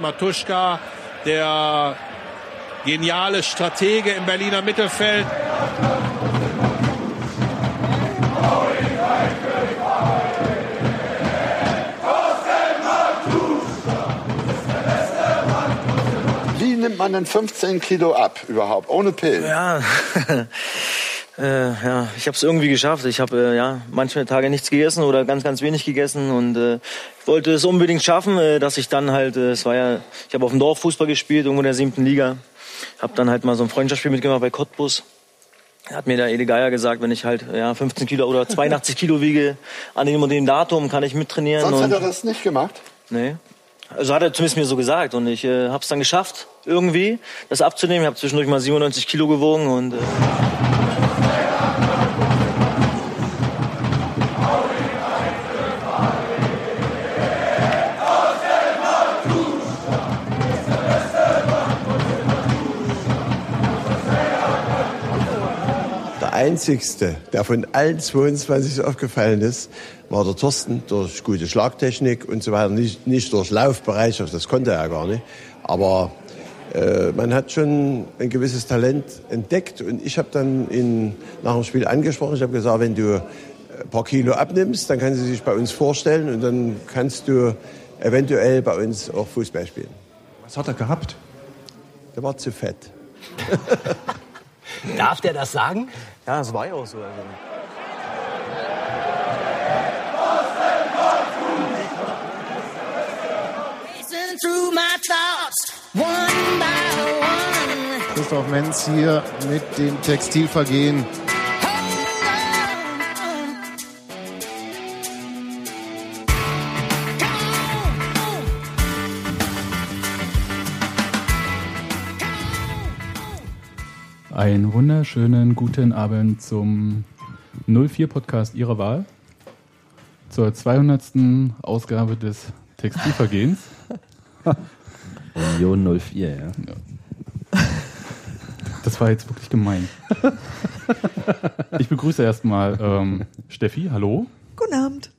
Matuschka, der geniale Stratege im Berliner Mittelfeld. Wie nimmt man denn 15 Kilo ab überhaupt, ohne Pillen? Ja, äh, ja, ich habe es irgendwie geschafft. Ich habe äh, ja manchmal Tage nichts gegessen oder ganz, ganz wenig gegessen und äh, wollte es unbedingt schaffen, äh, dass ich dann halt, äh, es war ja, ich habe auf dem Dorf Fußball gespielt, irgendwo in der siebten Liga, habe dann halt mal so ein Freundschaftsspiel mitgemacht bei Cottbus. Hat mir der Ede Geier gesagt, wenn ich halt ja 15 Kilo oder 82 Kilo wiege, an dem und dem Datum kann ich mittrainieren. Sonst und, hat er das nicht gemacht? Nee. Also hat er zumindest mir so gesagt und ich äh, habe es dann geschafft, irgendwie das abzunehmen. Ich habe zwischendurch mal 97 Kilo gewogen und äh, einzigste, der von allen 22 so aufgefallen ist, war der Thorsten durch gute Schlagtechnik und so weiter, nicht, nicht durch Laufbereitschaft, das konnte er gar nicht. Aber äh, man hat schon ein gewisses Talent entdeckt und ich habe dann ihn nach dem Spiel angesprochen. Ich habe gesagt, wenn du ein paar Kilo abnimmst, dann kann sie sich bei uns vorstellen und dann kannst du eventuell bei uns auch Fußball spielen. Was hat er gehabt? Der war zu fett. Darf der das sagen? Ja, das war ja auch so. Also. Racing through my thoughts, one by one. Christoph Menz hier mit dem Textilvergehen. Einen wunderschönen guten Abend zum 04-Podcast Ihrer Wahl. Zur 200. Ausgabe des Textilvergehens. Union 04, ja. Das war jetzt wirklich gemein. Ich begrüße erstmal ähm, Steffi, hallo. Guten Abend.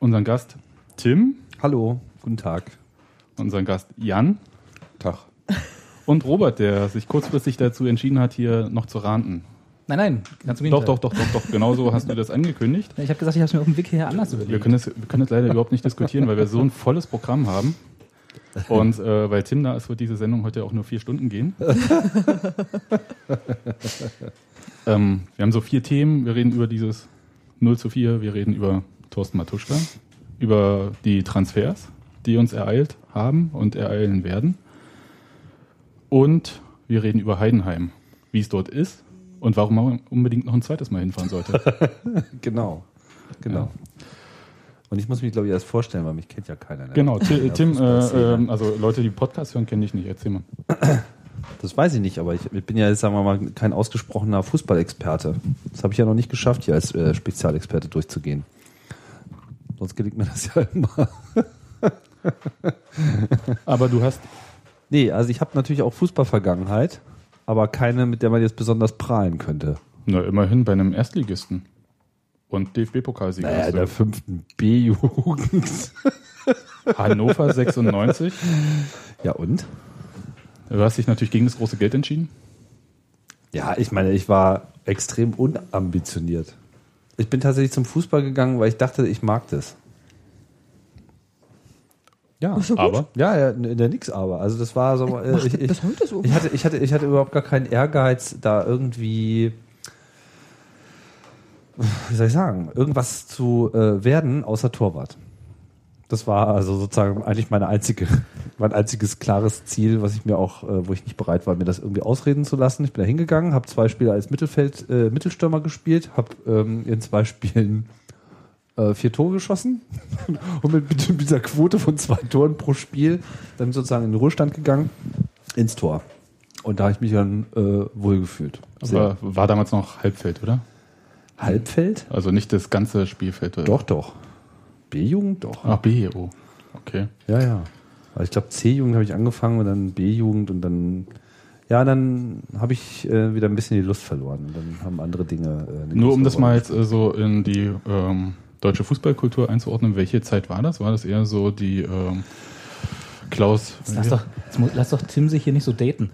Unseren Gast Tim, Hallo, guten Tag. unseren Gast Jan Tag. Und Robert, der sich kurzfristig dazu entschieden hat, hier noch zu ranten. Nein, nein, ganz im Doch, Gegenteil. doch, doch, doch, doch. Genauso hast du das angekündigt. Ich habe gesagt, ich habe es mir auf dem Weg hierher anders überlegt. Wir können, das, wir können das leider überhaupt nicht diskutieren, weil wir so ein volles Programm haben. Und äh, weil Tim da ist, wird diese Sendung heute auch nur vier Stunden gehen. ähm, wir haben so vier Themen. Wir reden über dieses 0 zu 4. Wir reden über Thorsten Matuschka, über die Transfers, die uns ereilt haben und ereilen werden. Und wir reden über Heidenheim, wie es dort ist und warum man unbedingt noch ein zweites Mal hinfahren sollte. Genau. Genau. Und ich muss mich, glaube ich, erst vorstellen, weil mich kennt ja keiner. ne? Genau, der Tim, äh, ähm, also Leute, die Podcast hören, kenne ich nicht. Erzähl mal. Das weiß ich nicht, aber ich, ich bin ja, jetzt, sagen wir mal, kein ausgesprochener Fußballexperte. Das habe ich ja noch nicht geschafft, hier als äh, Spezialexperte durchzugehen. Sonst gelingt mir das ja immer. Aber du hast, Nee, also ich habe natürlich auch Fußballvergangenheit, aber keine, mit der man jetzt besonders prahlen könnte. na, immerhin bei einem Erstligisten und DFB-Pokalsieger. Naja, der fünften B-Jugend. Hannover 96. Ja, und? Du hast dich natürlich gegen das große Geld entschieden. Ja, ich meine, ich war extrem unambitioniert. Ich bin tatsächlich zum Fußball gegangen, weil ich dachte, ich mag das. Ja, gut. Aber ja, ja, in der nix aber. Also das war so. Äh, Macht ich, ich, bis heute so. ich hatte, ich hatte, ich hatte überhaupt gar keinen Ehrgeiz, da irgendwie, wie soll ich sagen, irgendwas zu äh, werden, außer Torwart. Das war also sozusagen eigentlich meine einzige, mein einziges klares Ziel, was ich mir auch, äh, wo ich nicht bereit war, mir das irgendwie ausreden zu lassen. Ich bin da hingegangen, habe zwei Spiele als Mittelfeld, äh, Mittelstürmer gespielt, habe ähm, in zwei Spielen äh, vier Tore geschossen und mit, mit dieser Quote von zwei Toren pro Spiel dann sozusagen in den Ruhestand gegangen, ins Tor. Und da habe ich mich dann äh, wohlgefühlt. aber war damals noch Halbfeld, oder? Halbfeld? Also nicht das ganze Spielfeld. Oder? Doch, doch. B-Jugend? Doch. Ach, B, oh. Okay. Ja, ja. Aber ich glaube, C-Jugend habe ich angefangen und dann B-Jugend und dann, ja, dann habe ich äh, wieder ein bisschen die Lust verloren. Und dann haben andere Dinge. Äh, Nur um das mal jetzt äh, so in die ähm, deutsche Fußballkultur einzuordnen, welche Zeit war das? War das eher so die ähm, Klaus. Lass, doch, lass doch Tim sich hier nicht so daten.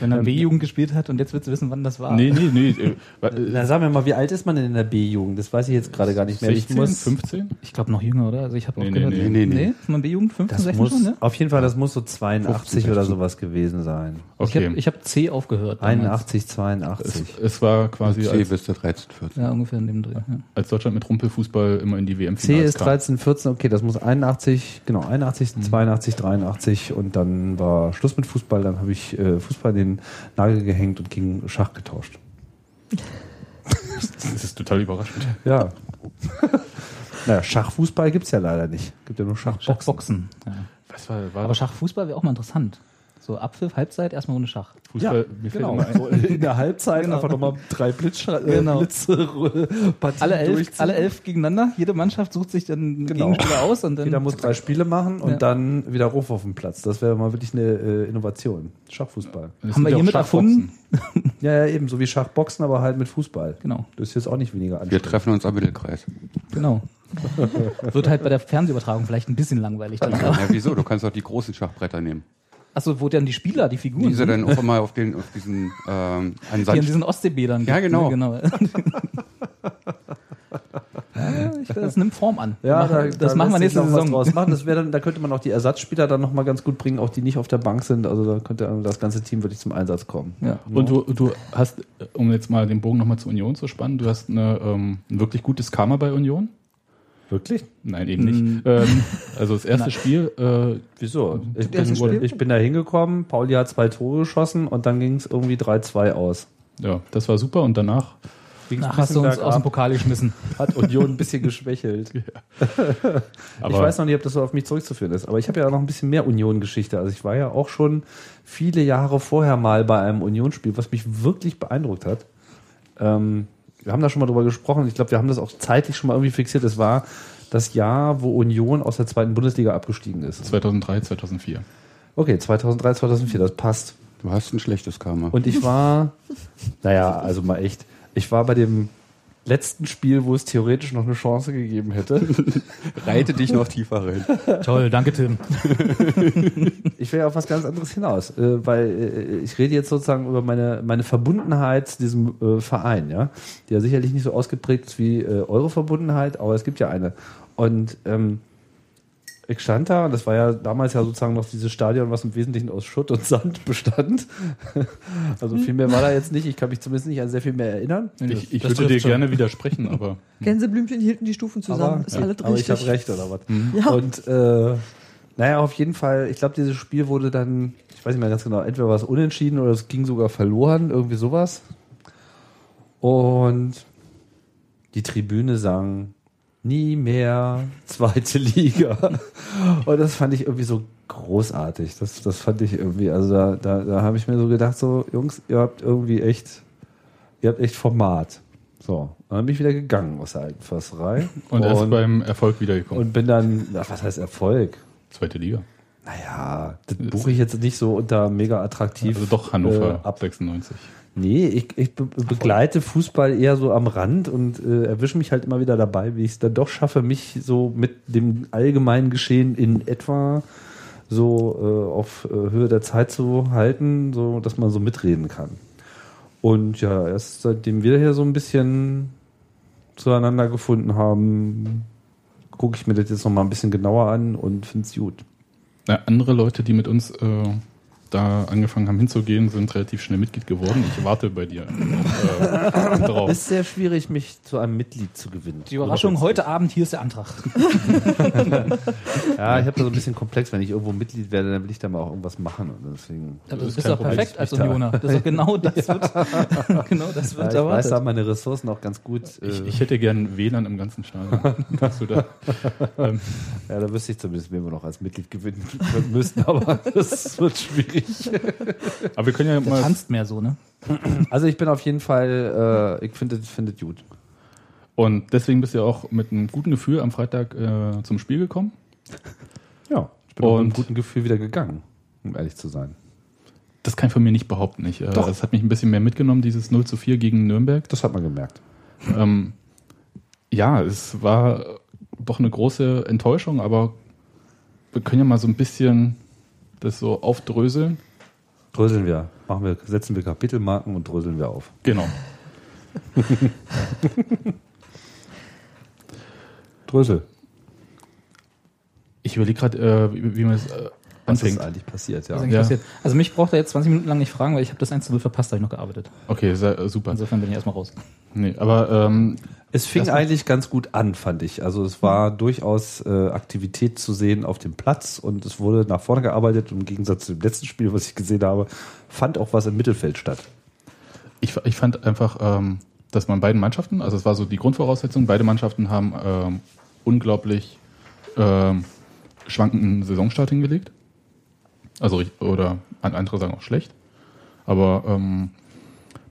Wenn er B-Jugend gespielt hat und jetzt willst du wissen, wann das war. Nee, nee, nee. äh, Na, sagen wir mal, wie alt ist man denn in der B-Jugend? Das weiß ich jetzt gerade gar nicht mehr. 16, ich muss, 15? Ich glaube noch jünger, oder? Also ich habe Nee, auch nee, gehört. nee. Nee, nee. Nee, ist man B-Jugend 15, das 16 muss, schon, ne? auf jeden Fall, das muss so 82 oder 16. sowas gewesen sein. Okay. Ich habe hab C aufgehört. damals. 81, es, 82. es war quasi, C als, bis zu 13, 14. Ja, ungefähr in dem Dreh. Ja. als Deutschland mit Rumpelfußball immer in die C WM-Finals ist 13, 14, okay, das muss 81, genau, 81, 82, 83 und dann war Schluss mit Fußball, dann habe ich äh, Fußball in den Nagel gehängt und gegen Schach getauscht. Das ist total überraschend. Ja. naja, Schachfußball gibt's ja leider nicht. Gibt ja nur Schachboxen. Schachboxen. Ja. Was war, war Aber Schachfußball wäre auch mal interessant. So Abpfiff, Halbzeit, erstmal ohne Schach. Fußball? mir fällt Genau. immer ein, So in der Halbzeit Genau. einfach nochmal drei Blitzschra Genau. Blitze Partien Alle elf, alle elf gegeneinander. Jede Mannschaft sucht sich dann einen Genau. Gegenspieler aus und dann. Jeder muss drei Spiele machen und Ja. dann wieder Ruf auf den Platz. Das wäre mal wirklich eine äh, Innovation. Schachfußball. Es Haben wir ja hiermit erfunden? Ja, ja, eben, so wie Schachboxen, aber halt mit Fußball. Genau, Das ist jetzt auch nicht weniger Wir anstrengend. treffen uns am Mittelkreis. genau. Wird halt bei der Fernsehübertragung vielleicht ein bisschen langweilig. Dann. Ja, wieso? Du kannst auch die großen Schachbretter nehmen. Achso, wo dann die Spieler, die Figuren Diese sind, dann auch immer auf, den, auf diesen ähm, an die in Sand. diesen Ostseebädern Ja, genau. ne? genau. ja, ich, das nimmt Form an. Ja, machen, das machen wir nächste Saison. draus machen. Das dann, da könnte man auch die Ersatzspieler dann nochmal ganz gut bringen, auch die nicht auf der Bank sind. Also da könnte das ganze Team wirklich zum Einsatz kommen. Ja. Und du, du hast, um jetzt mal den Bogen nochmal zur Union zu spannen, du hast eine, ähm, ein wirklich gutes Karma bei Union? Wirklich? Nein, eben nicht. Ähm, also das erste Spiel, äh, Wieso? Ich bin, Spiel? ich bin da hingekommen, Pauli hat zwei Tore geschossen und dann ging es irgendwie 3-2 aus. ja, das war super und danach Ach, hast du uns aus dem Pokal geschmissen. hat Union ein bisschen geschwächelt. aber ich weiß noch nicht, ob das so auf mich zurückzuführen ist, aber ich habe ja noch ein bisschen mehr Union-Geschichte. Also ich war ja auch schon viele Jahre vorher mal bei einem Union-Spiel, was mich wirklich beeindruckt hat. Ähm, wir haben da schon mal drüber gesprochen. Ich glaube, wir haben das auch zeitlich schon mal irgendwie fixiert. Es war das Jahr, wo Union aus der zweiten Bundesliga abgestiegen ist. 2003, 2004. Okay, 2003, 2004, das passt. Du hast ein schlechtes Karma. Und ich war, naja, also mal echt, ich war bei dem letzten Spiel, wo es theoretisch noch eine Chance gegeben hätte. reite dich noch tiefer rein. Toll, danke Tim. Ich will ja auf was ganz anderes hinaus, äh, weil äh, ich rede jetzt sozusagen über meine, meine Verbundenheit zu diesem äh, Verein, ja, die ja sicherlich nicht so ausgeprägt ist wie eure Verbundenheit, aber es gibt ja eine. Und ähm, ich stand da, und das war ja damals ja sozusagen noch dieses Stadion, was im Wesentlichen aus Schutt und Sand bestand. Also viel mehr war da jetzt nicht. Ich kann mich zumindest nicht an sehr viel mehr erinnern. Ich, ich würde dir schon. gerne widersprechen, aber Gänseblümchen hielten die Stufen zusammen. Aber, ist alles aber ich habe recht, oder was? Ja. Und äh, naja, auf jeden Fall, ich glaube, dieses Spiel wurde dann, ich weiß nicht mehr ganz genau, entweder war es unentschieden oder es ging sogar verloren, irgendwie sowas. Und die Tribüne sang nie mehr zweite Liga. Und das fand ich irgendwie so großartig. Das, das fand ich irgendwie, also da, da, da habe ich mir so gedacht, so, Jungs, ihr habt irgendwie echt, ihr habt echt Format. So, dann bin ich wieder gegangen aus der alten Försterei. und er ist beim Erfolg wiedergekommen. und bin dann, ach, was heißt Erfolg? Zweite Liga. Naja, das buche ich jetzt nicht so unter mega attraktiv. Also doch Hannover äh, ab. 96. Nee, ich, ich be begleite Fußball eher so am Rand und äh, erwische mich halt immer wieder dabei, wie ich es dann doch schaffe, mich so mit dem allgemeinen Geschehen in etwa so äh, auf äh, Höhe der Zeit zu halten, so dass man so mitreden kann. Und ja, erst seitdem wir hier so ein bisschen zueinander gefunden haben, gucke ich mir das jetzt noch mal ein bisschen genauer an und finde es gut. Na, andere Leute, die mit uns äh, da angefangen haben hinzugehen, sind relativ schnell Mitglied geworden. Ich warte bei dir äh, drauf. Ist sehr schwierig, mich zu einem Mitglied zu gewinnen. Die Überraschung heute Abend, hier ist der Antrag. Ja, ich habe da so ein bisschen komplex, wenn ich irgendwo Mitglied werde, dann will ich da mal auch irgendwas machen. Und deswegen. Ja, Das das ist doch perfekt als Ich da- Unioner. Das ist genau das wird, genau das Ja, wird ich weiß da erwartet. meine Ressourcen auch ganz gut. Ich, äh, ich hätte gern WLAN im ganzen Stadion. Kannst du da, ähm, ja, da wüsste ich zumindest, wen wir noch als Mitglied gewinnen müssten, aber das wird schwierig. Aber wir können ja Der mal. tanzt mehr so, ne? Also ich bin auf jeden Fall, äh, ich finde finde es gut. Und deswegen bist du ja auch mit einem guten Gefühl am Freitag äh, zum Spiel gekommen. Ja, ich bin auch mit einem Und- guten Gefühl wieder gegangen, um ehrlich zu sein. Das kann ich von mir nicht behaupten. Ich, äh, Doch. das hat mich ein bisschen mehr mitgenommen, dieses 0 zu 4 gegen Nürnberg. Das hat man gemerkt. Ähm, ja, es war doch eine große Enttäuschung, aber wir können ja mal so ein bisschen das so aufdröseln. Dröseln wir. Machen wir, setzen wir Kapitelmarken und dröseln wir auf. Genau. Drösel. Ich überlege gerade, äh, wie, wie man das äh, Was anfängt. ist eigentlich passiert, ja. Was ist eigentlich passiert? Also mich braucht er jetzt 20 Minuten lang nicht fragen, weil ich habe das 1 zu 0 verpasst, da habe ich noch gearbeitet. Okay, sehr, äh, super. Insofern bin ich erstmal raus. Nee, aber ähm, Es fing eigentlich ganz gut an, fand ich. Also es war durchaus äh, Aktivität zu sehen auf dem Platz und es wurde nach vorne gearbeitet. Und Im Gegensatz zu dem letzten Spiel, was ich gesehen habe, fand auch was im Mittelfeld statt. ich, ich fand einfach, ähm, dass man beiden Mannschaften, also es war so die Grundvoraussetzung, beide Mannschaften haben ähm, unglaublich ähm, schwankenden Saisonstart hingelegt. Also oder an- andere sagen auch schlecht. Aber ähm,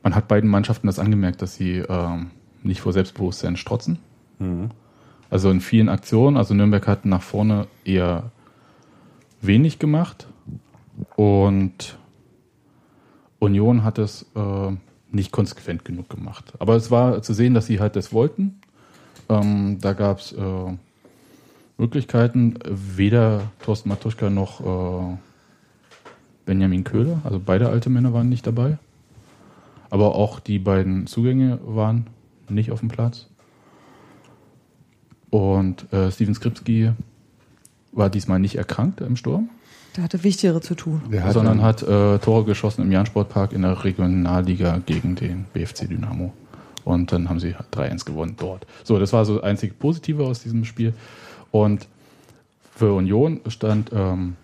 man hat beiden Mannschaften das angemerkt, dass sie ähm, nicht vor Selbstbewusstsein strotzen. Also in vielen Aktionen, also Nürnberg hat nach vorne eher wenig gemacht und Union hat es äh, nicht konsequent genug gemacht. Aber es war zu sehen, dass sie halt das wollten. Ähm, da gab es äh, Möglichkeiten. Weder Thorsten Matuschka noch äh, Benjamin Köhler, also beide alte Männer waren nicht dabei. Aber auch die beiden Zugänge waren nicht auf dem Platz. Und äh, Steven Skripski war diesmal nicht erkrankt im Sturm Der hatte Wichtigere zu tun. sondern hat äh, Tore geschossen im Jahn-Sportpark in der Regionalliga gegen den BFC Dynamo. Und dann haben sie 3-1 gewonnen dort. So, das war so das einzig Positive aus diesem Spiel. Und für Union stand, ähm,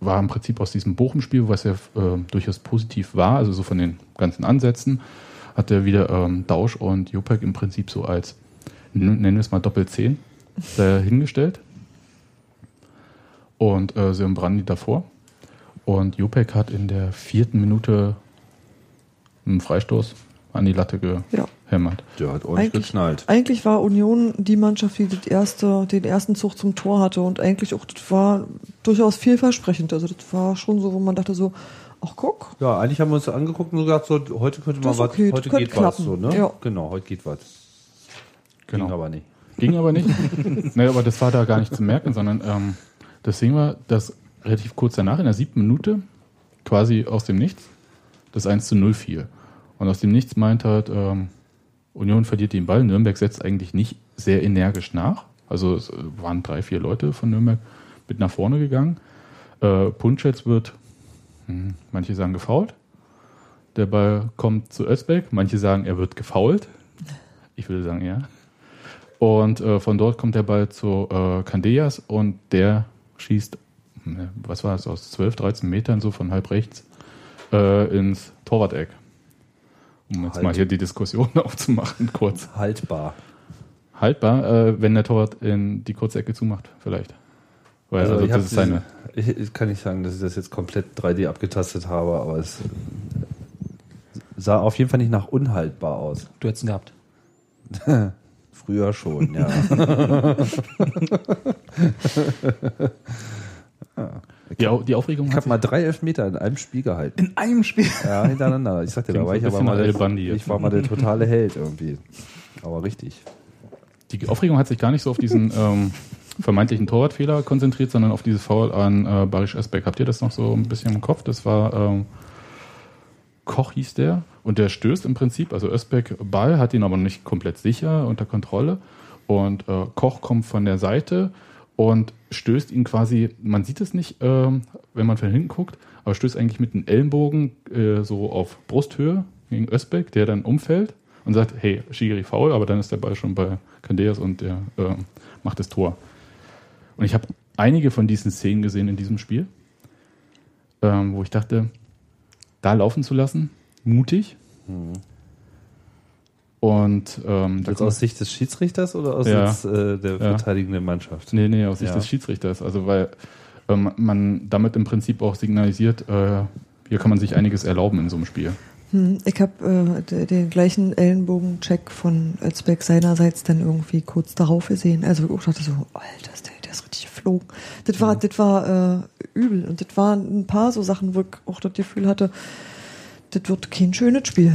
war im Prinzip aus diesem Bochum-Spiel, was ja äh, durchaus positiv war, also so von den ganzen Ansätzen, hat er wieder ähm, Dausch und Jopek im Prinzip so als, nennen wir es mal Doppel-10, dahingestellt. Und äh, Sören Brandi davor. Und Jopek hat in der vierten Minute einen Freistoß an die Latte Ja. gehämmert. Der hat ordentlich Eigentlich, geknallt. eigentlich war Union die Mannschaft, die das erste, den ersten Zug zum Tor hatte und eigentlich auch, das war durchaus vielversprechend. Also das war schon so, wo man dachte so, ach guck, Ja, eigentlich haben wir uns angeguckt und gesagt, so, heute könnte ist was, okay, heute geht was. klappen. So, ne? Ja. Genau, heute geht was. Genau. Ging aber nicht. Ging aber nicht. naja, aber das war da gar nicht zu merken, sondern ähm, das Ding war, dass relativ kurz danach, in der siebten Minute, quasi aus dem Nichts, das 1 zu 0 fiel. Und aus dem Nichts meint halt, ähm, Union verliert den Ball. Nürnberg setzt eigentlich nicht sehr energisch nach. Also es waren drei, vier Leute von Nürnberg mit nach vorne gegangen. Äh, Punschetz wird, manche sagen gefault. Der Ball kommt zu Özbeck. Manche sagen, er wird gefault. Ich würde sagen, ja. Und äh, von dort kommt der Ball zu äh, Candellas und der schießt, ne, was war es, aus 12, 13 Metern so von halb rechts äh, ins Torwart-Eck. Um jetzt Halt. mal hier die Diskussion aufzumachen, kurz. Haltbar. Haltbar, äh, wenn der Torwart in die kurze Ecke zumacht, vielleicht. Weil also, ich, hab das ist seine. ich, ich kann nicht sagen, dass ich das jetzt komplett 3D abgetastet habe, aber es sah auf jeden Fall nicht nach unhaltbar aus. Du hättest ihn gehabt. Früher schon, ja. Die, Au- die Aufregung Ich habe mal drei Elfmeter in einem Spiel gehalten. In einem Spiel? Ja, hintereinander. Ich sagte, da war ich aber mal der, Bandi ich war mal der totale Held irgendwie. Aber richtig. Die Aufregung hat sich gar nicht so auf diesen ähm, vermeintlichen Torwartfehler konzentriert, sondern auf dieses Foul an äh, Barisch Esbeck. Habt ihr das noch so ein bisschen im Kopf? Das war ähm, Koch hieß der und der stößt im Prinzip, also Özbeck Ball, hat ihn aber nicht komplett sicher unter Kontrolle und äh, Koch kommt von der Seite und stößt ihn quasi, man sieht es nicht, ähm, wenn man von hinten guckt, aber stößt eigentlich mit dem Ellenbogen äh, so auf Brusthöhe gegen Özbeck, der dann umfällt und sagt, hey, Schiri faul, aber dann ist der Ball schon bei Candeas und der äh, macht das Tor. Und ich habe einige von diesen Szenen gesehen in diesem Spiel, ähm, wo ich dachte, da laufen zu lassen, mutig. Und ähm, da Jetzt kommt- aus Sicht des Schiedsrichters oder aus Ja. Sicht äh, der Ja. verteidigenden Mannschaft? Nee, nee, aus Sicht Ja. des Schiedsrichters. Also weil ähm, man damit im Prinzip auch signalisiert, äh, hier kann man sich einiges erlauben in so einem Spiel. Hm, ich habe äh, den gleichen Ellenbogencheck von Özbeck seinerseits dann irgendwie kurz darauf gesehen. Also ich dachte so, Alter, ist der, ist richtig geflogen. Das war, das war äh, übel. Und das waren ein paar so Sachen, wo ich auch das Gefühl hatte, das wird kein schönes Spiel.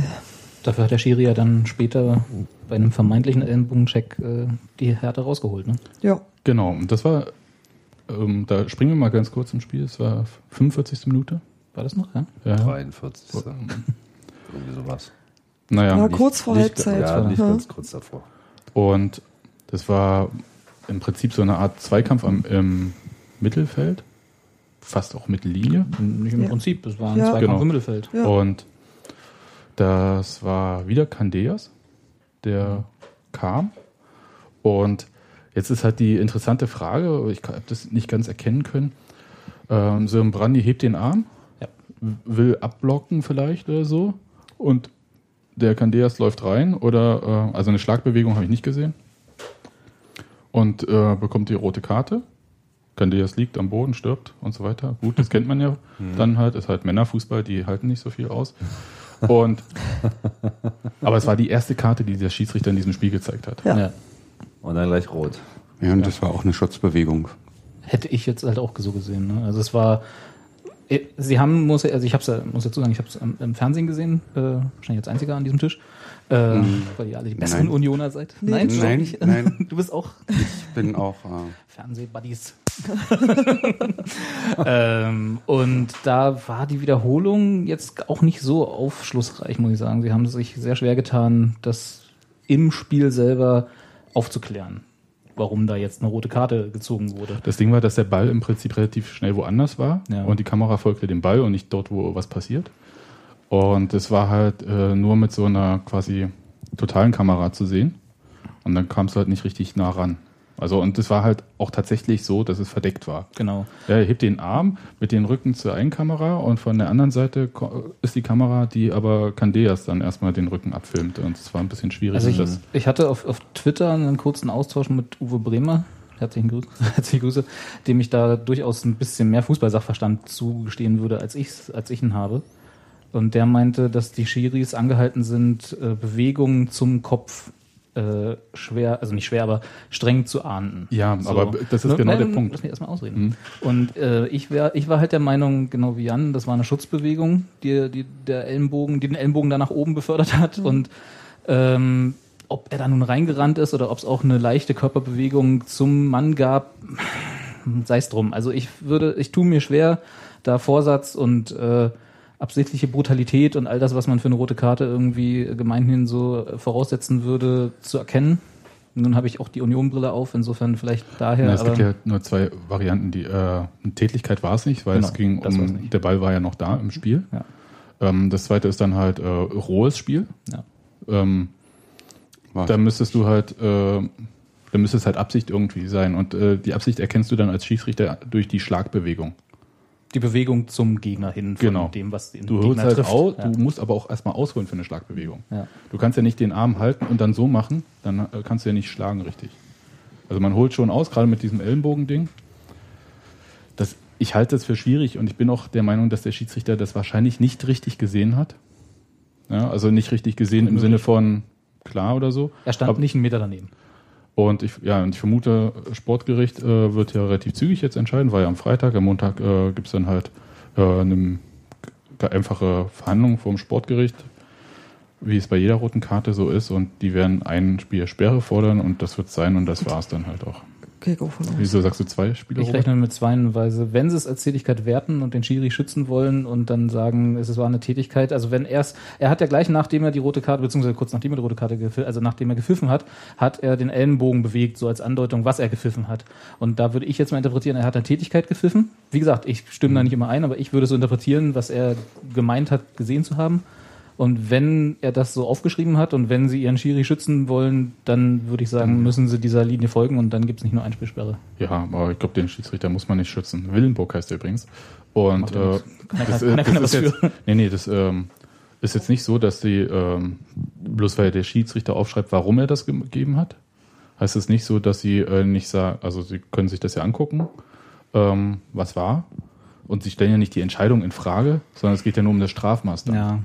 Dafür hat der Schiri ja dann später bei einem vermeintlichen Ellenbogencheck äh, die Härte rausgeholt. Ne? Ja. Genau, und das war ähm, da springen wir mal ganz kurz im Spiel. Es war 45. Minute. War das noch, ja? Ja. 43. Irgendwie sowas. Naja. Ja, kurz vor Halbzeit. Ja, nicht Ja. ganz kurz davor. Und das war im Prinzip so eine Art Zweikampf am, im Mittelfeld. Fast auch Mittellinie. Nicht im Ja. Prinzip, das war ein Ja. Zweikampf Genau. im Mittelfeld. Ja. Und das war wieder Candeas, der kam. Und jetzt ist halt die interessante Frage, ich habe das nicht ganz erkennen können. Ähm, so ein Brandi hebt den Arm, Ja. will abblocken vielleicht oder so. Und der Candeas läuft rein oder, äh, also eine Schlagbewegung habe ich nicht gesehen. Und äh, bekommt die rote Karte. Candeas liegt am Boden, stirbt und so weiter. Gut, das kennt man ja. Dann halt, ist halt Männerfußball, die halten nicht so viel aus. Und, aber es war die erste Karte, die der Schiedsrichter in diesem Spiel gezeigt hat. Ja. Ja. Und dann gleich rot. Ja, und das war auch eine Schutzbewegung. Hätte ich jetzt halt auch so gesehen. Ne? Also es war, äh, sie haben, muss, also ich hab's, ja- muss dazu sagen, ich habe es im, im Fernsehen gesehen, äh, wahrscheinlich als einziger an diesem Tisch, äh, weil ihr alle die besseren Nein. Unioner seid. Nee, nein, du Nein, nicht? nein. Du bist auch Ich bin auch. Äh, Fernsehbuddies. ähm, und da war die Wiederholung jetzt auch nicht so aufschlussreich, muss ich sagen. Sie haben sich sehr schwer getan, das im Spiel selber aufzuklären, warum da jetzt eine rote Karte gezogen wurde. Das Ding war, dass der Ball im Prinzip relativ schnell woanders war Ja. und die Kamera folgte dem Ball und nicht dort, wo was passiert. Und es war halt äh, nur mit so einer quasi totalen Kamera zu sehen. Und dann kam es halt nicht richtig nah ran. Also, und es war halt auch tatsächlich so, dass es verdeckt war. Genau. Ja, er hebt den Arm mit den Rücken zur einen Kamera und von der anderen Seite ist die Kamera, die aber Candeas dann erstmal den Rücken abfilmt. Und es war ein bisschen schwierig. Also ich, das, ich hatte auf, auf Twitter einen kurzen Austausch mit Uwe Bremer, herzlichen Grüße, herzliche Grüße, dem ich da durchaus ein bisschen mehr Fußballsachverstand zugestehen würde, als ich als ich ihn habe. Und der meinte, dass die Schiris angehalten sind, äh, Bewegungen zum Kopf äh, schwer, also nicht schwer, aber streng zu ahnden. Ja, aber das ist genau der Punkt. Lass mich erstmal ausreden. Und äh, ich, wär, ich war halt der Meinung, genau wie Jan, das war eine Schutzbewegung, die, die der Ellenbogen, die den Ellenbogen da nach oben befördert hat. Und ähm, ob er da nun reingerannt ist oder ob es auch eine leichte Körperbewegung zum Mann gab, sei es drum. Also ich würde, ich tue mir schwer, da Vorsatz und äh, absichtliche Brutalität und all das, was man für eine rote Karte irgendwie gemeinhin so voraussetzen würde, zu erkennen. Nun habe ich auch die Union-Brille auf, insofern vielleicht daher. Na, es gibt ja nur zwei Varianten. Die äh, eine Tätigkeit war es nicht, weil Genau, es ging um, nicht. der Ball war ja noch da im Spiel. Ja. Ähm, das zweite ist dann halt äh, rohes Spiel. Ja. Ähm, da müsstest du halt, äh, da müsste es halt Absicht irgendwie sein. Und äh, die Absicht erkennst du dann als Schiedsrichter durch die Schlagbewegung. Die Bewegung zum Gegner hin von Genau. dem, was den Du holst Gegner halt trifft. aus, ja. du musst aber auch erstmal ausholen für eine Schlagbewegung. Ja. Du kannst ja nicht den Arm halten und dann so machen, dann äh, kannst du ja nicht schlagen richtig. Also man holt schon aus, gerade mit diesem Ellenbogending. Das, ich halte das für schwierig und ich bin auch der Meinung, dass der Schiedsrichter das wahrscheinlich nicht richtig gesehen hat. Ja, also nicht richtig gesehen im Sinne von klar oder so. Er stand Aber- nicht einen Meter daneben. Und ich, ja, und ich vermute, Sportgericht äh, wird ja relativ zügig jetzt entscheiden, weil ja am Freitag, am Montag äh, gibt es dann halt äh, eine einfache Verhandlung vom Sportgericht, wie es bei jeder roten Karte so ist. Und die werden ein Spiel Sperre fordern und das wird sein und das war es dann halt auch. Wieso sagst du zwei Spiele? Ich rechne mit zweienweise, wenn sie es als Tätigkeit werten und den Schiri schützen wollen und dann sagen, es war eine Tätigkeit, also wenn er es, er hat ja gleich nachdem er die rote Karte, beziehungsweise kurz nachdem er die rote Karte gepfiffen, also nachdem er gepfiffen hat, hat er den Ellenbogen bewegt, so als Andeutung, was er gepfiffen hat. Und da würde ich jetzt mal interpretieren, er hat eine Tätigkeit gepfiffen. Wie gesagt, ich stimme da nicht immer ein, aber ich würde so interpretieren, was er gemeint hat, gesehen zu haben. Und wenn er das so aufgeschrieben hat und wenn sie ihren Schiri schützen wollen, dann würde ich sagen, müssen sie dieser Linie folgen und dann gibt es nicht nur Einspielsperre. Ja, aber ich glaube, den Schiedsrichter muss man nicht schützen. Willenburg heißt er übrigens. Und äh, das, äh, das was ist jetzt, für. nee, nee, das ähm, ist jetzt nicht so, dass die, ähm, bloß weil der Schiedsrichter aufschreibt, warum er das ge- gegeben hat, heißt es nicht so, dass sie äh, nicht sagen, also sie können sich das ja angucken, ähm, was war. Und sie stellen ja nicht die Entscheidung in Frage, sondern es geht ja nur um das Strafmaß. Ja.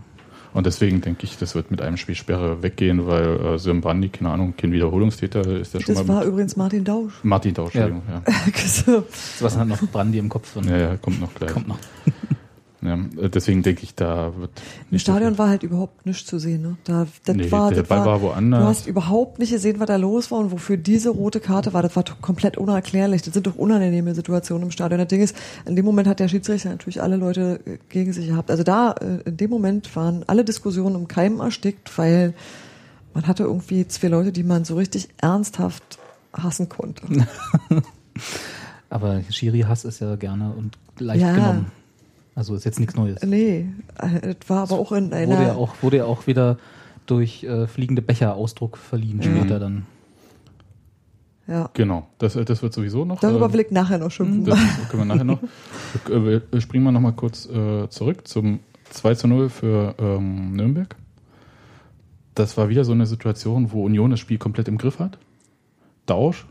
Und deswegen denke ich, das wird mit einem Spielsperre weggehen, weil äh, Sim Brandi, keine Ahnung, kein Wiederholungstäter ist der schon Das mal war mit übrigens Martin Dausch. Martin Tausch, Ja. Entschuldigung, ja. So. Was hat noch Brandy im Kopf drin? Ja, ja, kommt noch gleich. Kommt noch. Ja, deswegen denke ich, da wird Im Stadion war halt überhaupt nichts zu sehen. Ne? Da, das Nee, war, der das Ball war woanders. Du hast überhaupt nicht gesehen, was da los war und wofür diese rote Karte war. Das war komplett unerklärlich. Das sind doch unangenehme Situationen im Stadion. Das Ding ist, in dem Moment hat der Schiedsrichter natürlich alle Leute äh, gegen sich gehabt. Also da, äh, in dem Moment waren alle Diskussionen im Keim erstickt, weil man hatte irgendwie zwei Leute, die man so richtig ernsthaft hassen konnte. Aber Schiri-Hass ist ja gerne und leicht Ja. genommen. Also ist jetzt nichts Neues. Nee, äh, das war aber auch in einer... Wurde ja auch, wurde ja auch wieder durch äh, fliegende Becher Ausdruck verliehen Mhm. später dann. Ja. Genau, das, äh, das wird sowieso noch. Darüber ähm, will ich nachher noch schimpfen. Das können wir nachher noch. Wir wir springen mal noch mal kurz äh, zurück zum 2 zu 0 für ähm, Nürnberg. Das war wieder so eine Situation, wo Union das Spiel komplett im Griff hat. Dausch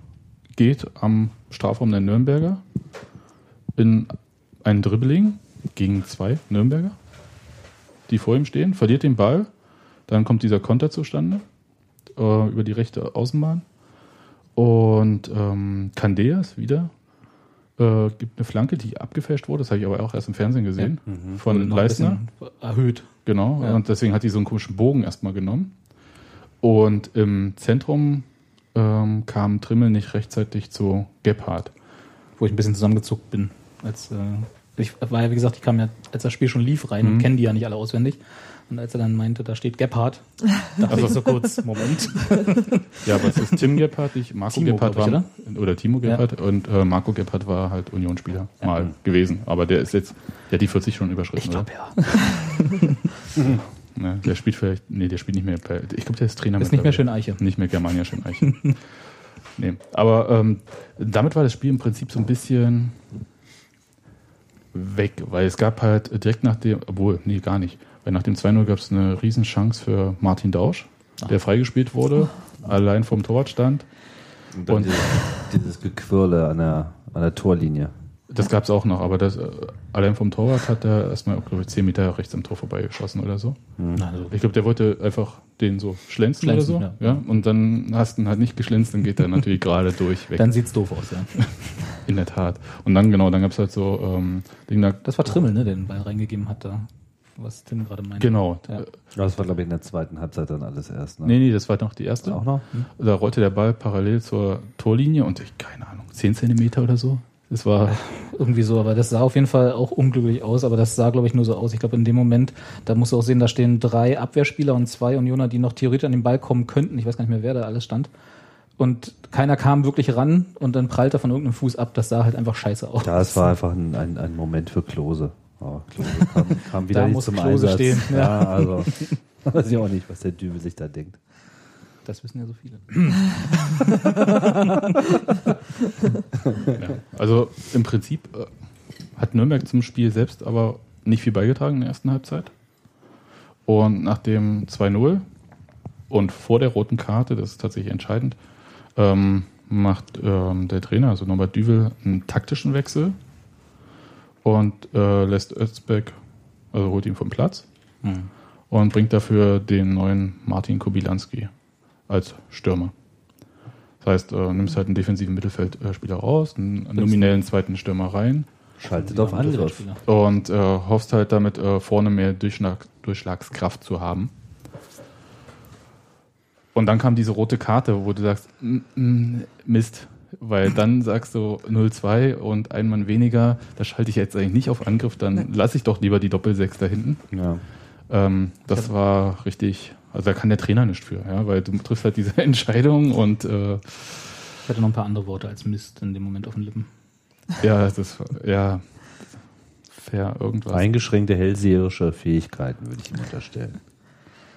geht am Strafraum der Nürnberger in ein Dribbling gegen zwei Nürnberger, die vor ihm stehen, verliert den Ball, dann kommt dieser Konter zustande äh, über die rechte Außenbahn und ähm, Candeas wieder äh, gibt eine Flanke, die abgefälscht wurde. Das habe ich aber auch erst im Fernsehen gesehen. Ja. Mhm. Von bisschen erhöht. Genau. Ja. Und deswegen hat die so einen komischen Bogen erstmal genommen. Und im Zentrum ähm, kam Trimmel nicht rechtzeitig zu Gebhardt. Wo ich ein bisschen zusammengezuckt bin. Als, äh, ich war ja, wie gesagt, ich kam ja, als das Spiel schon lief, rein Mhm. und kenne die ja nicht alle auswendig. Und als er dann meinte, da steht Gebhardt, dachte Also- ich so kurz, Moment. Ja, aber es ist Tim Gebhardt, nicht Marco Timo, Gebhardt glaub ich, war, oder? oder Timo Gebhardt und äh, Marco Gebhardt war halt Unionsspieler mal gewesen. Aber der ist jetzt, der hat die 40 schon überschritten. Ich glaube oder? ja. Ne, der spielt vielleicht, nee, der spielt nicht mehr bei, ich glaube, der ist Trainer. Ist nicht mehr. Schöneiche. Nicht mehr Germania Schöneiche. nee, aber ähm, damit war das Spiel im Prinzip so ein bisschen weg, weil es gab halt direkt nach dem, obwohl, nee, gar nicht, weil nach dem 2-0 gab es eine Riesenchance für Martin Dausch, der freigespielt wurde, allein vom Torwart stand. Und dann Und- dieses, dieses Gequirle an der, an der Torlinie. Das gab es auch noch, aber das, äh, allein vom Torwart hat er erstmal, glaube ich, 10 Meter rechts am Tor vorbeigeschossen oder so. Also, Ich glaube, der wollte einfach den so schlänzen, Schlänzen, oder so. Ja. Und dann hast du ihn halt nicht geschlänzt, dann geht er natürlich gerade durch weg. dann sieht's doof aus, ja. In der Tat. Und dann, genau, dann gab es halt so ähm, Ding da. Das war Trimmel, ne, der den Ball reingegeben hat da. Was Tim gerade meinte. Genau. Ja. Das war, glaube ich, in der zweiten Halbzeit dann alles erst. Ne? Nee, nee, das war noch die erste. Auch noch? Da rollte der Ball parallel zur Torlinie und ich, keine Ahnung, 10 Zentimeter oder so. Das war. Irgendwie so, aber das sah auf jeden Fall auch unglücklich aus, aber das sah, glaube ich, nur so aus. Ich glaube, in dem Moment, da musst du auch sehen, da stehen drei Abwehrspieler und zwei Unioner, die noch theoretisch an den Ball kommen könnten. Ich weiß gar nicht mehr, wer da alles stand. Und keiner kam wirklich ran und dann prallt er von irgendeinem Fuß ab. Das sah halt einfach scheiße aus. Ja, es war einfach ein, ein, ein Moment für Klose. Aber Klose kam, kam wieder Da nicht muss zum Klose Einsatz. stehen, Ja, ja. also weiß ich auch nicht, was der Dübel sich da denkt. Das wissen ja so viele. Ja. Also im Prinzip äh, hat Nürnberg zum Spiel selbst aber nicht viel beigetragen in der ersten Halbzeit. Und nach dem 2-0 und vor der roten Karte, das ist tatsächlich entscheidend, ähm, macht ähm, der Trainer, also Norbert Düvel, einen taktischen Wechsel und äh, lässt Özbeck, also holt ihn vom Platz Mhm. und bringt dafür den neuen Martin Kobilanski als Stürmer. Das heißt, äh, nimmst halt einen defensiven Mittelfeldspieler raus, einen nominellen zweiten Stürmer rein Schaltet auf Angriff. und äh, hoffst halt damit äh, vorne mehr Durchschlag, Durchschlagskraft zu haben. Und dann kam diese rote Karte, wo du sagst, "Mm, mm, Mist, weil dann sagst du 0-2 und ein Mann weniger, da schalte ich jetzt eigentlich nicht auf Angriff, dann lasse ich doch lieber die Doppelsechs da hinten. Ja. Ähm, das war richtig, also da kann der Trainer nicht für, ja, weil du triffst halt diese Entscheidung und äh, Ich hatte noch ein paar andere Worte als Mist in dem Moment auf den Lippen. ja, das ja fair irgendwas. Eingeschränkte hellseherische Fähigkeiten würde ich ihm unterstellen.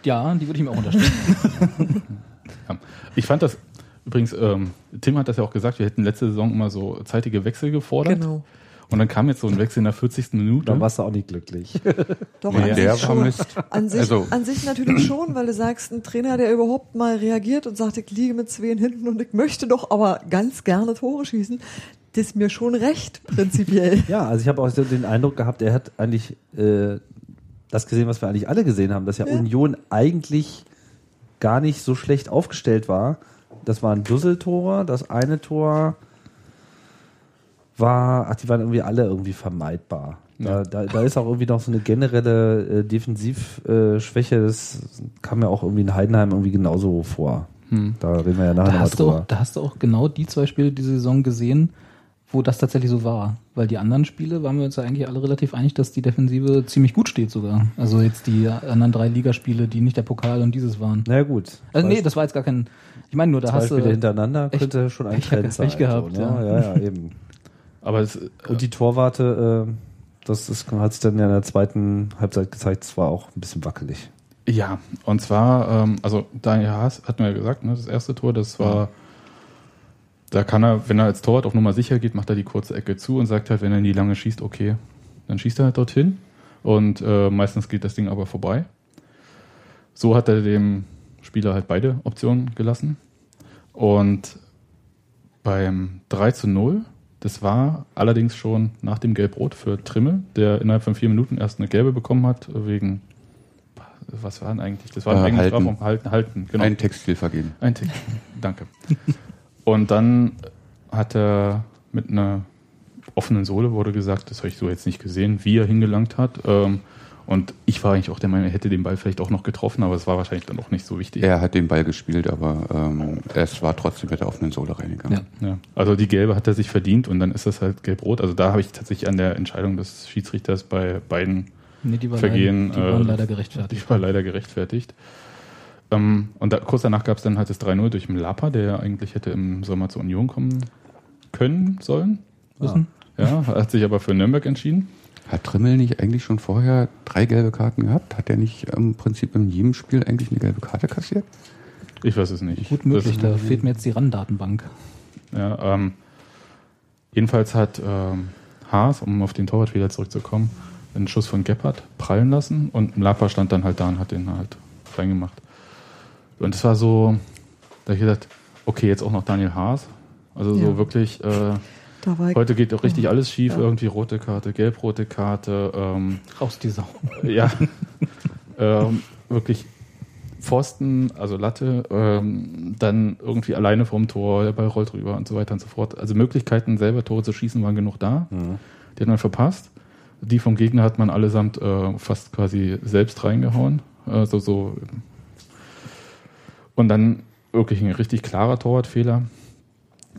Ja, die würde ich ihm auch unterstellen. Ja. Ich fand das übrigens, ähm, Tim hat das ja auch gesagt, wir hätten letzte Saison immer so zeitige Wechsel gefordert. Genau. Und dann kam jetzt so ein Wechsel in der 40. Minute. Dann warst du auch nicht glücklich. Doch, Nee, an, der sich schon. An, sich, Also- an sich natürlich schon, weil du sagst, ein Trainer, der überhaupt mal reagiert und sagt, ich liege mit zwei hinten und ich möchte doch aber ganz gerne Tore schießen, das ist mir schon recht, prinzipiell. Ja, also ich habe auch so den Eindruck gehabt, er hat eigentlich äh, das gesehen, was wir eigentlich alle gesehen haben, dass ja, Ja. Union eigentlich gar nicht so schlecht aufgestellt war. Das waren Dusseltore, das eine Tor war, ach, die waren irgendwie alle irgendwie vermeidbar. Da, da, da ist auch irgendwie noch so eine generelle äh, Defensivschwäche. das kam ja auch irgendwie in Heidenheim irgendwie genauso vor. Hm. Da reden wir ja nachher Da hast, du drüber. auch, da hast du auch genau die zwei Spiele diese Saison gesehen, wo das tatsächlich so war. Weil die anderen Spiele waren wir uns ja eigentlich alle relativ einig, dass die Defensive ziemlich gut steht sogar. Also jetzt die anderen drei Ligaspiele, die nicht der Pokal und dieses waren. Na ja, gut. Also nee, das war jetzt gar kein. Ich meine nur, da Zwei hast du. Spiele hintereinander echt könnte schon ein Trend sein. Gehabt, so, ne? ja. ja, ja, eben. Aber es, Und die Torwarte, äh, das ist, hat sich dann ja in der zweiten Halbzeit gezeigt, es war auch ein bisschen wackelig. Ja, und zwar, ähm, also Daniel Haas hat mir ja gesagt, ne, das erste Tor, das war, da kann er, wenn er als Torwart auf Nummer sicher geht, macht er die kurze Ecke zu und sagt halt, wenn er in die lange schießt, okay, dann schießt er halt dorthin und äh, meistens geht das Ding aber vorbei. So hat er dem Spieler halt beide Optionen gelassen und beim 3 zu 0, das war allerdings schon nach dem Gelb-Rot für Trimmel, der innerhalb von vier Minuten erst eine gelbe bekommen hat, wegen was war denn eigentlich? Das war ein Äh, eigenes halten. Strafraum. Halten, halten, genau. Ein Textilvergehen. Ein Tick. Danke. Und dann hat er mit einer offenen Sohle wurde gesagt, das habe ich so jetzt nicht gesehen, wie er hingelangt hat. Ähm, Und ich war eigentlich auch der Meinung, er hätte den Ball vielleicht auch noch getroffen, aber es war wahrscheinlich dann auch nicht so wichtig. Er hat den Ball gespielt, aber ähm, es war trotzdem mit der offenen Sohle reingegangen. Ja. Also die gelbe hat er sich verdient und dann ist das halt gelb-rot. Also da habe ich tatsächlich an der Entscheidung des Schiedsrichters bei beiden Nee, Vergehen. leider- die waren äh, leider gerechtfertigt. Die war leider gerechtfertigt. Ähm, und da, kurz danach gab es dann halt das 3-0 durch Mlapa, der ja eigentlich hätte im Sommer zur Union kommen können sollen. Müssen. Ja, hat sich aber für Nürnberg entschieden. Hat Trimmel nicht eigentlich schon vorher drei gelbe Karten gehabt? Hat er nicht im Prinzip in jedem Spiel eigentlich eine gelbe Karte kassiert? Ich weiß es nicht. Gut möglich, Das- da fehlt mir jetzt die RAN-Datenbank. Ja, ähm, jedenfalls hat ähm, Haas, um auf den Torwartfehler zurückzukommen, einen Schuss von Gebhardt prallen lassen und Mlapa stand dann halt da und hat den halt reingemacht. Und es war so, da hab ich gedacht, okay, jetzt auch noch Daniel Haas. Also so Ja. wirklich, äh, heute geht doch richtig alles schief, Ja. irgendwie rote Karte, gelb-rote Karte. Ähm, Raus die Sau. Ja, ähm, wirklich Pfosten, also Latte, ähm, dann irgendwie alleine vorm Tor, der Ball rollt rüber und so weiter und so fort. Also Möglichkeiten, selber Tore zu schießen, waren genug da. Die hat man verpasst. Die vom Gegner hat man allesamt äh, fast quasi selbst reingehauen. Also so. Und dann wirklich ein richtig klarer Torwartfehler.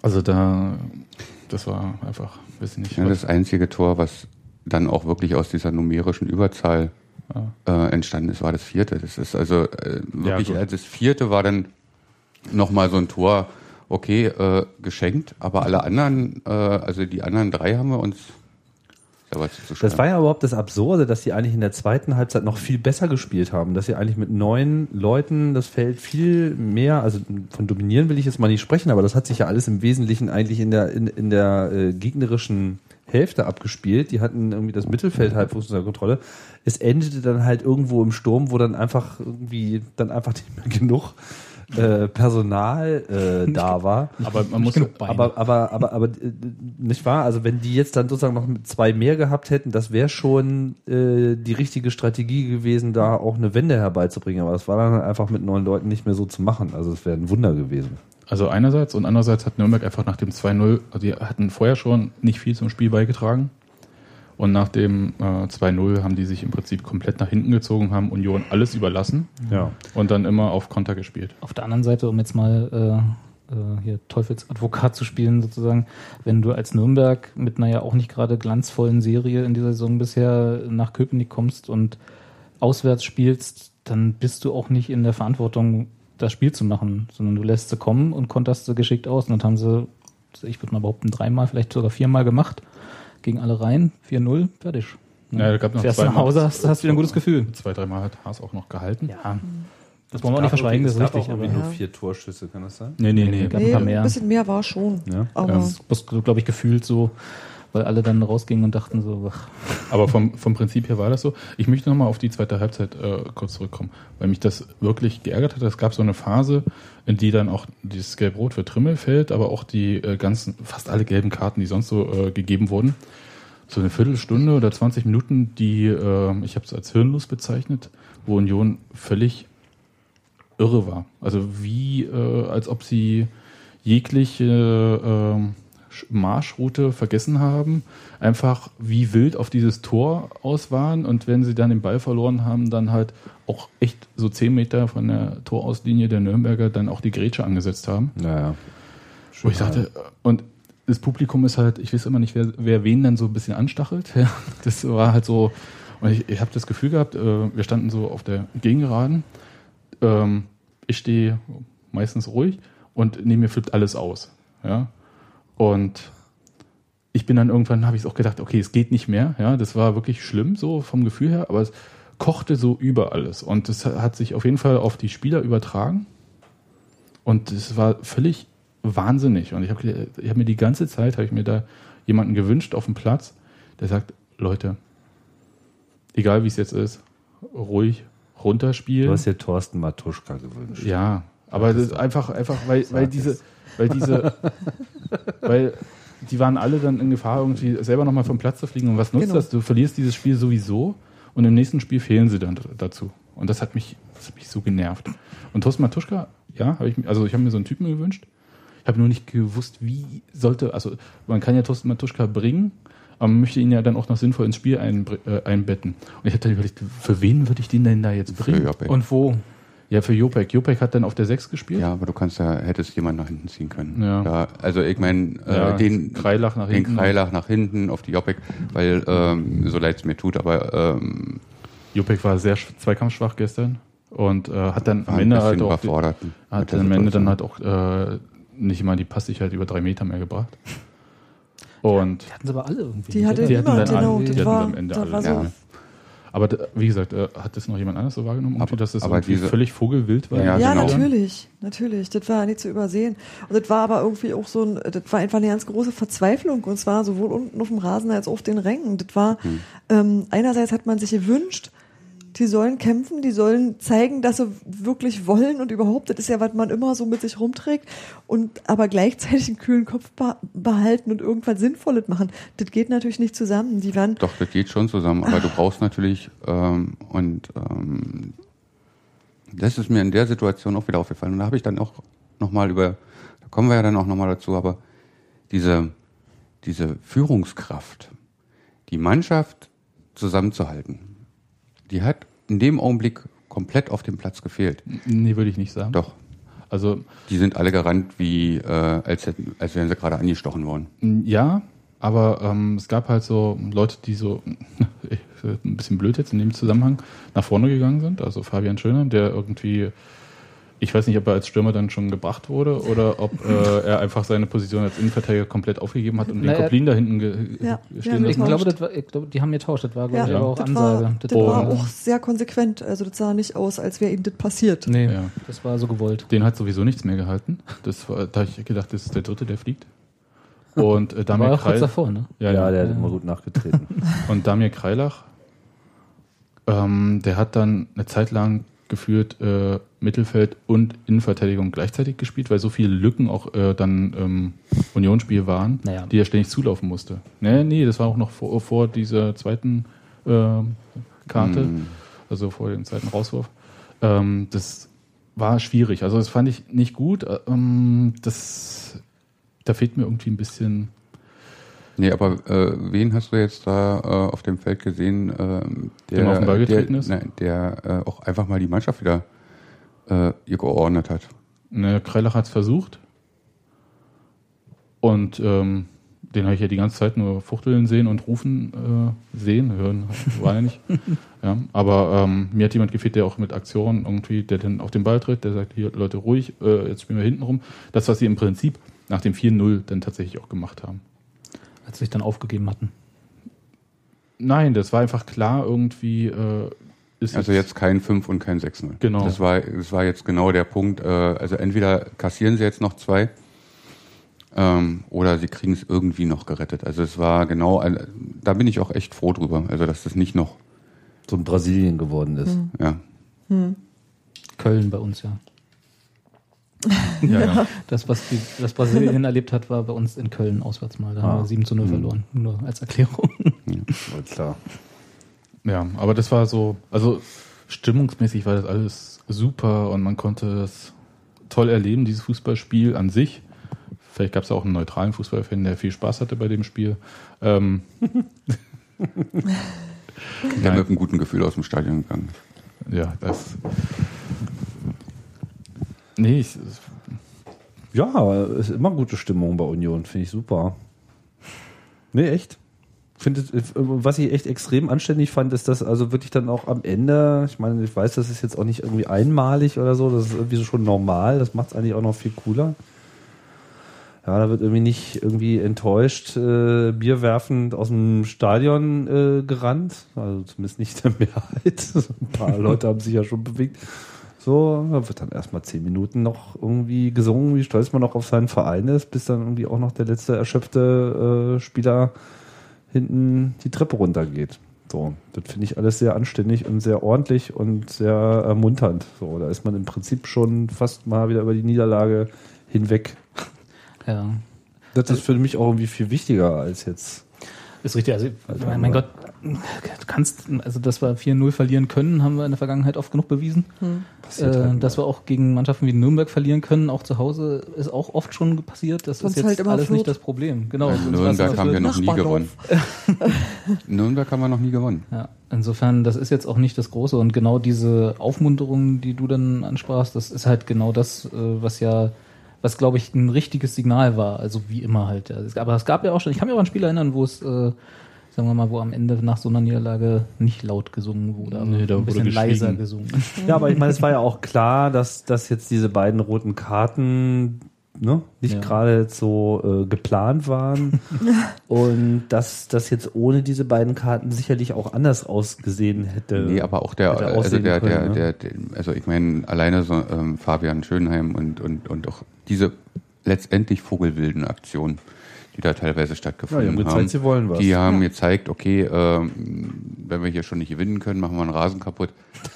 Also da, das war einfach, weiß ich nicht. Ja, das einzige Tor, was dann auch wirklich aus dieser numerischen Überzahl äh, entstanden ist, war das vierte. Das ist also äh, wirklich, äh, das vierte war dann nochmal so ein Tor, okay, äh, geschenkt, aber alle anderen, äh, also die anderen drei haben wir uns zu Das war ja überhaupt das Absurde, dass sie eigentlich in der zweiten Halbzeit noch viel besser gespielt haben, dass sie eigentlich mit neun Leuten das Feld viel mehr, also von dominieren will ich jetzt mal nicht sprechen, aber das hat sich ja alles im Wesentlichen eigentlich in der in, in der äh, gegnerischen Hälfte abgespielt. Die hatten irgendwie das Mittelfeld halbwegs unter Kontrolle. Es endete dann halt irgendwo im Sturm, wo dann einfach irgendwie dann einfach nicht mehr genug äh, Personal äh, da war. Aber man muss- Beine. aber aber aber aber äh, nicht wahr? Also wenn die jetzt dann sozusagen noch zwei mehr gehabt hätten, das wäre schon äh, die richtige Strategie gewesen, da auch eine Wende herbeizubringen. Aber das war dann einfach mit neun Leuten nicht mehr so zu machen. Also es wäre ein Wunder gewesen. Also einerseits und andererseits hat Nürnberg einfach nach dem 2-0, also die hatten vorher schon nicht viel zum Spiel beigetragen. Und nach dem äh, 2-0 haben die sich im Prinzip komplett nach hinten gezogen, haben Union alles überlassen Ja. und dann immer auf Konter gespielt. Auf der anderen Seite, um jetzt mal äh, äh, hier Teufelsadvokat zu spielen, sozusagen, wenn du als Nürnberg mit einer ja auch nicht gerade glanzvollen Serie in dieser Saison bisher nach Köpenick kommst und auswärts spielst, dann bist du auch nicht in der Verantwortung, das Spiel zu machen, sondern du lässt sie kommen und konterst sie geschickt aus. Und das haben sie, ich würde mal behaupten, dreimal, vielleicht sogar viermal gemacht. Gegen alle rein, 4-0, fertig. Ja, da gab noch Fährst du zweimal- nach Hause, hast, hast wieder ein gutes Gefühl. Zwei, dreimal hat Haas auch noch gehalten. Ja. Das wollen wir auch nicht verschweigen, das ist richtig. aber nur vier Torschüsse, kann das sein? Nee, nee, nee. gab Nee, ein paar ein mehr. bisschen mehr war schon. Ja. Aber Das ist, glaube ich, gefühlt so, weil alle dann rausgingen und dachten so, ach, Aber vom, vom Prinzip her war das so. Ich möchte nochmal auf die zweite Halbzeit äh, kurz zurückkommen, weil mich das wirklich geärgert hat. Es gab so eine Phase, in die dann auch dieses Gelb-Rot für Trimmel fällt, aber auch die äh, ganzen, fast alle gelben Karten, die sonst so äh, gegeben wurden. So eine Viertelstunde oder 20 Minuten, die, äh, ich habe es als hirnlos bezeichnet, wo Union völlig irre war. Also wie, äh, als ob sie jegliche äh, Marschroute vergessen haben, einfach wie wild auf dieses Tor aus waren und wenn sie dann den Ball verloren haben, dann halt auch echt so zehn Meter von der Torauslinie der Nürnberger dann auch die Grätsche angesetzt haben. Naja. Wo ich dachte, und das Publikum ist halt, ich weiß immer nicht, wer, wer wen dann so ein bisschen anstachelt. Ja, das war halt so, und ich, ich habe das Gefühl gehabt, äh, wir standen so auf der Gegengeraden. Ähm, ich stehe meistens ruhig und neben mir flippt alles aus. Ja. Und ich bin dann irgendwann, habe ich auch gedacht, okay, es geht nicht mehr. Ja, das war wirklich schlimm, so vom Gefühl her, aber es kochte so über alles. Und das hat sich auf jeden Fall auf die Spieler übertragen. Und es war völlig wahnsinnig. Und ich habe ich hab mir die ganze Zeit, habe ich mir da jemanden gewünscht auf dem Platz, der sagt, Leute, egal wie es jetzt ist, ruhig runterspielen. Du hast dir Thorsten Matuschka gewünscht. Ja, aber das ist einfach, einfach, weil, weil es. diese, weil diese, weil die waren alle dann in Gefahr, irgendwie selber nochmal vom Platz zu fliegen. Und was nutzt Genau. das? Du verlierst dieses Spiel sowieso und im nächsten Spiel fehlen sie dann dazu. Und das hat mich, das hat mich so genervt. Und Thorsten Matuschka, ja, habe ich, mir- also ich habe mir so einen Typen gewünscht. Ich habe nur nicht gewusst, wie sollte, also man kann ja Thorsten Matuschka bringen, aber man möchte ihn ja dann auch noch sinnvoll ins Spiel einbr- äh, einbetten. Und ich habe dann überlegt, für wen würde ich den denn da jetzt bringen? Jopek. Und wo? Ja, für Jopek. Jopek hat dann auf der 6 gespielt. Ja, aber du kannst ja, hättest jemand nach hinten ziehen können. Ja. Da, also ich meine, äh, Ja, den Kreilach nach hinten. Den Kreilach nach hinten auf die Jopek, weil ähm, so leid es mir tut, aber ähm, Jopek war sehr sch- zweikampfschwach gestern und äh, hat dann am Ende halt auch, mit hat dann am Ende dann halt auch äh, nicht mal die Passsicherheit über drei Meter mehr gebracht. Und Die hatten sie aber alle irgendwie. Die hatte die hatten dann genau. alle, die hatten am Ende da alle. war so, Ja. Aber wie gesagt, äh, hat das noch jemand anders so wahrgenommen, Aber- dass das aber irgendwie diese- völlig vogelwild war? Ja, Ja, genau. natürlich, natürlich. Das war nicht zu übersehen. Und das war aber irgendwie auch so ein, das war einfach eine ganz große Verzweiflung. Und zwar sowohl unten auf dem Rasen als auch auf den Rängen. Das war, Hm. ähm, einerseits hat man sich gewünscht, die sollen kämpfen, die sollen zeigen, dass sie wirklich wollen und überhaupt, das ist ja, was man immer so mit sich rumträgt und aber gleichzeitig einen kühlen Kopf beh- behalten und irgendwas Sinnvolles machen. Das geht natürlich nicht zusammen. Die waren, doch, das geht schon zusammen, aber du brauchst natürlich, ähm, und ähm, das ist mir in der Situation auch wieder aufgefallen. Und da habe ich dann auch nochmal über, da kommen wir ja dann auch nochmal dazu, aber diese, diese Führungskraft, die Mannschaft zusamsammenzuhalten, die hat in dem Augenblick komplett auf dem Platz gefehlt. Nee, würde ich nicht sagen. Doch. Also Die sind alle gerannt, wie äh, als, hätten, als wären sie gerade angestochen worden. Ja, aber ähm, es gab halt so Leute, die so ein bisschen blöd jetzt in dem Zusammenhang nach vorne gegangen sind. Also Fabian Schöner, der irgendwie, ich weiß nicht, ob er als Stürmer dann schon gebracht wurde oder ob äh, er einfach seine Position als Innenverteidiger komplett aufgegeben hat und den Naja, Koplin da hinten ge Ja, stehen ja, Ich lassen. glaube, das war, ich glaube, die haben getauscht. Das war, glaube ja, ich, aber auch das Ansage. war, das war auch sehr konsequent. Also das sah nicht aus, als wäre ihm das passiert. Nee, Ja. das war so gewollt. Den hat sowieso nichts mehr gehalten. Das war, da habe ich gedacht, das ist der dritte, der fliegt. Und äh, Da Damir war auch kurz davor, ne? Ja, Ja, ja, der hat immer gut nachgetreten. Und Damir Kreilach, ähm, der hat dann eine Zeit lang geführt äh, Mittelfeld und Innenverteidigung gleichzeitig gespielt, weil so viele Lücken auch äh, dann im Unionsspiel waren, Naja. die er ständig zulaufen musste. Nee, nee, das war auch noch vor, vor dieser zweiten ähm, Karte, Hm. also vor dem zweiten Rauswurf. Ähm, das war schwierig. Also das fand ich nicht gut. Äh, Ähm, das, da fehlt mir irgendwie ein bisschen Nee, aber äh, wen hast du jetzt da äh, auf dem Feld gesehen, ähm, der, Dem auf den Ball der, getreten ist? Nein, der äh, auch einfach mal die Mannschaft wieder äh, ihr geordnet hat. Ne, Kreilach hat es versucht. Und ähm, den habe ich ja die ganze Zeit nur fuchteln sehen und rufen äh, sehen. Hören war ja nicht. ja, aber ähm, mir hat jemand gefehlt, der auch mit Aktionen irgendwie, der dann auf den Ball tritt, der sagt, hier Leute, ruhig, äh, jetzt spielen wir hinten rum. Das, was sie im Prinzip nach dem 4-0 dann tatsächlich auch gemacht haben. Sich dann aufgegeben hatten. Nein, das war einfach klar irgendwie. Äh, ist Also jetzt kein 5 und kein 6-0. Genau. Das war, das war jetzt genau der Punkt. Äh, also entweder kassieren sie jetzt noch zwei ähm, oder sie kriegen es irgendwie noch gerettet. Also es war genau, da bin ich auch echt froh drüber. Also dass das nicht noch, So ein Brasilien geworden ist. ja. Köln bei uns, ja. Ja, ja. Das, was die, das Brasilien erlebt hat, war bei uns in Köln auswärts mal. Da haben Ah. wir 7 zu 0 verloren. Nur als Erklärung. Voll klar. Ja, aber das war so, also stimmungsmäßig war das alles super und man konnte das toll erleben, dieses Fußballspiel an sich. Vielleicht gab es auch einen neutralen Fußballfan, der viel Spaß hatte bei dem Spiel. Ähm, Der mit einem guten Gefühl aus dem Stadion gegangen ist. ja, das. Nee, ich, Ja, ist immer gute Stimmung bei Union, finde ich super. Nee, echt. Finde, was ich echt extrem anständig fand, ist, dass also wirklich dann auch am Ende, ich meine, ich weiß, das ist jetzt auch nicht irgendwie einmalig oder so, das ist irgendwie so schon normal, das macht es eigentlich auch noch viel cooler. Ja, da wird irgendwie nicht irgendwie enttäuscht, äh, Bier werfend aus dem Stadion äh, gerannt, also zumindest nicht der Mehrheit. Ein paar Leute haben sich ja schon bewegt. So, da wird dann erstmal zehn Minuten noch irgendwie gesungen, wie stolz man noch auf seinen Verein ist, bis dann irgendwie auch noch der letzte erschöpfte äh, Spieler hinten die Treppe runtergeht. So, das finde ich alles sehr anständig und sehr ordentlich und sehr ermunternd. So, da ist man im Prinzip schon fast mal wieder über die Niederlage hinweg. Ja. Das ist für mich auch irgendwie viel wichtiger als jetzt. Ist richtig. Also, mein, mein Gott, kannst, also dass wir 4-0 verlieren können, haben wir in der Vergangenheit oft genug bewiesen. Hm. Äh, halt dass wir auch gegen Mannschaften wie Nürnberg verlieren können, auch zu Hause, ist auch oft schon passiert. Das Sonst ist jetzt halt immer alles nicht Fürth. das Problem. Genau. Sonst Nürnberg haben wir noch nie gewonnen. Nürnberg haben wir noch nie gewonnen. Ja, insofern, das ist jetzt auch nicht das Große. Und genau diese Aufmunterung, die du dann ansprachst, das ist halt genau das, äh, was ja, was glaube ich ein richtiges Signal war. Also wie immer halt. Ja. Aber es gab ja auch schon, ich kann mich auch an ein Spiel erinnern, wo es, äh, sagen wir mal, wo am Ende nach so einer Niederlage nicht laut gesungen wurde, aber Nee, da ein wurde bisschen leiser gesungen. Ja, aber ich meine, es war ja auch klar, dass, dass jetzt diese beiden roten Karten ne, nicht Ja. gerade jetzt so äh, geplant waren und dass das jetzt ohne diese beiden Karten sicherlich auch anders ausgesehen hätte. Nee, aber auch der, also der, der, können, ne? der, der, also ich meine, alleine so ähm, Fabian Schönheim und, und, und auch diese letztendlich vogelwilden Aktionen, die da teilweise stattgefunden Ja, die haben haben. gezeigt, sie wollen was. Die haben Ja. gezeigt, okay, ähm, wenn wir hier schon nicht gewinnen können, machen wir einen Rasen kaputt.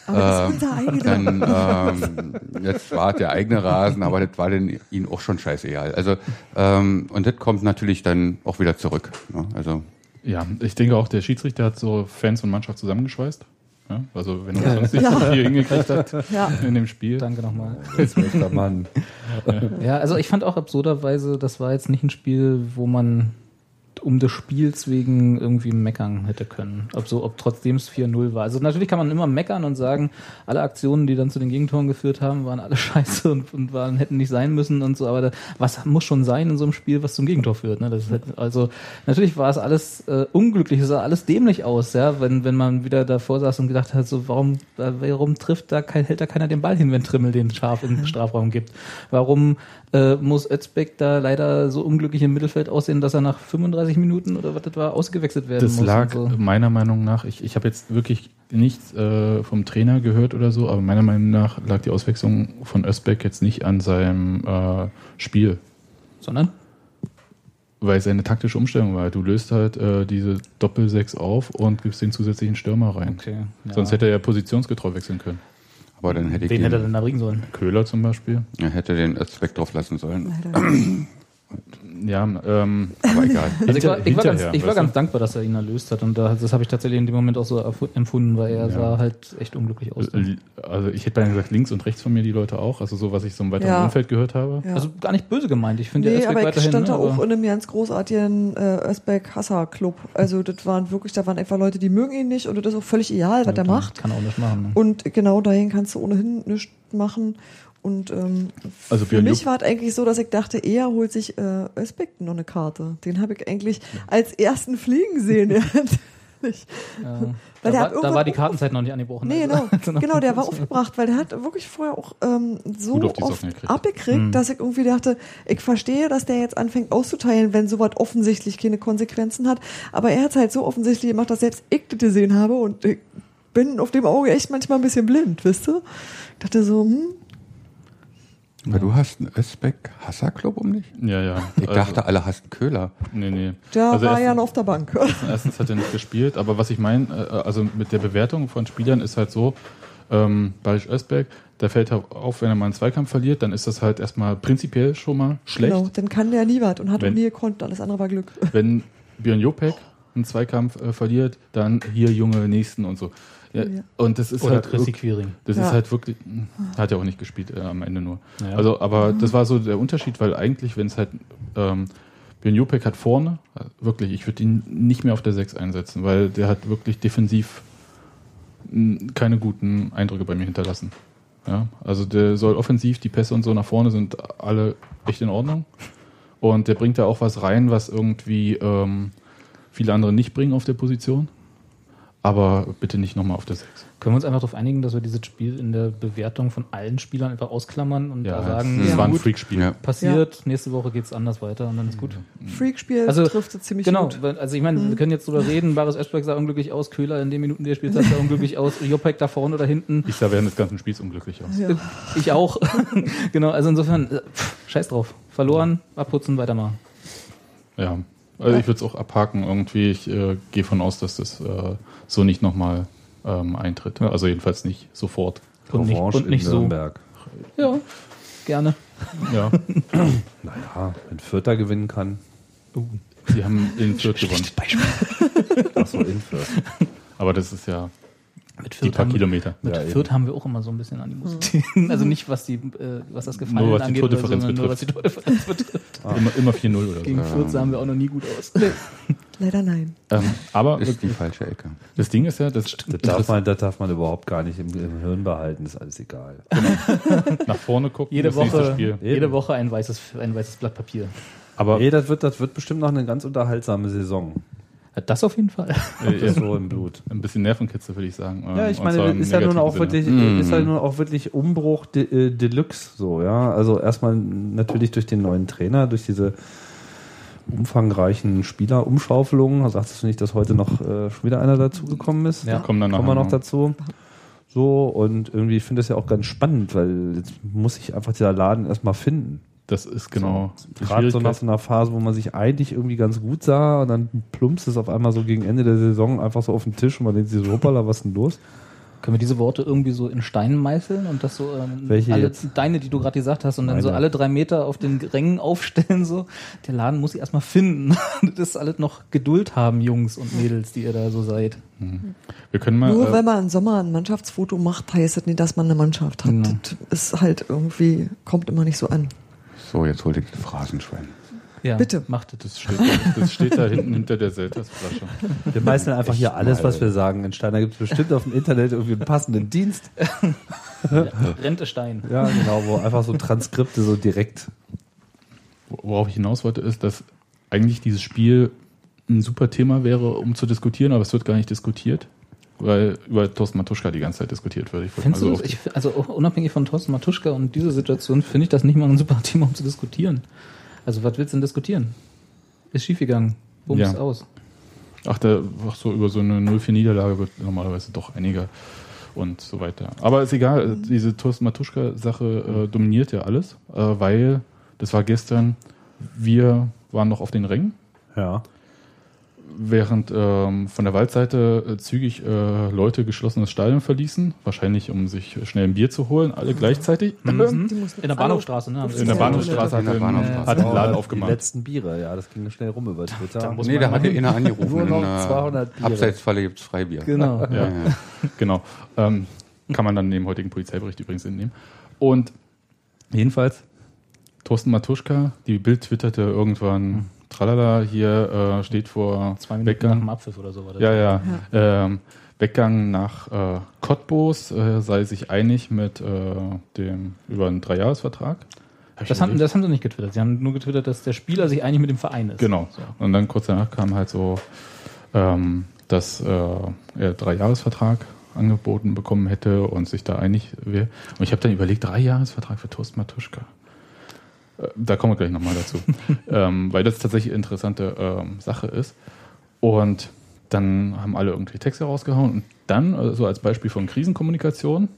Aber das ist unser eigener. dann ähm, jetzt war der eigene Rasen, aber das war denn ihnen auch schon scheißegal. Also ähm, und das kommt natürlich dann auch wieder zurück. Ne? Also ja, ich denke auch, der Schiedsrichter hat so Fans und Mannschaft zusammengeschweißt. Ja, also wenn er sonst nicht Ja. so viel hingekriegt hat Ja. in dem Spiel. Danke nochmal. Schlechter Mann. Ja, also ich fand auch absurderweise, das war jetzt nicht ein Spiel, wo man um des Spiels wegen irgendwie meckern hätte können. Ob so, ob trotzdem es 4-0 war. Also natürlich kann man immer meckern und sagen, alle Aktionen, die dann zu den Gegentoren geführt haben, waren alle scheiße und, und waren, hätten nicht sein müssen und so, aber da, was muss schon sein in so einem Spiel, was zum Gegentor führt? Ne? Das halt, also natürlich war es alles äh, unglücklich, es sah alles dämlich aus, ja, wenn, wenn man wieder davor saß und gedacht hat, so warum, äh, warum trifft da kein, hält da keiner den Ball hin, wenn Trimmel den scharf im Strafraum gibt? Warum äh, muss Özbeck da leider so unglücklich im Mittelfeld aussehen, dass er nach 35 Minuten oder was das war, ausgewechselt werden Das muss? lag und so. meiner Meinung nach, ich, ich habe jetzt wirklich nichts äh, vom Trainer gehört oder so, aber meiner Meinung nach lag die Auswechslung von Özbeck jetzt nicht an seinem äh, Spiel, Sondern? weil es eine taktische Umstellung war. Du löst halt äh, diese Doppel-Sechs auf und gibst den zusätzlichen Stürmer rein. Okay. Ja. Sonst hätte er ja positionsgetreu wechseln können. Aber dann hätte ich Wen den, hätte er denn da bringen sollen? Köhler zum Beispiel. er hätte den Özbeck drauf lassen sollen. Ja, ähm, Aber egal. Also ich war, ich war, ganz, ich war ganz dankbar, dass er ihn erlöst hat und da, das habe ich tatsächlich in dem Moment auch so empfunden, weil er Ja. sah halt echt unglücklich aus. Äh, Also ich hätte beinahe gesagt, links und rechts von mir die Leute auch, also so, was ich so im weiteren Ja. Umfeld gehört habe. Ja. Also gar nicht böse gemeint. Ich finde Nee, der Özbeck aber ich stand da ne, auch aber- in einem ganz großartigen äh, Özbeck-Hasser-Club. Also das waren wirklich, da waren einfach Leute, die mögen ihn nicht und das ist auch völlig egal, was er macht. Kann auch nicht machen. Ne? Und genau dahin kannst du ohnehin nichts machen. Und ähm, Also für mich war es eigentlich so, dass ich dachte, er holt sich äh, Özbeck noch eine Karte. Den habe ich eigentlich als ersten fliegen sehen. Ja, nicht. Ja. Weil der da, war, da war die Kartenzeit noch nicht angebrochen. Nee, also. genau. genau, der war aufgebracht, weil der hat wirklich vorher auch ähm, so oft abgekriegt, Hm. dass ich irgendwie dachte, ich verstehe, dass der jetzt anfängt auszuteilen, wenn sowas offensichtlich keine Konsequenzen hat. Aber er hat halt so offensichtlich gemacht, dass selbst ich das gesehen habe und ich bin auf dem Auge echt manchmal ein bisschen blind, wisst ihr? Ich dachte so, hm, Aber du hast einen Özbeck-Hasser-Club um dich? Ja, ja. Ich dachte, alle hassen Köhler. Nee, nee. der Also war erst- ja noch auf der Bank. Erstens hat er nicht gespielt, aber was ich meine, äh, also mit der Bewertung von Spielern ist halt so, ähm, Barisch Özbeck, der fällt halt auf, wenn er mal einen Zweikampf verliert, dann ist das halt erstmal prinzipiell schon mal schlecht. Genau, dann kann der nie was und hat Wenn- auch nie gekonnt. Alles andere war Glück. Wenn Björn Jopek einen Zweikampf äh, verliert, dann hier junge Nächsten und so. Ja. Und das ist Oder halt Chrissy Quiring. Das Ja. ist halt wirklich, hat ja auch nicht gespielt äh, am Ende nur. Ja. Also, aber Mhm. das war so der Unterschied, weil eigentlich, wenn es halt ähm, Björn Jopek hat vorne, äh, wirklich, ich würde ihn nicht mehr auf der 6 einsetzen, weil der hat wirklich defensiv keine guten Eindrücke bei mir hinterlassen. Ja, also der soll offensiv, die Pässe und so nach vorne sind alle echt in Ordnung. Und der bringt da auch was rein, was irgendwie ähm, viele andere nicht bringen auf der Position. Aber bitte nicht nochmal auf der 6. Können wir uns einfach darauf einigen, dass wir dieses Spiel in der Bewertung von allen Spielern einfach ausklammern und Ja, da sagen, das ja, war ein Freakspiel. Ja. Passiert, nächste Woche geht's anders weiter und dann ist gut. Freakspiel Also, trifft es ziemlich genau, gut. weil- also ich meine, Mhm. wir können jetzt drüber reden, Baris Eschberg sah unglücklich aus, Köhler in den Minuten, die er spielt, sah unglücklich aus, Jopek da vorne oder hinten. Ich sah während des ganzen Spiels unglücklich aus. Ja. Ich auch. genau, also insofern, äh, pff, scheiß drauf. Verloren, abputzen, weitermachen. Ja, also ich würde es auch abhaken irgendwie. Ich äh, gehe von aus, dass das äh, so nicht nochmal ähm, eintritt. Also jedenfalls nicht sofort. Und nicht- und nicht in so. Nürnberg. Ja, gerne. Ja. naja, wenn Fürther gewinnen kann. Sie haben in Fürth gewonnen. Achso, in Fürth. Aber das ist ja Mit die paar haben, Kilometer. Mit Ja, Fürth haben wir auch immer so ein bisschen Animosität. Also nicht, was, die, äh, was das Gefallen Nur was die angeht, Tordifferenz sondern nur was die betrifft. Tordifferenz betrifft. Ah. Immer, immer 4-0 oder so. Gegen Fürth sahen wir auch noch nie gut aus. Leider nein. Ähm, aber Ist die falsche Ecke. das Ding ist ja, das, Das darf, man, das darf man überhaupt gar nicht im, im Hirn behalten, ist alles egal. nach vorne gucken. Jede Woche, Spiel. jede Woche ein weißes, ein weißes Blatt Papier. Aber Nee, das wird, das wird bestimmt noch eine ganz unterhaltsame Saison. Das auf jeden Fall. äh, Das so im Blut. ein bisschen Nervenkitzel, würde ich sagen. Ja, Ähm, ich meine, ist ja nun auch wirklich, Sinne. ist ja nun auch wirklich Umbruch de, äh, Deluxe, so, ja. Also erstmal natürlich durch den neuen Trainer, durch diese umfangreichen Spielerumschaufelungen. Sagtest du nicht, dass heute noch äh, schon wieder einer dazugekommen ist? Ja. Kommen dann Kommen wir noch dazu. So, und irgendwie ich finde das ja auch ganz spannend, weil jetzt muss ich einfach dieser Laden erstmal finden. Das ist genau die Gerade so nach so einer Phase, wo man sich eigentlich irgendwie ganz gut sah und dann plumpst es auf einmal so gegen Ende der Saison einfach so auf den Tisch und man denkt sich so, hoppala, was ist denn los? Können wir diese Worte irgendwie so in Steinen meißeln und das so ähm, Welche alle, jetzt? deine, die du gerade gesagt hast, und dann so Meine. alle drei Meter auf den Rängen aufstellen, so. Der Laden muss sich erstmal finden. Das ist alles noch Geduld haben, Jungs und Mädels, die ihr da so seid. Wir können mal. Nur äh, wenn man im Sommer ein Mannschaftsfoto macht, heißt das nicht, dass man eine Mannschaft hat. Genau. Das ist halt irgendwie, kommt immer nicht so an. So, jetzt hol dir das Phrasenschwein. Ja, Bitte. Macht das. das, steht, das steht da hinten hinter der Seltersflasche. Wir meißeln einfach hier Echt alles, was mal. wir sagen. In Steiner gibt es bestimmt auf dem Internet irgendwie einen passenden Dienst. Rente Stein. Ja, genau, wo einfach so Transkripte so direkt. Worauf ich hinaus wollte, ist, dass eigentlich dieses Spiel ein super Thema wäre, um zu diskutieren, aber es wird gar nicht diskutiert, weil über Thorsten Matuschka die ganze Zeit diskutiert wird. Findest mal du das? Ich, also unabhängig von Thorsten Matuschka und dieser Situation finde ich das nicht mal ein super Thema, um zu diskutieren. Also was willst du denn diskutieren? Ist schiefgegangen. Bums Ja. aus. Ach, der, ach so, über so eine 0-4-Niederlage wird normalerweise doch einiger und so weiter. Aber ist egal, diese Thorsten Matuschka-Sache äh, dominiert ja alles, äh, weil das war gestern, wir waren noch auf den Rängen, Ja. Während ähm, von der Waldseite äh, zügig äh, Leute geschlossenes Stadion verließen, wahrscheinlich um sich schnell ein Bier zu holen, alle gleichzeitig. Die mussten In der Bahnhofstraße, ne? In der. Bahnhofstraße In der hat, Bahnhofstraße. hat den Laden Die aufgemacht. letzten Biere, ja, das ging schnell rum über Twitter. Da muss Nee, da hatte hin. einer angerufen. Nur noch in der 200 Biere. Abseitsfalle gibt's Freibier. Genau. Ja, genau. Ähm, kann man dann dem heutigen Polizeibericht übrigens entnehmen. Und jedenfalls, Thorsten Matuschka, die Bild twitterte irgendwann, tralala, hier äh, steht vor Zwei Minuten nach Weggang. dem Abpfiff oder so war das. Ja, ja. Ähm, Weggang nach äh, Cottbus, äh, sei sich einig mit äh, dem über einen Dreijahresvertrag. Das haben, das haben sie nicht getwittert. Sie haben nur getwittert, dass der Spieler sich eigentlich mit dem Verein ist. Genau. So. Und dann kurz danach kam halt so, ähm, dass äh, er Dreijahresvertrag angeboten bekommen hätte und sich da einig wäre. Und ich habe dann überlegt, Dreijahresvertrag für Thorsten Matuschka. Äh, Da kommen wir gleich nochmal dazu. ähm, weil das tatsächlich eine interessante ähm, Sache ist. Und dann haben alle irgendwie Texte rausgehauen. Und dann, äh, so als Beispiel von Krisenkommunikation,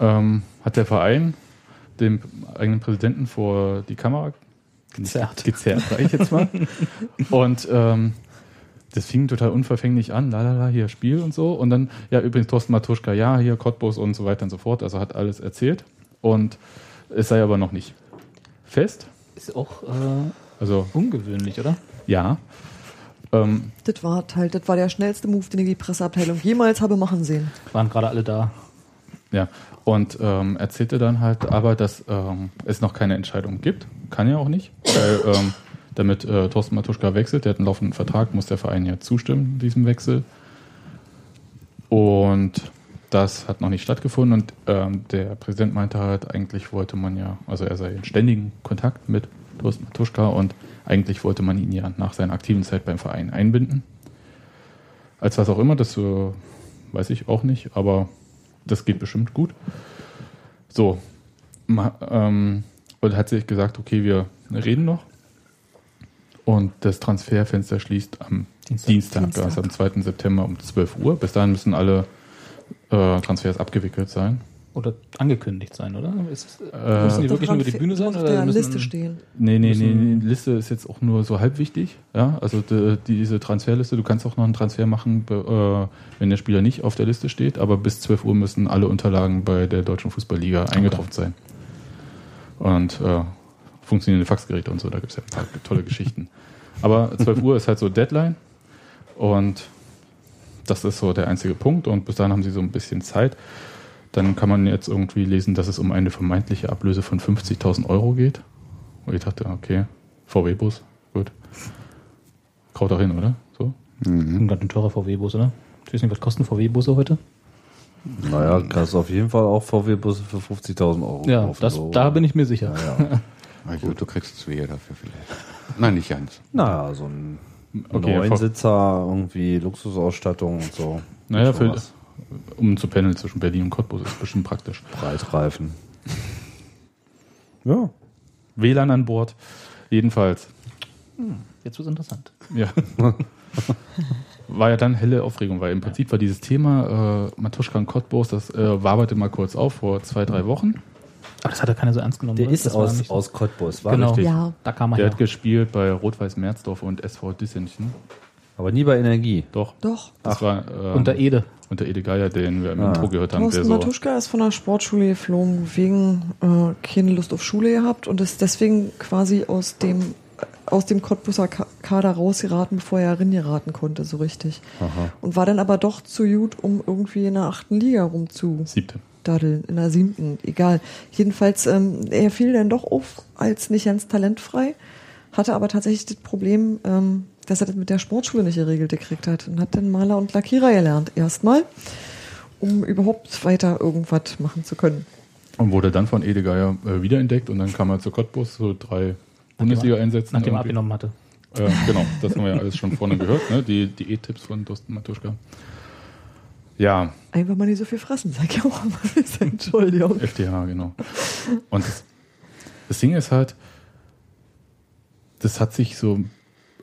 ähm, hat der Verein dem eigenen Präsidenten vor die Kamera Gezerrt. gezerrt, sag ich jetzt mal. und ähm, das fing total unverfänglich an, la la la, hier Spiel und so. Und dann, ja, übrigens Thorsten Matuschka, ja, hier Cottbus und so weiter und so fort. Also hat alles erzählt. Und es sei aber noch nicht fest. Ist auch äh, Also ungewöhnlich, oder? ja. Ähm, Das war halt, das war der schnellste Move, den ich die Presseabteilung jemals habe machen sehen. Waren gerade alle da. Ja, und ähm, erzählte dann halt aber, dass ähm, es noch keine Entscheidung gibt. Kann ja auch nicht, weil ähm, damit äh, Thorsten Matuschka wechselt, der hat einen laufenden Vertrag, muss der Verein ja zustimmen, diesem Wechsel. Und das hat noch nicht stattgefunden und ähm, der Präsident meinte halt, eigentlich wollte man ja, also er sei in ständigen Kontakt mit Thorsten Matuschka und eigentlich wollte man ihn ja nach seiner aktiven Zeit beim Verein einbinden. Als was auch immer, das äh, weiß ich auch nicht, aber das geht bestimmt gut. So, ma, ähm, und hat sich gesagt, okay, wir reden noch. Und das Transferfenster schließt am Dienstag, Dienstag. Dienstag, also am 2. September um 12 Uhr. Bis dahin müssen alle äh, Transfers abgewickelt sein. Oder angekündigt sein, oder? Ist, Äh, müssen die wirklich nur über die Bühne sein? muss auf Oder der müssen, Liste stehen. Nee, nee, nee, nee, die Liste ist jetzt auch nur so halb wichtig. Ja, also die, diese Transferliste, du kannst auch noch einen Transfer machen, be- äh, wenn der Spieler nicht auf der Liste steht, aber bis 12 Uhr müssen alle Unterlagen bei der Deutschen Fußballliga eingetroffen sein. Und äh, funktionierende Faxgeräte und so, da gibt es ja ein paar tolle Geschichten. Aber 12 Uhr ist halt so Deadline und das ist so der einzige Punkt und bis dahin haben sie so ein bisschen Zeit. Dann kann man jetzt irgendwie lesen, dass es um eine vermeintliche Ablöse von 50.000 Euro geht. Und ich dachte, okay, VW-Bus, gut. Kraut auch hin, oder? So? Mhm. gerade ein teurer VW-Bus, oder? Ich weiß nicht, was kosten VW-Busse heute? Naja, kannst du auf jeden Fall auch VW-Busse für 50.000 Euro Ja, kaufen. das, so. da bin ich mir sicher. Naja, Ich glaube, du kriegst zwei dafür vielleicht. Nein, nicht ganz. naja so ein Okay, Neunsitzer, irgendwie Luxusausstattung und so. Naja, für, um zu pendeln zwischen Berlin und Cottbus ist bestimmt praktisch. Breitreifen. Ja. WLAN an Bord. Jedenfalls. Jetzt wird interessant. Ja. war ja dann helle Aufregung, weil im Prinzip war dieses Thema äh, Matuschka und Cottbus, das äh, waberte mal kurz auf vor zwei, drei Wochen. Aber das hat ja keiner so ernst genommen. Der oder? ist Das aus, nicht so- aus Cottbus, war Genau. richtig. Ja, Da kam er Der her. hat gespielt bei Rot-Weiß Merzdorf und SV Dissenchen. Aber nie bei Energie. Doch. doch. Das war ähm, Unter Ede. unter Ede Geier, den wir im Ah. Intro gehört haben. Thorsten so, Matuschka ist von der Sportschule geflogen, wegen äh, keine Lust auf Schule gehabt und ist deswegen quasi aus dem aus dem Cottbuser Ka- Kader rausgeraten, bevor er reingeraten konnte, so richtig. Und war dann aber doch zu gut, um irgendwie in der achten Liga rumzu siebte. Daddeln, in der siebten, egal. Jedenfalls, ähm, er fiel dann doch auf als nicht ganz talentfrei, hatte aber tatsächlich das Problem, ähm, dass er das mit der Sportschule nicht geregelt gekriegt hat und hat dann Maler und Lackierer gelernt, erstmal, um überhaupt weiter irgendwas machen zu können. Und wurde dann von Ede Geier äh, wiederentdeckt und dann kam er zu Cottbus, so drei Bundesliga-Einsätzen. Nachdem er abgenommen hatte. Äh, genau, das haben wir ja alles schon vorne gehört, ne? die Diät-Tipps von Thorsten Matuschka. Ja, Einfach mal nicht so viel fressen, sag ich auch mal. Entschuldigung. FDH, genau. Und das, das Ding ist halt, das hat sich so,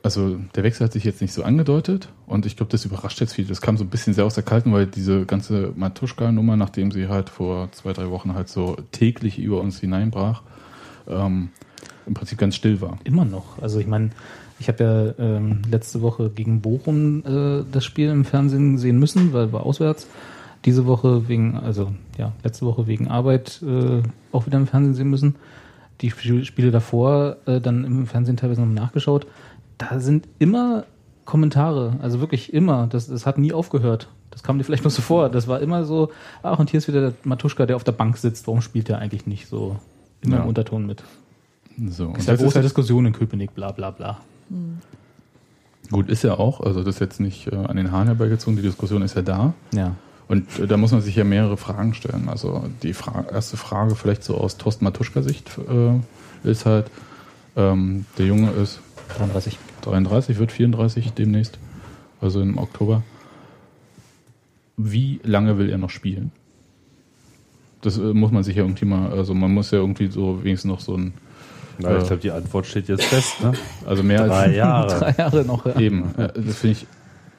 also der Wechsel hat sich jetzt nicht so angedeutet und ich glaube, das überrascht jetzt viele. Das kam so ein bisschen sehr aus der Kalten, weil diese ganze Matuschka-Nummer, nachdem sie halt vor zwei, drei Wochen halt so täglich über uns hineinbrach, ähm, im Prinzip ganz still war. Immer noch. Also ich meine, ich habe ja ähm, letzte Woche gegen Bochum äh, das Spiel im Fernsehen sehen müssen, weil war auswärts. Diese Woche wegen, also ja, letzte Woche wegen Arbeit äh, auch wieder im Fernsehen sehen müssen. Die Spiel- Spiele davor äh, dann im Fernsehen teilweise noch nachgeschaut. Da sind immer Kommentare, also wirklich immer. Das, das hat nie aufgehört. Das kam dir vielleicht noch so vor. Das war immer so, ach, und hier ist wieder der Matuschka, der auf der Bank sitzt. Warum spielt der eigentlich nicht so immer Ja. im Unterton mit? So, und Ist ja das große halt- Diskussion in Köpenick, bla bla bla. Gut, ist ja auch, also das ist jetzt nicht äh, an den Haaren herbeigezogen, die Diskussion ist ja da. Ja. Und äh, da muss man sich ja mehrere Fragen stellen. Also die Fra erste Frage vielleicht so aus Thorsten Matuschka-Sicht äh, ist halt, ähm, der Junge ist 33. 33, wird 34 demnächst, also im Oktober. Wie lange will er noch spielen? Das äh, muss man sich ja irgendwie mal, also man muss ja irgendwie so wenigstens noch so ein, Na, ich glaube, die Antwort steht jetzt fest. Ne? also mehr Drei als Jahre. Drei Jahre noch. Ja. eben. Äh, das finde ich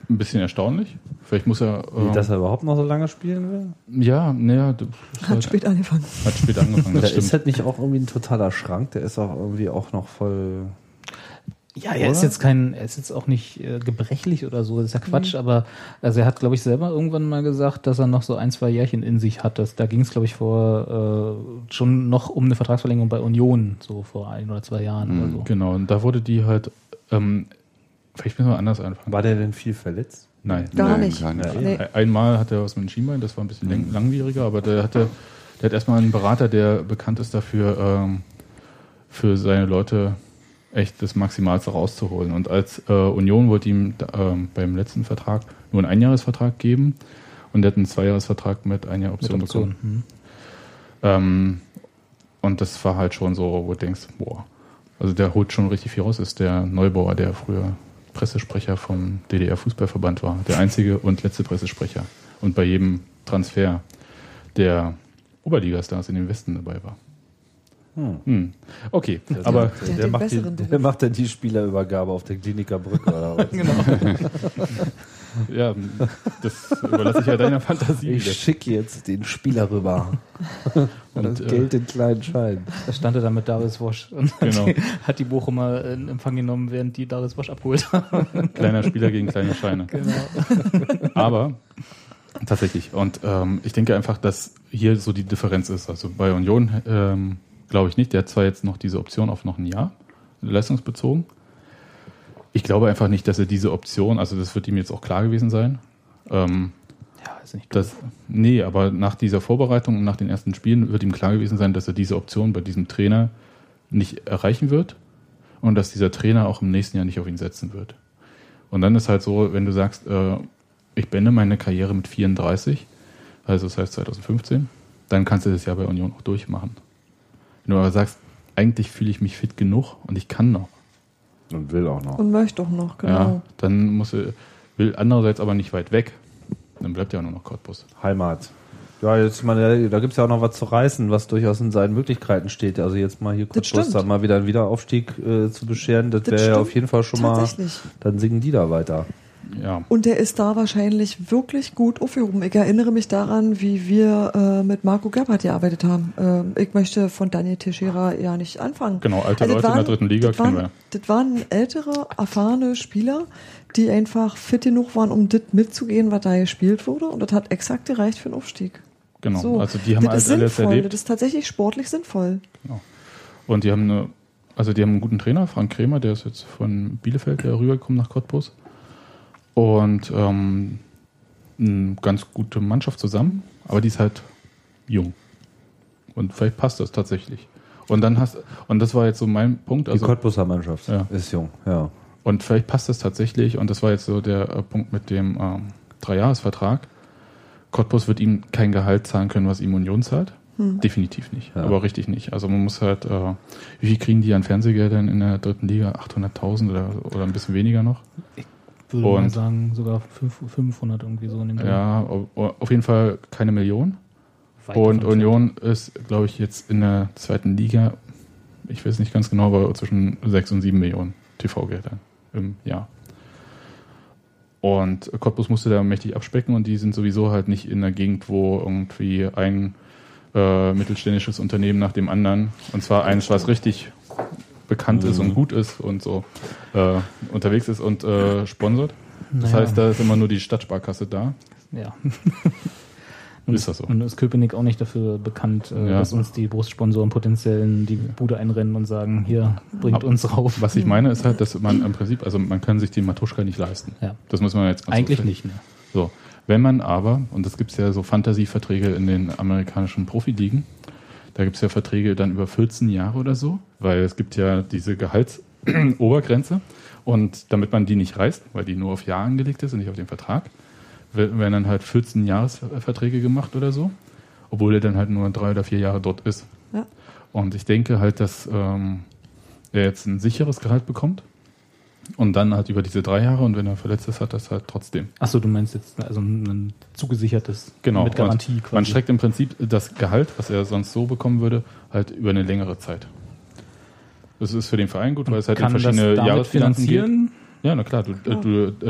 ein bisschen erstaunlich. Vielleicht muss er. Wie, äh, dass er überhaupt noch so lange spielen will? ja, naja, Hat halt, spät angefangen. hat spät angefangen. Der Das ist stimmt. halt nicht auch irgendwie ein totaler Schrank, der ist auch irgendwie auch noch voll. Ja, er ist Oder? jetzt kein, er ist jetzt auch nicht äh, gebrechlich oder so, das ist ja Quatsch, aber also er hat, glaube ich, selber irgendwann mal gesagt, dass er noch so ein, zwei Jährchen in sich hat. Das, da ging es, glaube ich, vor äh, schon noch um eine Vertragsverlängerung bei Union, so vor ein oder zwei Jahren oder so. Genau, und da wurde die halt, ähm, Vielleicht müssen wir anders anfangen. War der denn viel verletzt? Nein. Gar Nein, nicht. gar nicht. Nee. Ein- Einmal hat er was mit dem Schienbein, das war ein bisschen läng- langwieriger, aber der hatte, der hat erstmal einen Berater, der bekannt ist dafür, ähm, für seine Leute echt das Maximalste rauszuholen. Und als äh, Union wollte ihm ähm, beim letzten Vertrag nur einen Einjahresvertrag geben und der hat einen Zweijahresvertrag mit einer Mit Option bekommen. Hm. Ähm, und das war halt schon so, wo du denkst, boah, also der holt schon richtig viel raus, ist der Neubauer, der früher Pressesprecher vom DDR-Fußballverband war. Der einzige und letzte Pressesprecher. Und bei jedem Transfer der Oberligastars in den Westen dabei war. Hm. Okay, aber Der hat Der, den macht, die, der macht dann die Spielerübergabe auf der Kliniker Brücke oder was? Genau. ja, das überlasse ich ja deiner Fantasie. Ich schicke jetzt den Spieler rüber. Und das äh, Geld in kleinen Scheinen. Da stand er dann mit Darius Wosch und Genau. hat, die, hat die Bochumer in Empfang genommen, während die Darius Wosch abgeholt haben. Kleiner Spieler gegen kleine Scheine. Genau. Aber tatsächlich. Und ähm, ich denke einfach, dass hier so die Differenz ist. Also bei Union ähm, glaube ich nicht. Der hat zwar jetzt noch diese Option auf noch ein Jahr, leistungsbezogen. Ich glaube einfach nicht, dass er diese Option, also das wird ihm jetzt auch klar gewesen sein. Ähm, Ja, ist nicht das, nee, aber nach dieser Vorbereitung und nach den ersten Spielen wird ihm klar gewesen sein, dass er diese Option bei diesem Trainer nicht erreichen wird und dass dieser Trainer auch im nächsten Jahr nicht auf ihn setzen wird. Und dann ist halt so, wenn du sagst, äh, ich beende meine Karriere mit 34, also das heißt 2015, dann kannst du das Jahr bei Union auch durchmachen. Wenn du aber sagst, eigentlich fühle ich mich fit genug und ich kann noch, Und will auch noch. Und möchte auch noch, genau. ja, dann muss er, will andererseits aber nicht weit weg. Dann bleibt ja auch nur noch Cottbus. Heimat. Ja, jetzt mal, da gibt es ja auch noch was zu reißen, was durchaus in seinen Möglichkeiten steht. Also jetzt mal hier Cottbus stimmt. da mal wieder einen Wiederaufstieg äh, zu bescheren, das, Das wäre ja auf jeden Fall schon mal, dann singen die da weiter. Ja. Und der ist da wahrscheinlich wirklich gut aufgehoben. Ich erinnere mich daran, wie wir äh, mit Marco Gebhardt gearbeitet haben. Ähm, ich möchte von Daniel Teixeira ja nicht anfangen. Genau, alte Also Leute das in der dritten Liga das kennen waren, wir. Das waren ältere, erfahrene Spieler, die einfach fit genug waren, um das mitzugehen, was da gespielt wurde. Und das hat exakt gereicht für den Aufstieg. Genau, So. also die haben das halt ist alles sinnvoll. erlebt. Das ist tatsächlich sportlich sinnvoll. Und die haben eine, also die haben einen guten Trainer, Frank Kremer, der ist jetzt von Bielefeld rübergekommen nach Cottbus. Und ähm, eine ganz gute Mannschaft zusammen, aber die ist halt jung. Und vielleicht passt das tatsächlich. Und dann hast und das war jetzt so mein Punkt. Die Also, Cottbuser Mannschaft Ja. ist jung, ja. und vielleicht passt das tatsächlich, und das war jetzt so der äh, Punkt mit dem ähm, Dreijahresvertrag. Cottbus wird ihm kein Gehalt zahlen können, was ihm Union zahlt. Hm. Definitiv nicht, Ja. aber richtig nicht. Also man muss halt, äh, wie viel kriegen die an Fernsehgeldern in der dritten Liga? 800.000 oder, oder ein bisschen weniger noch? Würde mal Und- sagen, sogar fünf- 500 irgendwie so in dem. Ja, au- auf jeden Fall keine Million. Weit Und Union ist, glaube ich, jetzt in der zweiten Liga, ich weiß nicht ganz genau, aber zwischen 6 und 7 Millionen TV-Gelder im Jahr. Und Cottbus musste da mächtig abspecken und die sind sowieso halt nicht in der Gegend, wo irgendwie ein äh, mittelständisches Unternehmen nach dem anderen, und zwar eines, was richtig bekannt ist und gut ist und so äh, unterwegs ist und äh, sponsert. Das Naja. heißt, da ist immer nur die Stadtsparkasse da. Ja. Ist das so? Und ist Köpenick auch nicht dafür bekannt, äh, Ja. dass uns die Brustsponsoren potenziellen die Bude einrennen und sagen, hier, bringt Aber uns rauf. Was ich meine, ist halt, dass man im Prinzip, also man kann sich die Matuschka nicht leisten. Ja. Das muss man jetzt ganz Eigentlich so nicht, ne? So. Wenn man aber, und das gibt es ja so Fantasieverträge in den amerikanischen Profiligen, da gibt es ja Verträge dann über 14 Jahre oder so, weil es gibt ja diese Gehaltsobergrenze und damit man die nicht reißt, weil die nur auf Jahr angelegt ist und nicht auf den Vertrag, wer- werden dann halt 14 Jahresverträge gemacht oder so, obwohl er dann halt nur drei oder vier Jahre dort ist. Ja. Und ich denke halt, dass ähm, er jetzt ein sicheres Gehalt bekommt und dann halt über diese drei Jahre und wenn er verletzt ist, hat das halt trotzdem. Achso, du meinst jetzt also ein zugesichertes Genau. mit Garantie und quasi. Man streckt im Prinzip das Gehalt, was er sonst so bekommen würde, halt über eine längere Zeit. Das ist für den Verein gut, weil es halt in verschiedene damit Jahresfinanzen geht. finanzieren? Ja, na klar, du, äh, du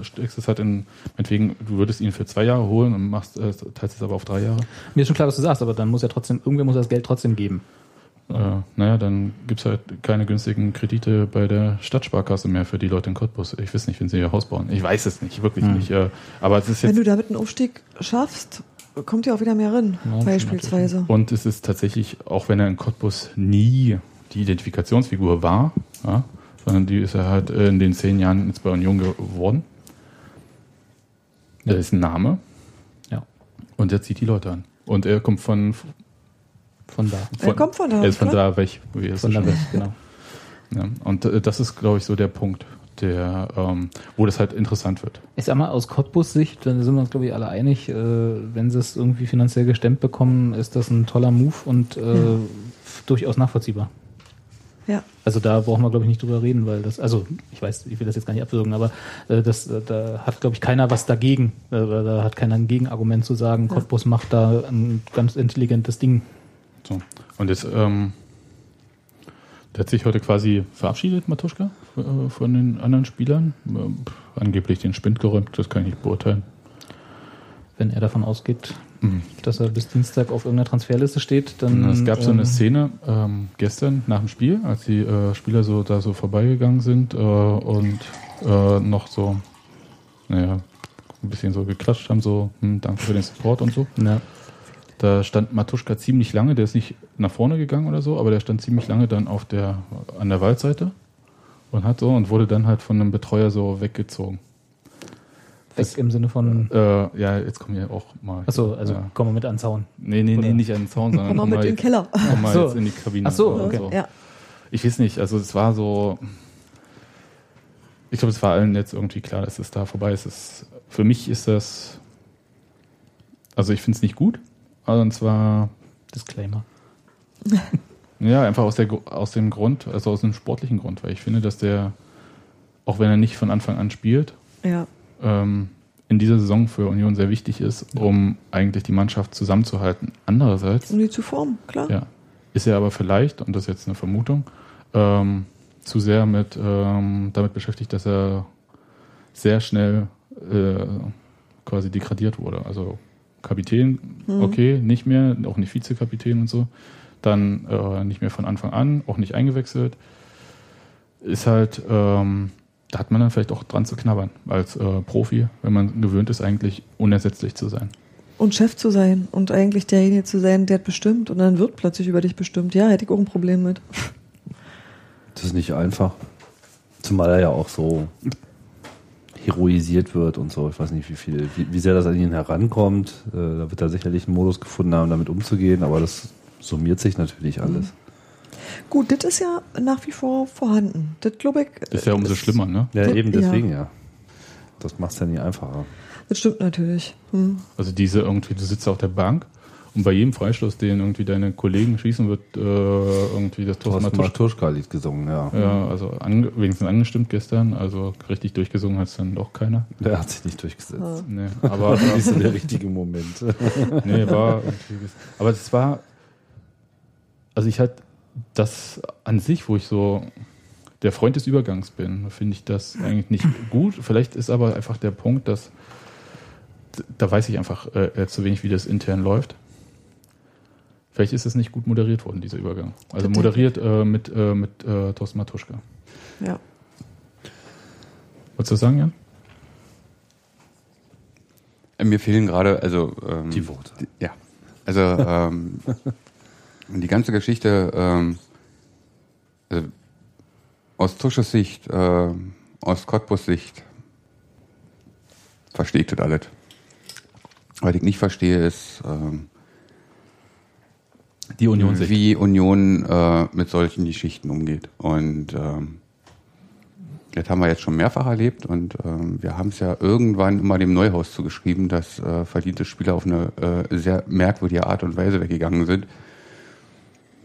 äh, steckst es halt in, meinetwegen, du würdest ihn für zwei Jahre holen und machst, äh, teilst es aber auf drei Jahre. Mir ist schon klar, was du sagst, aber dann muss er trotzdem, irgendwer muss das Geld trotzdem geben. Äh, naja, dann gibt's halt keine günstigen Kredite bei der Stadtsparkasse mehr für die Leute in Cottbus. Ich weiß nicht, wenn sie ihr Haus bauen. Ich weiß es nicht, wirklich Hm. nicht. Äh, aber es ist Wenn jetzt du damit einen Aufstieg schaffst, kommt ja auch wieder mehr rein, Ja, beispielsweise. Und es ist tatsächlich, auch wenn er in Cottbus nie die Identifikationsfigur war, ja, sondern die ist er halt in den zehn Jahren jetzt bei Union geworden. Der ist ein Name. Ja. Und der zieht die Leute an. Und er kommt von. Von da. Er kommt von da, Er ist von klar. da weg. Wie es Von da weg, ist. genau. Ja. Und äh, das ist, glaube ich, so der Punkt, der, ähm, wo das halt interessant wird. Ich sag mal, aus Cottbus Sicht, da sind wir uns, glaube ich, alle einig, äh, wenn sie es irgendwie finanziell gestemmt bekommen, ist das ein toller Move und äh, Ja. durchaus nachvollziehbar. Ja. Also da brauchen wir, glaube ich, nicht drüber reden, weil das, also ich weiß, ich will das jetzt gar nicht abwürgen, aber äh, das, äh, da hat, glaube ich, keiner was dagegen. Äh, da hat keiner ein Gegenargument zu sagen, Cottbus macht da ein ganz intelligentes Ding. So. Und jetzt, ähm, der hat sich heute quasi verabschiedet, Matuschka, äh, von den anderen Spielern. Ähm, angeblich den Spind geräumt, das kann ich nicht beurteilen. Wenn er davon ausgeht, Mhm. dass er bis Dienstag auf irgendeiner Transferliste steht, dann. es gab so eine ähm, Szene ähm, gestern nach dem Spiel, als die äh, Spieler so da so vorbeigegangen sind äh, und äh, noch so, naja, ein bisschen so geklatscht haben, so, hm, danke für den Support und so. Ja. Da stand Matuschka ziemlich lange, der ist nicht nach vorne gegangen oder so, aber der stand ziemlich lange dann auf der, an der Waldseite und hat so und wurde dann halt von einem Betreuer so weggezogen. Weg im Sinne von. Äh, ja, jetzt kommen wir auch mal. Achso, also ja. kommen wir mit an den Zaun. Nee, nee, nee, Oder? nicht an den Zaun, sondern Komm mal mit in den Keller. Komm mal so. jetzt in die Kabine. Ach so, oder okay. Ja. Ich weiß nicht, also es war so. Ich glaube, es war allen jetzt irgendwie klar, dass es da vorbei ist. Es, für mich ist das. Also ich finde es nicht gut. Also und zwar, Disclaimer. ja, einfach aus, der, aus dem Grund, also aus dem sportlichen Grund, weil ich finde, dass der, auch wenn er nicht von Anfang an spielt, Ja. ähm, in dieser Saison für Union sehr wichtig ist, um eigentlich die Mannschaft zusammenzuhalten. Andererseits Um die zu formen, klar. ja. Ist er aber vielleicht, und das ist jetzt eine Vermutung, ähm, zu sehr mit, ähm, damit beschäftigt, dass er sehr schnell äh, quasi degradiert wurde. Also Kapitän, Mhm. okay, nicht mehr, auch nicht Vizekapitän und so. Dann äh, nicht mehr von Anfang an, auch nicht eingewechselt. Ist halt, ähm, da hat man dann vielleicht auch dran zu knabbern als äh, Profi, wenn man gewöhnt ist, eigentlich unersetzlich zu sein. Und Chef zu sein und eigentlich derjenige zu sein, der hat bestimmt und dann wird plötzlich über dich bestimmt. Ja, hätte ich auch ein Problem mit. Das ist nicht einfach. Zumal er ja auch so heroisiert wird und so. Ich weiß nicht, wie viel, wie, wie sehr das an ihn herankommt. Äh, da wird er sicherlich einen Modus gefunden haben, damit umzugehen, aber das summiert sich natürlich alles. Gut, das ist ja nach wie vor vorhanden. Das glaube ich. Das ist ja umso schlimmer, ne? Ja, Ja. eben deswegen ja. Das macht es ja nie einfacher. Das stimmt natürlich. Hm. Also diese irgendwie, du sitzt auf der Bank und bei jedem Freistoß, den irgendwie deine Kollegen schießen, wird äh, irgendwie das Thorsten Matuschka. Matuschka-Lied gesungen, ja. Ja, also ange wenigstens angestimmt gestern, also richtig durchgesungen hat es dann doch keiner. Der hat sich nicht durchgesetzt. Ah. Nee, aber War nicht so der richtige Moment. nee, war aber es war, also ich halt das an sich, wo ich so der Freund des Übergangs bin, finde ich das eigentlich nicht gut. Vielleicht ist aber einfach der Punkt, dass da weiß ich einfach äh, zu wenig, wie das intern läuft. Vielleicht ist es nicht gut moderiert worden, dieser Übergang. Also moderiert äh, mit, äh, mit äh, Thorsten Matuschka. Ja. Wolltest du das sagen, Jan? Äh, Mir fehlen gerade, also ähm, Die Worte. die- Ja, also ähm, die ganze Geschichte ähm, also, aus Tusches Sicht, äh, aus Cottbus Sicht verstehe ich das alles. Was ich nicht verstehe, ist ähm, Die Union-Sicht. wie Union äh, mit solchen Geschichten umgeht. Und ähm, das haben wir jetzt schon mehrfach erlebt und ähm, wir haben es ja irgendwann immer dem Neuhaus zugeschrieben, dass äh, verdiente Spieler auf eine äh, sehr merkwürdige Art und Weise weggegangen sind.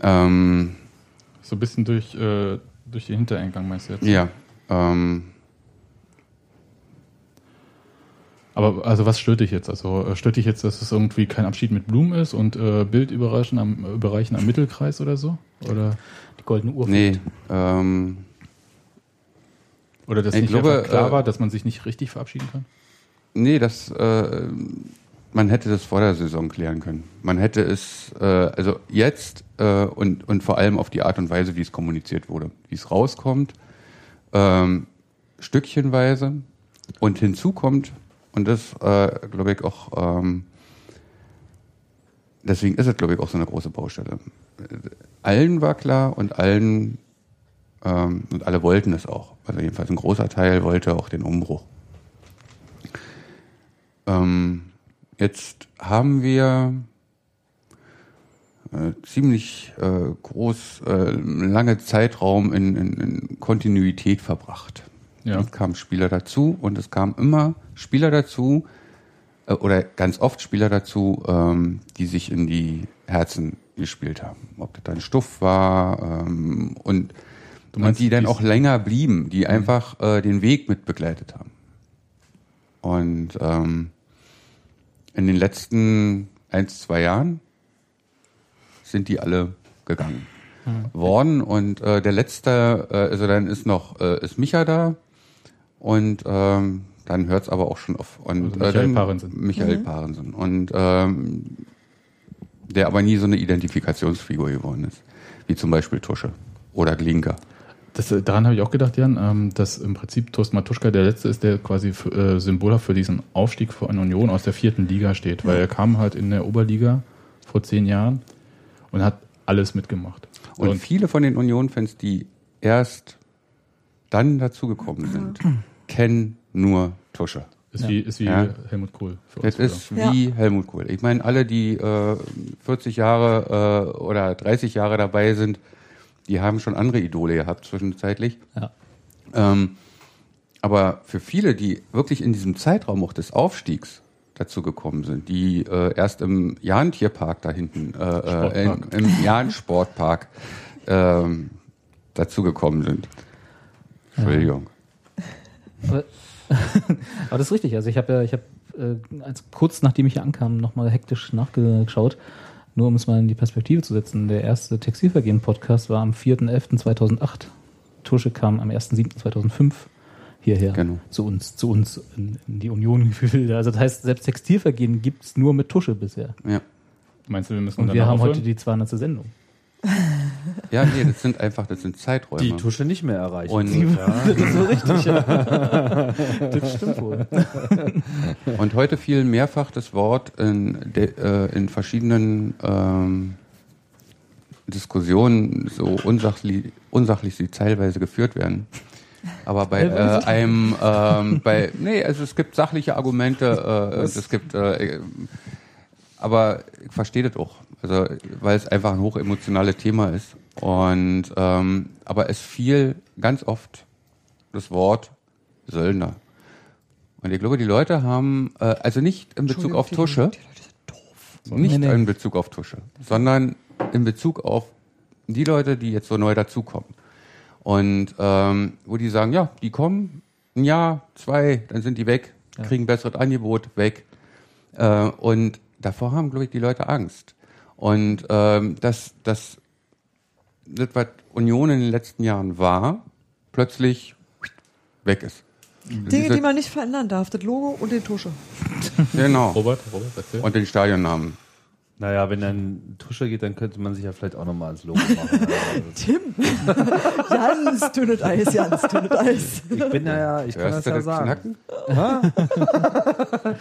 Ähm, So ein bisschen durch, äh, durch den Hintereingang meinst du jetzt? ja, ähm, Aber also was stört dich jetzt? Also äh, stört dich jetzt, dass es irgendwie kein Abschied mit Blumen ist und äh, Bild überreichen am, überreichen am Mittelkreis oder so? Oder, Die goldene Uhr. nee, ähm, oder dass Ich nicht glaube, klar äh, war, dass man sich nicht richtig verabschieden kann? Nee, das, äh, man hätte das vor der Saison klären können. Man hätte es, äh, also jetzt äh, und, und vor allem auf die Art und Weise, wie es kommuniziert wurde, wie es rauskommt, ähm, stückchenweise und hinzu kommt, und das äh, glaube ich auch, ähm, deswegen ist es glaube ich auch so eine große Baustelle. Allen war klar und allen Ähm, und alle wollten es auch. Also jedenfalls ein großer Teil wollte auch den Umbruch. Ähm, jetzt haben wir äh, ziemlich äh, groß, äh, lange Zeitraum in, in, in Kontinuität verbracht. Ja. Es kamen Spieler dazu und es kamen immer Spieler dazu, äh, oder ganz oft Spieler dazu, ähm, die sich in die Herzen gespielt haben. Ob das dann Stuff war ähm, und, meinst und die dann auch länger blieben, die einfach äh, den Weg mit begleitet haben. Und ähm, in den letzten ein, zwei Jahren sind die alle gegangen worden und äh, der letzte, äh, also dann ist noch äh, ist Micha da und ähm, dann hört es aber auch schon auf. Und Also Michael äh, Parensen. Michael Mhm. Parensen. Und ähm, der aber nie so eine Identifikationsfigur geworden ist, wie zum Beispiel Tusche oder Glinker. Das, äh, daran habe ich auch gedacht, Jan, ähm, dass im Prinzip Toast Matuschka der Letzte ist, der quasi für, äh, symbolhaft für diesen Aufstieg von Union aus der vierten Liga steht. Weil er kam halt in der Oberliga vor zehn Jahren und hat alles mitgemacht. Und, viele von den Union-Fans, die erst dann dazugekommen sind, kennen nur Tusche. Ist wie- ist wie Helmut Kohl für Das uns ist früher. wie Helmut Kohl. Ich meine, alle, die äh, 40 Jahre äh, oder 30 Jahre dabei sind, die haben schon andere Idole gehabt zwischenzeitlich. Ja. Ähm, aber für viele, die wirklich in diesem Zeitraum auch des Aufstiegs dazu gekommen sind, die äh, erst im Jahn-Tierpark da hinten, äh, äh, in, im Jahn-Sportpark ähm, dazu gekommen sind. Entschuldigung. Aber, aber das ist richtig. Also ich habe ja, ich habe äh, als kurz nachdem ich hier ankam, nochmal hektisch nachgeschaut, nur um es mal in die Perspektive zu setzen. Der erste Textilvergehen-Podcast war am 4.11.2008. Tusche kam am 1.7.2005 hierher Genau. zu uns, zu uns in, in die Union gefühlt. Also das heißt, selbst Textilvergehen gibt's nur mit Tusche bisher. Ja. Meinst du, wir müssen Und dann wir haben aufhören? heute die 200. Sendung. Ja, nee, das sind einfach, das sind Zeiträume. Die Tusche nicht mehr erreichen. Und, wird, ja. Das ist so richtig, ja. Das stimmt wohl. Und heute fiel mehrfach das Wort in, de, äh, in verschiedenen ähm, Diskussionen, so unsachlich, unsachlich sie teilweise geführt werden. Aber bei äh, einem, ähm, bei, nee, also es gibt sachliche Argumente, äh, es gibt, äh, aber ich verstehe das auch, also weil es einfach ein hochemotionales Thema ist. Und ähm, aber es fiel ganz oft das Wort Söldner. Und ich glaube, die Leute haben, äh, also nicht in Bezug auf Tusche, nicht Nee, nee. in Bezug auf Tusche, sondern in Bezug auf die Leute, die jetzt so neu dazukommen. Und ähm, wo die sagen, ja, die kommen ein Jahr, zwei, dann sind die weg, Ja. kriegen ein besseres Angebot, weg. Äh, und davor haben, glaube ich, die Leute Angst. Und ähm, dass das, das, was Union in den letzten Jahren war, plötzlich weg ist. Dinge, Diese- die man nicht verändern darf. Das Logo und den Tusche. Genau. Robert, Robert, erzähl. Und den Stadionnamen. Naja, wenn dann Tusche geht, dann könnte man sich ja vielleicht auch nochmal ans Logo machen. Tim. Jans dünnes Eis, Jans dünnes Eis. Ich bin ja, ja ich kann Hörst das du ja das sagen.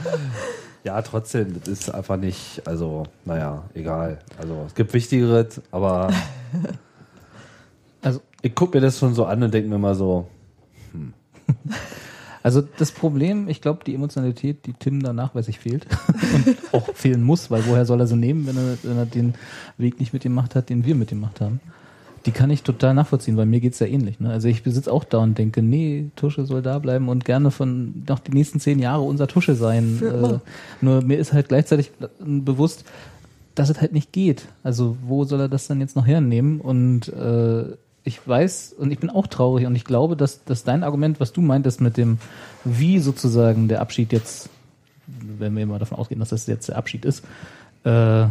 Ja, trotzdem, das ist einfach nicht, also, naja, egal. Also, es gibt Wichtigeres, aber Also, ich gucke mir das schon so an und denke mir mal so, Also das Problem, ich glaube, die Emotionalität, die Tim da nachweislich fehlt und auch fehlen muss, weil woher soll er sie nehmen, wenn er, wenn er den Weg nicht mit ihm gemacht hat, den wir mit ihm gemacht haben. Die kann ich total nachvollziehen, weil mir geht's ja ähnlich. Ne? Also ich besitze auch da und denke, nee, Tusche soll da bleiben und gerne von noch die nächsten zehn Jahre unser Tusche sein. Äh, nur mir ist halt gleichzeitig bewusst, dass es halt nicht geht. Also wo soll er das dann jetzt noch hernehmen? Und äh, ich weiß und ich bin auch traurig und ich glaube, dass, dass dein Argument, was du meintest mit dem, wie sozusagen der Abschied jetzt, wenn wir mal davon ausgehen, dass das jetzt der Abschied ist, äh,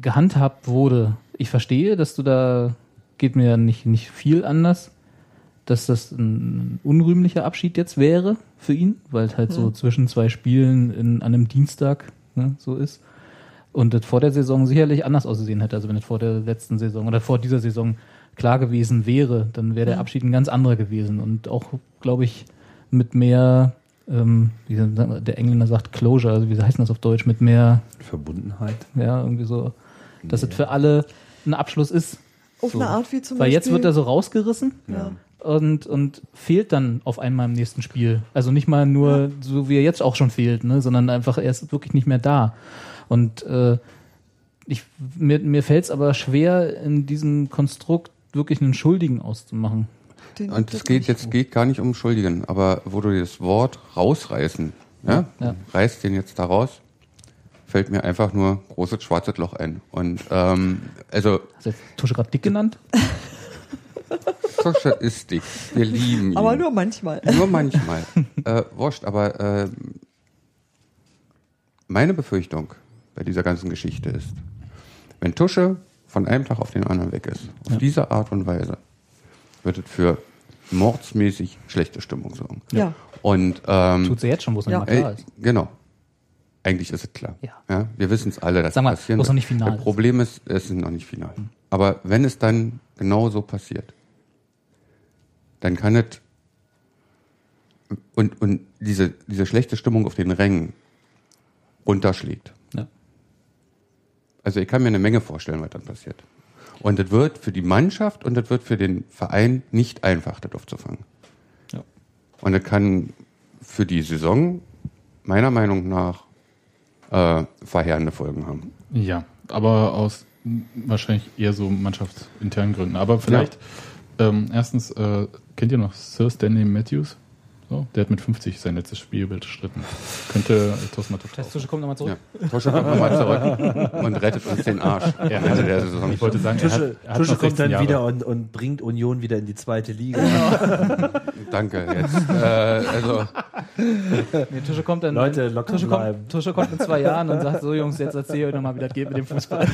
gehandhabt wurde. Ich verstehe, dass du da geht mir nicht, nicht viel anders, dass das ein unrühmlicher Abschied jetzt wäre für ihn, weil es halt so Mhm. zwischen zwei Spielen in, an einem Dienstag ne, so ist. Und das vor der Saison sicherlich anders ausgesehen hätte. Also wenn es vor der letzten Saison oder vor dieser Saison klar gewesen wäre, dann wäre der Mhm. Abschied ein ganz anderer gewesen. Und auch, glaube ich, mit mehr, ähm, wie der Engländer sagt, Closure, also wie heißt das auf Deutsch, mit mehr Verbundenheit. ja, irgendwie so, dass es für alle ein Abschluss ist. Auf eine Art wie zum Weil jetzt Beispiel- wird er so rausgerissen Ja. und, und fehlt dann auf einmal im nächsten Spiel. Also nicht mal nur so, wie er jetzt auch schon fehlt, ne, sondern einfach, er ist wirklich nicht mehr da. Und äh, ich, mir, mir fällt es aber schwer, in diesem Konstrukt wirklich einen Schuldigen auszumachen. Und es geht jetzt geht gar nicht um Schuldigen, aber wo du das Wort rausreißen, ja, Ja. reißt den jetzt da raus, fällt mir einfach nur großes schwarzes Loch ein. Und ähm, also Hast du jetzt Tusche gerade dick genannt? Tusche ist dick. Wir lieben ihn. Aber nur manchmal. Nur manchmal. äh, wurscht, aber äh, meine Befürchtung bei dieser ganzen Geschichte ist, wenn Tusche von einem Tag auf den anderen weg ist, auf diese Art und Weise, wird es für mordsmäßig schlechte Stimmung sorgen. Ja. Und ähm, Tut sie jetzt schon, wo es noch Ja. nicht mal klar äh, ist. Genau. Eigentlich ist es klar. Ja. wir wissen es alle, dass Sag mal, passieren wo es wird. noch nicht final Das ist. Problem ist, es ist noch nicht final. Aber wenn es dann genau so passiert, dann kann es und, und diese, diese schlechte Stimmung auf den Rängen runterschlägt. Ja. Also ich kann mir eine Menge vorstellen, was dann passiert. Und das wird für die Mannschaft und das wird für den Verein nicht einfach, das aufzufangen. Ja. Und das kann für die Saison meiner Meinung nach äh, verheerende Folgen haben. Ja, aber aus wahrscheinlich eher so mannschaftsinternen Gründen. Aber vielleicht, ähm, erstens, äh, kennt ihr noch Sir Stanley Matthews? So, der hat mit 50 sein letztes Spiel bestritten. Könnte Thorsten Matuschka Das Tusche kommt nochmal zurück. Ja. Tosche kommt nochmal zurück und rettet uns den Arsch. Ja, Also der Saison. Ich wollte sagen, er hat, Tusche, er hat Tusche noch kommt 16 dann Jahre. wieder und, und bringt Union wieder in die zweite Liga. Danke. Jetzt, äh, also Nee, Tusche kommt dann. Leute, locker Tusche bleiben. kommt, Tusche kommt in zwei Jahren und sagt: So, Jungs, jetzt erzähl euch nochmal, wie das geht mit dem Fußball.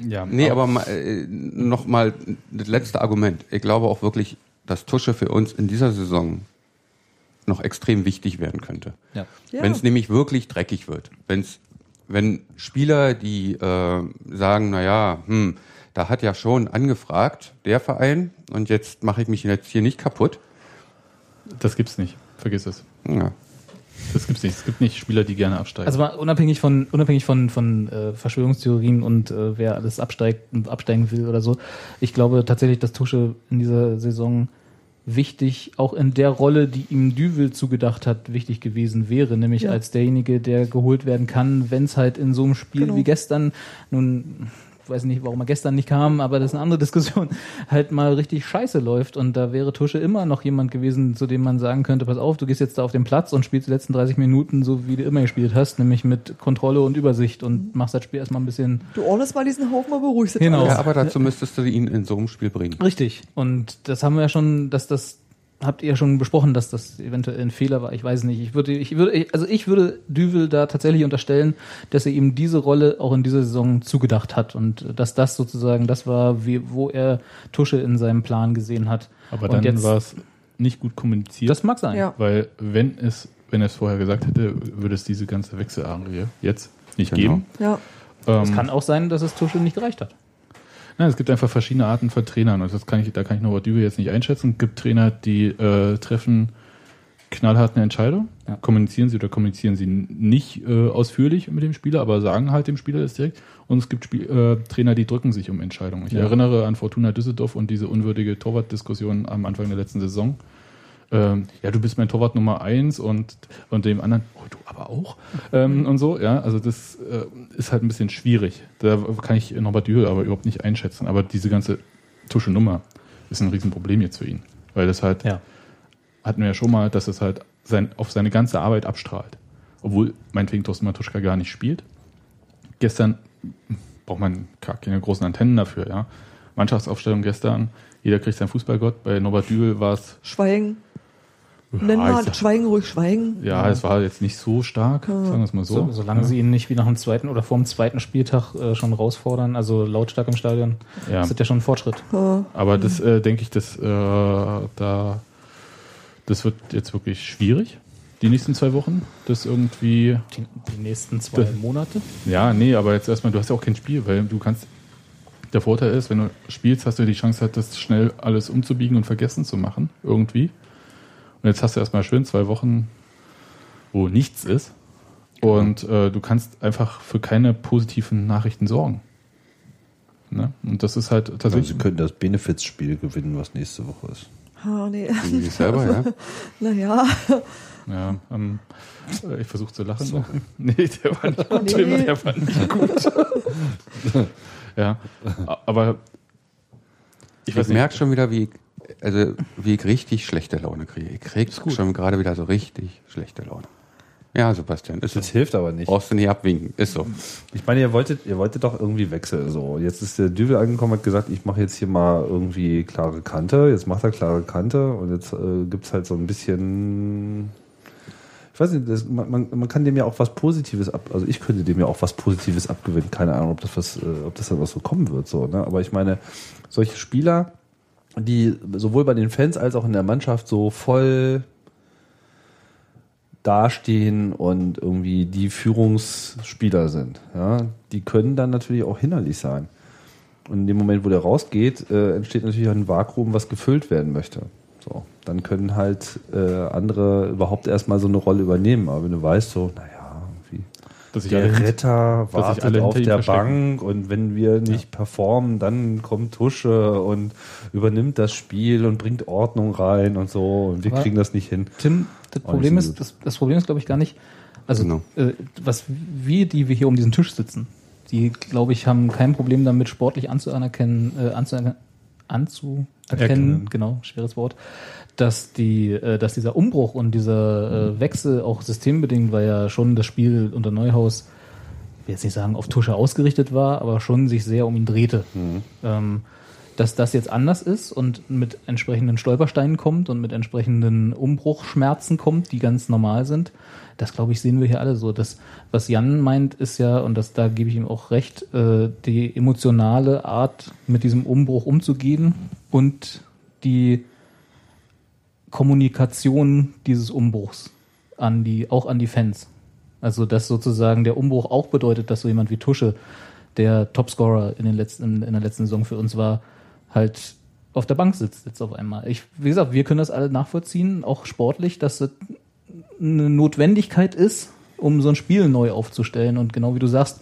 Ja, Nee, aber ma- äh, noch mal das letzte Argument. Ich glaube auch wirklich, dass Tusche für uns in dieser Saison noch extrem wichtig werden könnte. Ja. Ja. Wenn es nämlich wirklich dreckig wird. Wenn's, wenn Spieler, die äh, sagen, na ja, hm, da hat ja schon angefragt, der Verein, und jetzt mache ich mich jetzt hier nicht kaputt. das gibt's nicht. Vergiss es. Ja. Das gibt's nicht. Es gibt nicht Spieler, die gerne absteigen. Also mal unabhängig von unabhängig von von äh, Verschwörungstheorien und äh, wer alles absteigt und absteigen will oder so. Ich glaube tatsächlich, dass Tusche in dieser Saison wichtig, auch in der Rolle, die ihm Düvel zugedacht hat, wichtig gewesen wäre, nämlich Ja. als derjenige, der geholt werden kann, wenn es halt in so einem Spiel Genau. wie gestern, nun weiß nicht, warum er gestern nicht kam, aber das ist eine andere Diskussion, halt mal richtig scheiße läuft. Und da wäre Tusche immer noch jemand gewesen, zu dem man sagen könnte, pass auf, du gehst jetzt da auf den Platz und spielst die letzten 30 Minuten so, wie du immer gespielt hast, nämlich mit Kontrolle und Übersicht und machst das Spiel erstmal ein bisschen Du ordnest mal diesen Haufen mal beruhigst jetzt Genau. alles. ja, aber dazu müsstest du ihn in so einem Spiel bringen. Richtig. Und das haben wir ja schon, dass das habt ihr ja schon besprochen, dass das eventuell ein Fehler war. Ich weiß nicht. Ich würde, ich würde, also ich würde Düvel da tatsächlich unterstellen, dass er ihm diese Rolle auch in dieser Saison zugedacht hat und dass das sozusagen das war, wie, wo er Tusche in seinem Plan gesehen hat. aber und dann jetzt- war es nicht gut kommuniziert. Das mag sein. Ja. Weil wenn es, wenn er es vorher gesagt hätte, würde es diese ganze Wechselarie jetzt nicht Genau. geben. Ja. Ähm, Es kann auch sein, dass es Tusche nicht gereicht hat. Nein, es gibt einfach verschiedene Arten von Trainern und das kann ich, da kann ich Norbert Düwe jetzt nicht einschätzen. Es gibt Trainer, die äh, treffen knallhart eine Entscheidung, Ja. kommunizieren sie oder kommunizieren sie nicht äh, ausführlich mit dem Spieler, aber sagen halt dem Spieler das direkt. Und es gibt Spiel, äh, Trainer, die drücken sich um Entscheidungen. Ich Ja. erinnere an Fortuna Düsseldorf und diese unwürdige Torwartdiskussion am Anfang der letzten Saison. Ähm, ja, du bist mein Torwart Nummer eins und, und dem anderen, oh, du aber auch. Ähm, und so, ja, also das äh, ist halt ein bisschen schwierig. Da kann ich Norbert Dühl aber überhaupt nicht einschätzen. Aber diese ganze Tusche Nummer ist ein Riesenproblem jetzt für ihn. Weil das halt, Ja. hatten wir ja schon mal, dass es halt sein, auf seine ganze Arbeit abstrahlt. Obwohl meinetwegen Thorsten Matuschka gar nicht spielt. Gestern braucht man gar keine großen Antennen dafür, ja. Mannschaftsaufstellung gestern, jeder kriegt seinen Fußballgott. Bei Norbert Dühl war es Schweigen. Nennen Ja, wir ich sag- Schweigen, ruhig schweigen. Ja, es war jetzt nicht so stark, sagen wir es mal so. So, solange sie ihn nicht wie nach dem zweiten oder vor dem zweiten Spieltag äh, schon rausfordern, also lautstark im Stadion, Ja. ist das ja schon ein Fortschritt. Ja. Aber das äh, denke ich, das, äh, da, das wird jetzt wirklich schwierig, die nächsten zwei Wochen. Das irgendwie. Die, die nächsten zwei Das- Monate. Ja, nee, aber jetzt erstmal, du hast ja auch kein Spiel, weil du kannst. Der Vorteil ist, wenn du spielst, hast du die Chance, halt, das schnell alles umzubiegen und vergessen zu machen, irgendwie. Und jetzt hast du erstmal schön zwei Wochen, wo nichts ist. Und äh, du kannst einfach für keine positiven Nachrichten sorgen. Ne? Und das ist halt Also tatsächlich. Sie können das Benefits-Spiel gewinnen, was nächste Woche ist. Ah, nee. Gegen sich selber, ja? naja. Ja, ähm, äh, ich versuche zu lachen. Nee, der war nicht Oh, gut. nee. Der war nicht gut. ja, aber ich Ich, merke schon wieder, wie also, wie ich richtig schlechte Laune kriege. Ich krieg schon gerade wieder so richtig schlechte Laune. Ja, Sebastian, ist Das so. hilft aber nicht. Brauchst du nicht abwinken, ist so. Ich meine, ihr wolltet, ihr wolltet doch irgendwie wechseln. So, jetzt ist der Düvel angekommen, hat gesagt, ich mache jetzt hier mal irgendwie klare Kante. Jetzt macht er klare Kante und jetzt äh, gibt's halt so ein bisschen. Ich weiß nicht, das, man, man, man kann dem ja auch was Positives ab. Also ich könnte dem ja auch was Positives abgewinnen. Keine Ahnung, ob das was, äh, ob das dann was so kommen wird. So, ne? Aber ich meine, solche Spieler, die sowohl bei den Fans als auch in der Mannschaft so voll dastehen und irgendwie die Führungsspieler sind. Ja, die können dann natürlich auch hinderlich sein. Und in dem Moment, wo der rausgeht, äh, entsteht natürlich ein Vakuum, was gefüllt werden möchte. So, dann können halt äh, andere überhaupt erstmal so eine Rolle übernehmen. Aber wenn du weißt, so, naja, irgendwie Dass der alle Retter wartet auf der verstecken. Bank und wenn wir nicht performen, dann kommt Tusche und übernimmt das Spiel und bringt Ordnung rein und so und wir Aber kriegen das nicht hin. Tim, das Auch Problem ist, das, das Problem ist, glaube ich, gar nicht, also Genau. äh, was wir, die wir hier um diesen Tisch sitzen, die, glaube ich, haben kein Problem damit, sportlich anzuerkennen, äh, anzuerkennen, anzuerkennen, Erkennen. genau, schweres Wort, dass die, äh, dass dieser Umbruch und dieser äh, Wechsel auch systembedingt, weil ja schon das Spiel unter Neuhaus, ich will jetzt nicht sagen auf Tusche ausgerichtet war, aber schon sich sehr um ihn drehte. Ähm, dass das jetzt anders ist und mit entsprechenden Stolpersteinen kommt und mit entsprechenden Umbruchschmerzen kommt, die ganz normal sind, das glaube ich, sehen wir hier alle so. Das, was Jan meint, ist ja, und das, da gebe ich ihm auch recht, äh, die emotionale Art, mit diesem Umbruch umzugehen und die Kommunikation dieses Umbruchs an die, auch an die Fans. Also, dass sozusagen der Umbruch auch bedeutet, dass so jemand wie Tusche, der Topscorer in, den letzten, in der letzten Saison für uns war, halt auf der Bank sitzt jetzt auf einmal. Ich, wie gesagt, wir können das alle nachvollziehen, auch sportlich, dass es eine Notwendigkeit ist, um so ein Spiel neu aufzustellen und genau wie du sagst,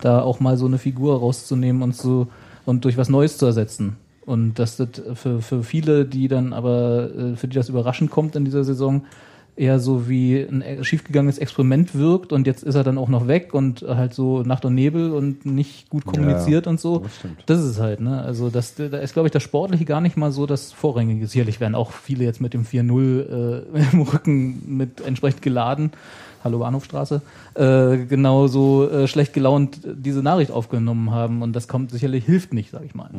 da auch mal so eine Figur rauszunehmen und so und durch was Neues zu ersetzen. Und dass das für, für viele, die dann aber, äh, für die das überraschend kommt in dieser Saison, eher so wie ein e- schiefgegangenes Experiment wirkt und jetzt ist er dann auch noch weg und halt so Nacht und Nebel und nicht gut kommuniziert Ja, und so. das. Das ist es halt, ne? Also das, da ist, glaube ich, das Sportliche gar nicht mal so das Vorrangige. Sicherlich werden auch viele jetzt mit dem 4-0 äh, im Rücken mit entsprechend geladen. Hallo Bahnhofstraße, äh, genauso äh, schlecht gelaunt diese Nachricht aufgenommen haben und das kommt sicherlich hilft nicht, sag ich mal.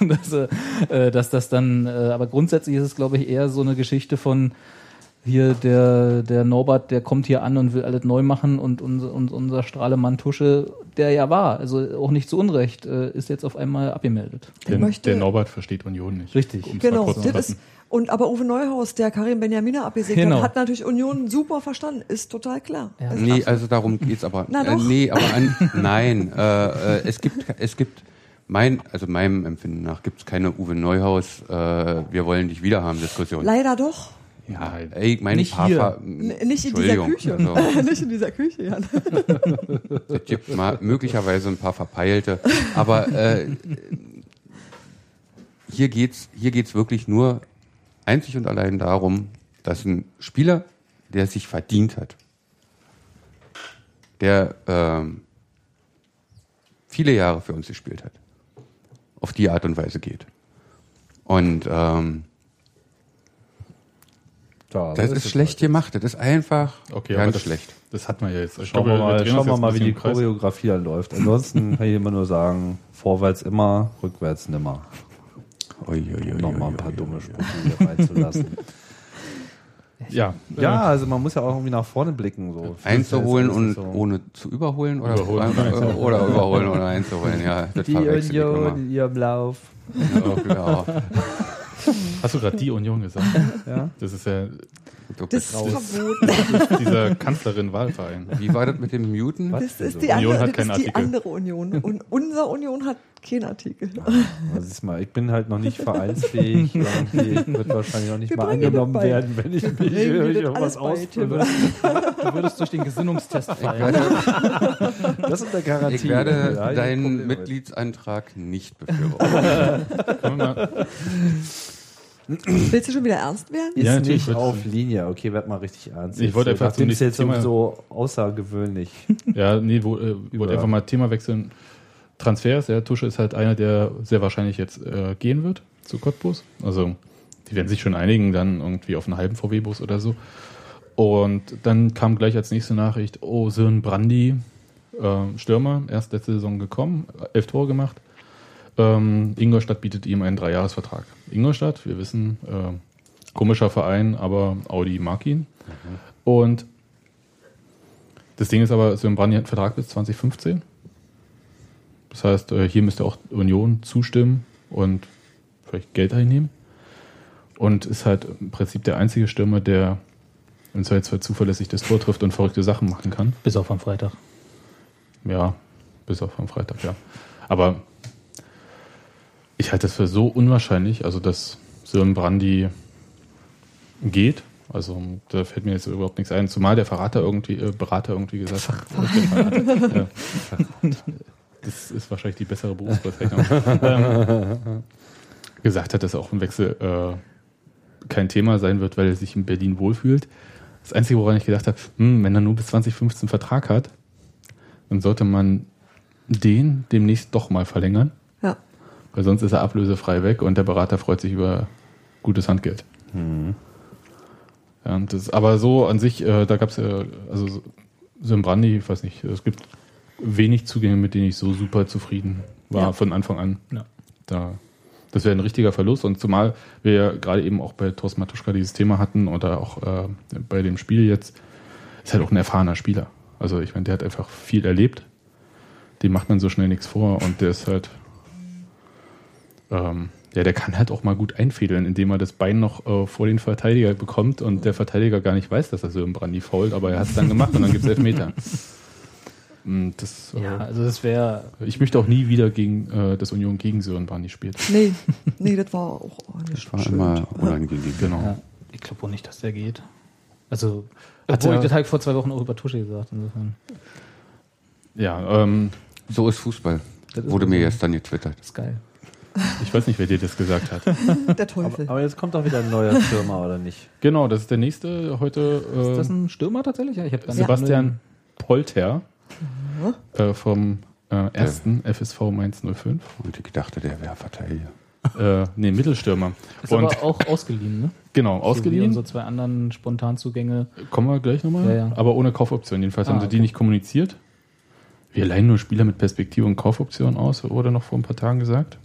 dass, äh, äh, dass das dann, äh, aber grundsätzlich ist es, glaube ich, eher so eine Geschichte von hier der, der Norbert, der kommt hier an und will alles neu machen und unser, und unser Strahlemann Tusche, der ja war, also auch nicht zu Unrecht, äh, ist jetzt auf einmal abgemeldet. Der, möchte- der Norbert versteht Union nicht. Richtig. um's Genau, das ist, und aber Uwe Neuhaus, der Karim Benjamina abgesägt Genau. hat, hat natürlich Union super verstanden, ist total klar. Ja. Also Nee, absolut. also darum geht's aber. Na äh, doch. nee, aber an, nein, äh, äh, es gibt, es gibt mein, also meinem Empfinden nach gibt's keine Uwe Neuhaus, äh, wir wollen dich wieder haben Diskussion. Leider doch. Ja, ey, ich meine, Nicht paar hier. Nicht in dieser Küche. Also, nicht in dieser Küche, Jan. es gibt mal möglicherweise ein paar verpeilte, aber äh, hier geht's, hier geht's wirklich nur einzig und allein darum, dass ein Spieler, der es sich verdient hat, der ähm, viele Jahre für uns gespielt hat, auf die Art und Weise geht. Und ähm, Ja, das ist es schlecht halt. gemacht. Das ist einfach Okay, ganz das, schlecht. das hat man ja jetzt. Ich Schauen glaube, wir mal, drehen schauen wir mal wie die. Choreografie dann läuft. Ansonsten kann ich immer nur sagen, vorwärts immer, rückwärts nimmer. Ui, ui, ui, Nochmal ein paar dumme Sprüche hier reinzulassen. Ja, Ja, also man muss ja auch irgendwie nach vorne blicken. So. Einzuholen ist und so. ohne zu überholen oder Überholen oder überholen oder einzuholen, ja. Das Die Union immer. in ihrem Lauf. Ja, genau. Hast du gerade die Union gesagt? Ja. Das ist ja. Das ist raus. verboten. Dieser Kanzlerin-Wahlverein. Wie war das mit dem Muten? Das ist die, Union andere, hat keinen das ist die Artikel. andere Union. Und unser Union hat keinen Artikel. Das ist mal, ich bin halt noch nicht vereinsfähig. Wird wahrscheinlich auch nicht Wir mal angenommen das werden, wenn ich mich das irgendwas ausfülle. Du würdest durch den Gesinnungstest fallen. Das ist eine Garantie. Ich werde Ja, deinen. Mitgliedsantrag nicht befürworten. Willst du schon wieder ernst werden? Ist Ja, natürlich nicht auf Linie. Okay, werd mal richtig ernst. Ich wollte einfach zum jetzt Thema- so außergewöhnlich. Ja, nee, wo, äh, wollte einfach mal Thema wechseln. Transfers, ja, Tusche ist halt einer, der sehr wahrscheinlich jetzt äh, gehen wird zu Cottbus. Also die werden sich schon einigen, dann irgendwie auf einen halben VW-Bus oder so. Und dann kam gleich als nächste Nachricht, oh, Sören Brandy, äh, Stürmer, erst letzte Saison gekommen, elf Tore gemacht. Ähm, Ingolstadt bietet ihm einen Dreijahresvertrag. Ingolstadt, wir wissen, äh, komischer Verein, aber Audi mag ihn. Und das Ding ist aber, hat einen Vertrag bis 2015. Das heißt, äh, hier müsste auch Union zustimmen und vielleicht Geld einnehmen. Und ist halt im Prinzip der einzige Stürmer, der im Zweifelsfall zuverlässig das Tor trifft und verrückte Sachen machen kann. Bis auf am Freitag. Ja, bis auf am Freitag, ja. Aber ich halte das für so unwahrscheinlich, also dass Sören Brandy geht. Also da fällt mir jetzt überhaupt nichts ein, zumal der Verrater irgendwie, äh, Berater irgendwie gesagt hat. ja. Das ist wahrscheinlich die bessere Berufsbezeichnung. ähm, gesagt hat, dass auch ein Wechsel äh, kein Thema sein wird, weil er sich in Berlin wohlfühlt. Das Einzige, woran ich gedacht habe, hm, wenn er nur bis 2015 Vertrag hat, dann sollte man den demnächst doch mal verlängern. Ja. Weil sonst ist er ablösefrei weg und der Berater freut sich über gutes Handgeld. Ja, und das, aber so an sich, äh, da gab es ja, also so- Symbrandi, ich weiß nicht, es gibt wenig Zugänge, mit denen ich so super zufrieden war Ja. von Anfang an. Ja. Da, das wäre ein richtiger Verlust und zumal wir ja gerade eben auch bei Thorsten Matuschka dieses Thema hatten oder auch äh, bei dem Spiel jetzt, ist halt auch ein erfahrener Spieler. Also ich meine, der hat einfach viel erlebt. Dem macht man so schnell nichts vor und der ist halt, ähm, ja, der kann halt auch mal gut einfädeln, indem er das Bein noch äh, vor den Verteidiger bekommt und der Verteidiger gar nicht weiß, dass er so im Brandi fault, aber er hat es dann gemacht und dann gibt es Elfmeter. Mm, Das, äh, Ja, also das wäre. ich möchte auch nie wieder gegen äh, das Union gegen Sören Brandi spielen. Nee, nee, das war auch nicht Das war schön. immer unangenehm. Genau. Ja, ich glaube auch nicht, dass der geht. Also, Hat obwohl er- ich das halt vor zwei Wochen auch über Tusche gesagt. Insofern. Ja, ähm, So ist Fußball. Ist Wurde so. mir gestern getwittert. Das ist geil. Ich weiß nicht, wer dir das gesagt hat. Der Teufel. Aber jetzt kommt doch wieder ein neuer Stürmer, oder nicht? Genau, das ist der nächste heute. Äh, Ist das ein Stürmer tatsächlich? Ja, ich habe Sebastian Polter äh, vom äh, ersten FSV Mainz 05. Und ich dachte, der wäre Verteidiger. Äh, nee, Mittelstürmer. Ist Und aber auch ausgeliehen, ne? genau, So wie ausgeliehen. unsere zwei anderen Spontanzugänge. Kommen wir gleich nochmal. Ja, ja. Aber ohne Kaufoption. Jedenfalls Ah, haben sie die okay. nicht kommuniziert. Wir leihen nur Spieler mit Perspektive und Kaufoption aus, wurde noch vor ein paar Tagen gesagt.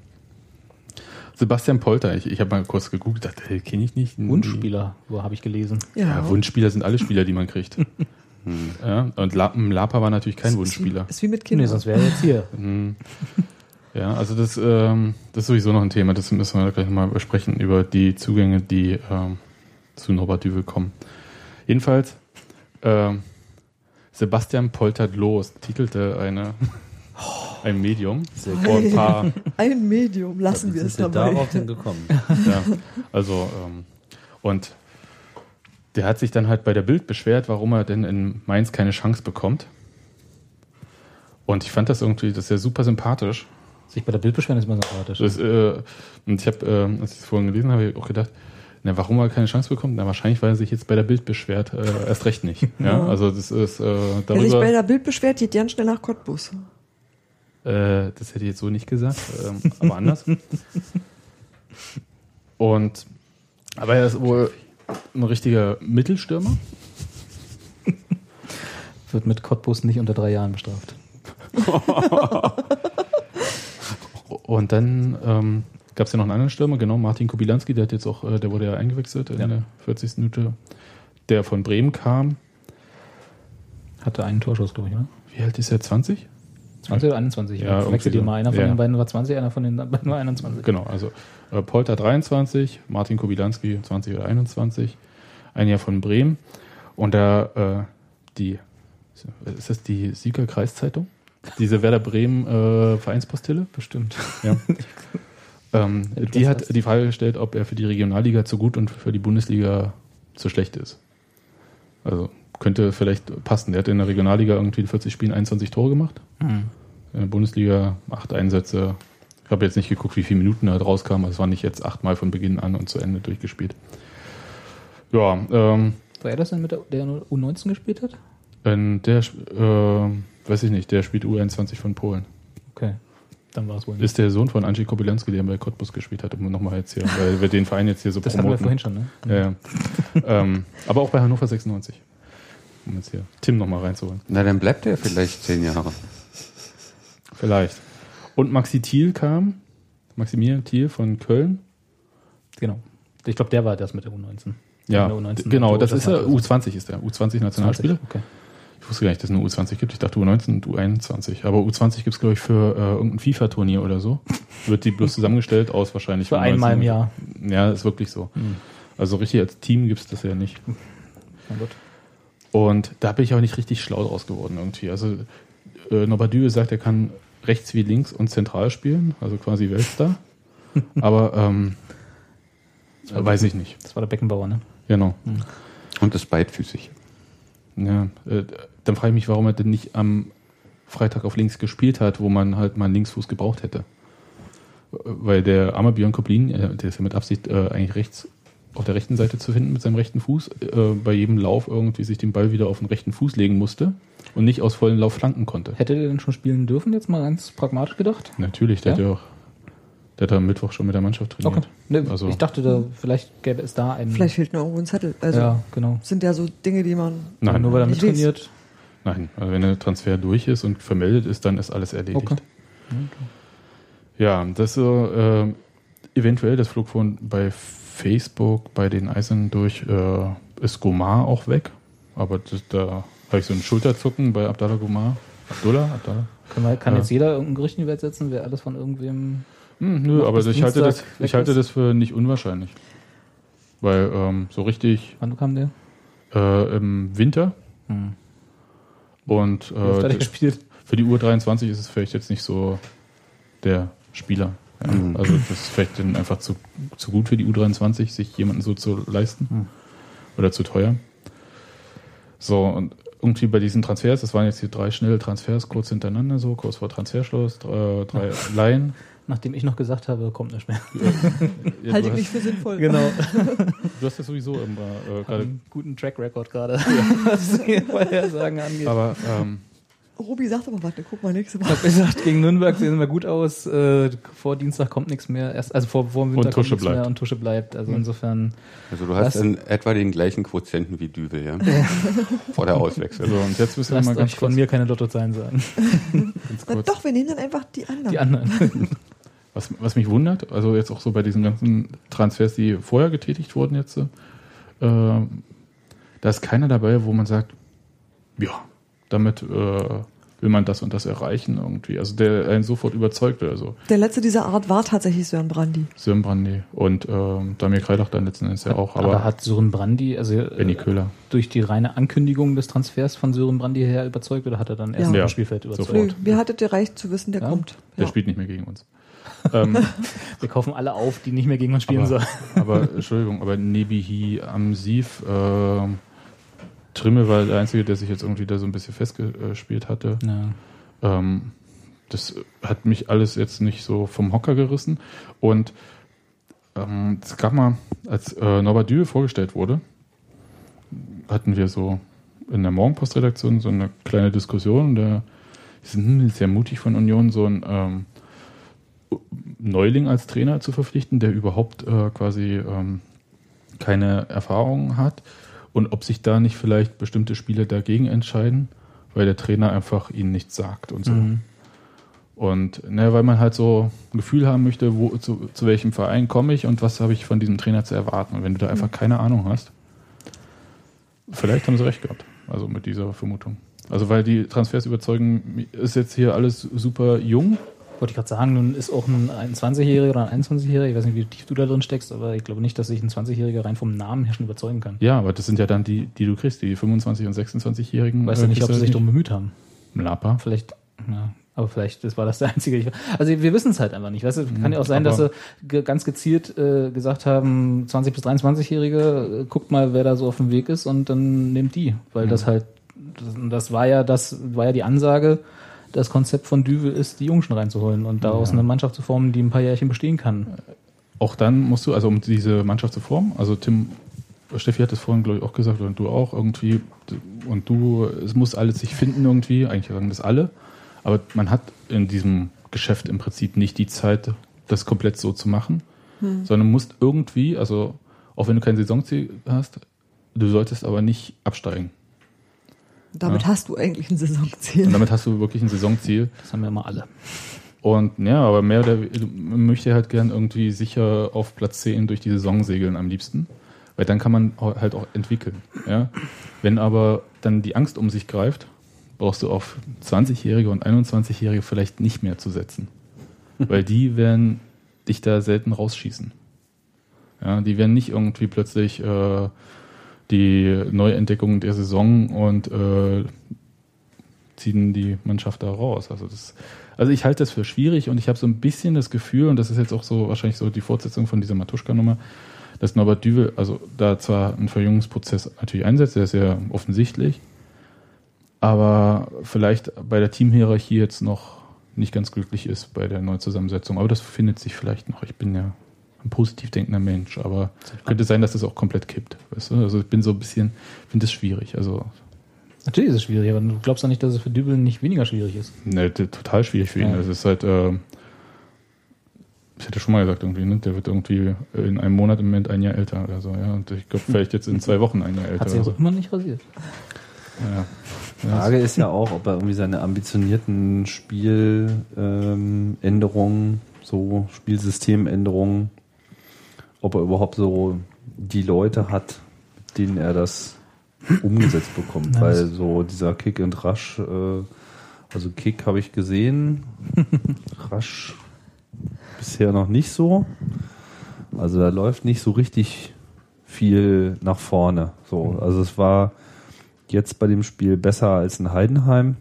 Sebastian Polter, ich, ich habe mal kurz gegoogelt, dachte, hey, kenne ich nicht. Wunschspieler, wo habe ich gelesen. Ja. Ja, Wunschspieler sind alle Spieler, die man kriegt. ja, und La Lapa war natürlich kein Wunschspieler. Ist wie mit Nee, Kindern. sonst wäre er jetzt hier. Mhm. Ja, also das, ähm, das ist sowieso noch ein Thema, das müssen wir gleich nochmal besprechen, über die Zugänge, die ähm, zu Norbert Düvel kommen. Jedenfalls, ähm, Sebastian poltert los, titelte eine, ein Medium vor ein paar, Ein Medium, lassen wir es dabei. darauf denn gekommen? ja, also, ähm, und der hat sich dann halt bei der Bild beschwert, warum er denn in Mainz keine Chance bekommt. Und ich fand das irgendwie, das ist ja super sympathisch. Sich bei der Bild beschweren ist immer sympathisch. Das, äh, und ich habe, äh, als ich es vorhin gelesen habe, auch gedacht, na, warum er keine Chance bekommt? Na, wahrscheinlich, weil er sich jetzt bei der Bild beschwert. Äh, erst recht nicht. Ja, Ja. also das ist äh, Wer sich bei darüber. der Bild beschwert, geht ganz schnell nach Cottbus. Äh, das hätte ich jetzt so nicht gesagt, ähm, aber anders. Und aber er ist wohl ein richtiger Mittelstürmer. Wird mit Cottbus nicht unter drei Jahren bestraft. Und dann ähm, gab es ja noch einen anderen Stürmer, genau, Martin Kubilanski, der hat jetzt auch, äh, der wurde ja eingewechselt in Ja. der 40. Minute, der von Bremen kam. Hatte einen Torschuss, glaube ich, ne? Wie alt ist er? 20? 20 oder 21? Ja, wechselt ihr mal. Einer von Ja. den beiden war 20, einer von den beiden war 21. Genau, also äh, Polter 23, Martin Kubilanski 20 oder 21. ein Jahr von Bremen. Und da äh, die, ist das die Sieger Kreiszeitung? Diese Werder Bremen äh, Vereinspostille? Bestimmt. Ja. ähm, die hat die Frage gestellt, ob er für die Regionalliga zu gut und für die Bundesliga zu schlecht ist. Also könnte vielleicht passen. Der hat in der Regionalliga irgendwie in 40 Spielen 21 Tore gemacht. Mhm. In der Bundesliga acht Einsätze. Ich habe jetzt nicht geguckt, wie viele Minuten da rauskamen. Es war nicht jetzt achtmal von Beginn an und zu Ende durchgespielt. Ja, ähm, War er das denn mit der, der U19 gespielt hat? in der, äh, weiß ich nicht, der spielt U21 von Polen. Okay. Dann war es wohl nicht. Ist der Sohn von Andrzej Kobylanski, der bei Cottbus gespielt hat, um nochmal jetzt hier, weil wir den Verein jetzt hier so Das hatten wir promoten. vorhin schon, Ja, ja. ähm, aber auch bei Hannover 96. Um jetzt hier Tim nochmal reinzuholen. Na, dann bleibt er vielleicht zehn Jahre. Vielleicht. Und Maxi Thiel kam, Maximilian Thiel von Köln. Genau. Ich glaube, der war das mit der U19. Ja, Der U19 genau, das ist er. also. U20 ist der. U20 Nationalspieler. Okay. Ich wusste gar nicht, dass es eine U20 gibt. Ich dachte U19 und U21. Aber U20 gibt es, glaube ich, für äh, irgendein FIFA-Turnier oder so. Wird die bloß zusammengestellt aus wahrscheinlich. Für einmal im Jahr. Ja, ist wirklich so. Hm. Also richtig als Team gibt es das ja nicht. Na gut. Und da bin ich auch nicht richtig schlau draus geworden irgendwie. Also äh, Nobadü sagt, er kann rechts wie links und zentral spielen, also quasi Weltstar. Aber ähm, weiß ich nicht. Das war der Beckenbauer, ne? Genau. Und ist beidfüßig. Ja, äh, dann frage ich mich, warum er denn nicht am Freitag auf links gespielt hat, wo man halt mal einen Linksfuß gebraucht hätte. Äh, Weil der arme Björn Koblin, äh, der ist ja mit Absicht äh, eigentlich rechts auf der rechten Seite zu finden mit seinem rechten Fuß, äh, bei jedem Lauf irgendwie sich den Ball wieder auf den rechten Fuß legen musste und nicht aus vollen Lauf flanken konnte. Hätte der denn schon spielen dürfen, jetzt mal ganz pragmatisch gedacht? Natürlich, der Ja? hat ja auch, der hat am Mittwoch schon mit der Mannschaft trainiert. Okay. Ne, Also, ich dachte, da, vielleicht gäbe es da einen. Vielleicht fehlt noch irgendwo ein Zettel. Also ja, genau. sind ja so Dinge, die man nein, Nur weil er nicht mittrainiert. nein, also wenn der Transfer durch ist und vermeldet ist, dann ist alles erledigt. Okay. Ja, das so, äh, eventuell, das flog von bei Facebook bei den Eisern durch, äh, ist Gomar auch weg. Aber das, da habe ich so ein Schulterzucken bei Abdallah Gomar. Abdullah? Abdallah? Kann, man, kann Ja. jetzt jeder irgendein Gericht in die Welt setzen, wer alles von irgendwem. Hm, nö, aber ich halte, das, ich halte das für nicht unwahrscheinlich. Weil ähm, so richtig Wann kam der? äh, im Winter Hm. und äh, für die U23 ist es vielleicht jetzt nicht so der Spieler. Ja. Mhm. Also das ist vielleicht dann einfach zu, zu gut für die U23, sich jemanden so zu leisten Mhm. oder zu teuer. So, und irgendwie bei diesen Transfers, das waren jetzt hier drei schnelle Transfers kurz hintereinander, so kurz vor Transferschluss, drei, drei Laien. Nachdem ich noch gesagt habe, kommt nicht mehr. Ja, halte ich nicht hast- für sinnvoll. Genau. Du hast ja sowieso immer äh, gerade. Einen guten Track Record gerade, was die Vorhersagen angeht. Aber ähm, Robi sagt aber, warte, guck mal nächste Ich Woche. habe gesagt, gegen Nürnberg sehen wir gut aus. Äh, vor Dienstag kommt nichts mehr. Erst, also vor, vor dem Winter Und Tusche kommt nichts mehr bleibt. und Tusche bleibt. Also Mhm. insofern. Also du hast Was? in etwa den gleichen Quotienten wie Düvel, ja? Vor der Auswechslung. so, und jetzt müssen wir mal ganz euch von kurz, mir keine Lottozahlen sagen. Na doch, wir nehmen dann einfach die anderen. Die anderen. Was, was mich wundert, also jetzt auch so bei diesen ganzen Transfers, die vorher getätigt wurden jetzt, äh, da ist keiner dabei, wo man sagt, ja, damit äh, will man das und das erreichen irgendwie. Also der einen sofort überzeugt oder so. Der letzte dieser Art war tatsächlich Sören Brandy. Sören Brandy und ähm, Damir Kreilach dann letzten Endes ja auch, Aber, aber, hat Sören Brandy, also äh, Benny Köhler. durch die reine Ankündigung des Transfers von Sören Brandy her überzeugt oder hat er dann erst Ja. auf dem Spielfeld überzeugt? sofort. Nö, mir hattet ihr reicht zu wissen, der Ja? kommt. Der Ja. spielt nicht mehr gegen uns. ähm, Wir kaufen alle auf, die nicht mehr gegen uns spielen aber, sollen. aber Entschuldigung, aber Nebihi Amsiv, äh, Trimme war der Einzige, der sich jetzt irgendwie da so ein bisschen festgespielt hatte. Ja. Ähm, das hat mich alles jetzt nicht so vom Hocker gerissen. Und ähm, es gab mal, als äh, Norbert Düwe vorgestellt wurde, hatten wir so in der Morgenpostredaktion so eine kleine Diskussion. Da ist hm, sehr mutig von Union, so ein ähm, Neuling als Trainer zu verpflichten, der überhaupt äh, quasi ähm, keine Erfahrung hat. Und ob sich da nicht vielleicht bestimmte Spieler dagegen entscheiden, weil der Trainer einfach ihnen nichts sagt und so. Mhm. Und ne, weil man halt so ein Gefühl haben möchte, wo, zu, zu welchem Verein komme ich und was habe ich von diesem Trainer zu erwarten. Und wenn du da einfach keine Ahnung hast, vielleicht haben sie recht gehabt. Also mit dieser Vermutung. Also weil die Transfers überzeugen, ist jetzt hier alles super jung Wollte ich gerade sagen, nun ist auch ein 21-Jähriger oder ein 21-Jähriger, ich weiß nicht, wie tief du da drin steckst, aber ich glaube nicht, dass sich ein 20-Jähriger rein vom Namen her schon überzeugen kann. Ja, aber das sind ja dann die, die du kriegst, die 25- und 26-Jährigen. Weißt du nicht, ob sie sich nicht darum bemüht haben. Lapa. Vielleicht, ja, aber vielleicht das war das der einzige. Ich- Also wir wissen es halt einfach nicht. Weißt du, kann ja auch sein, aber- dass sie ge ganz gezielt äh, gesagt haben, 20 bis 23-Jährige, äh, guckt mal, wer da so auf dem Weg ist und dann nehmt die, weil das halt das, das war ja das war ja die Ansage. Das Konzept von Düvel ist, die Jungen schon reinzuholen und daraus Ja. eine Mannschaft zu formen, die ein paar Jährchen bestehen kann. Auch dann musst du, also um diese Mannschaft zu formen, also Tim, Steffi hat es vorhin, glaube ich, auch gesagt, und du auch irgendwie, und du, es muss alles sich finden irgendwie, eigentlich sagen das alle, aber man hat in diesem Geschäft im Prinzip nicht die Zeit, das komplett so zu machen, Hm. sondern musst irgendwie, also auch wenn du kein Saisonziel hast, du solltest aber nicht absteigen. Damit Ja. hast du eigentlich ein Saisonziel. Und damit hast du wirklich ein Saisonziel. Das haben wir immer alle. Und ja, aber mehr oder man möchte halt gern irgendwie sicher auf Platz 10 durch die Saison segeln am liebsten. Weil dann kann man halt auch entwickeln. Ja? Wenn aber dann die Angst um sich greift, brauchst du auf 20-Jährige und 21-Jährige vielleicht nicht mehr zu setzen. Weil die werden dich da selten rausschießen. Ja, die werden nicht irgendwie plötzlich äh, die Neuentdeckung der Saison und äh, ziehen die Mannschaft da raus. Also das, also ich halte das für schwierig und ich habe so ein bisschen das Gefühl, und das ist jetzt auch so wahrscheinlich so die Fortsetzung von dieser Matuschka-Nummer, dass Norbert Düvel, also da zwar einen Verjüngungsprozess natürlich einsetzt, der ist ja offensichtlich, aber vielleicht bei der Teamhierarchie jetzt noch nicht ganz glücklich ist bei der Neuzusammensetzung. Aber das findet sich vielleicht noch. Ich bin ja ein positiv denkender Mensch, aber könnte sein, dass das auch komplett kippt. Weißt du? Also ich bin so ein bisschen, finde es schwierig. Also Natürlich ist es schwierig, aber du glaubst doch nicht, dass es für Dübel nicht weniger schwierig ist. Ne, total schwierig für ihn. Ja. Es ist halt, äh, ich hätte schon mal gesagt irgendwie, ne? der wird irgendwie in einem Monat im Moment ein Jahr älter oder so, ja. Und ich glaube, vielleicht jetzt in zwei Wochen ein Jahr älter. Hat sich oder auch so. immer nicht rasiert. Ja. Die Frage ist ja auch, ob er irgendwie seine ambitionierten Spieländerungen, ähm, so Spielsystemänderungen, ob er überhaupt so die Leute hat, mit denen er das umgesetzt bekommt. Weil so dieser Kick und Rush, äh, also Kick habe ich gesehen, Rush bisher noch nicht so. Also da läuft nicht so richtig viel nach vorne. So, also es war jetzt bei dem Spiel besser als in Heidenheim,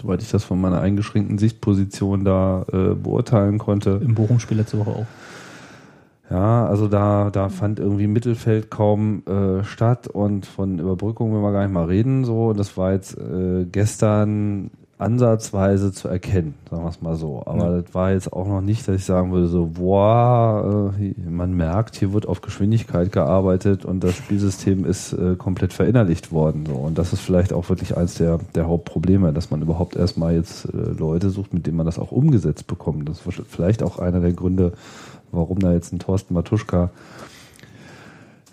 soweit ich das von meiner eingeschränkten Sichtposition da äh, beurteilen konnte. Im Bochum-Spiel letzte Woche auch. Ja, also da, da fand irgendwie Mittelfeld kaum äh, statt und von Überbrückung will man gar nicht mal reden. So, und das war jetzt äh, gestern ansatzweise zu erkennen, sagen wir es mal so. Aber Ja. das war jetzt auch noch nicht, dass ich sagen würde, so, boah, äh, man merkt, hier wird auf Geschwindigkeit gearbeitet und das Spielsystem ist äh, komplett verinnerlicht worden. So. Und das ist vielleicht auch wirklich eins der, der Hauptprobleme, dass man überhaupt erstmal jetzt äh, Leute sucht, mit denen man das auch umgesetzt bekommt. Das ist vielleicht auch einer der Gründe, warum da jetzt ein Thorsten Matuschka,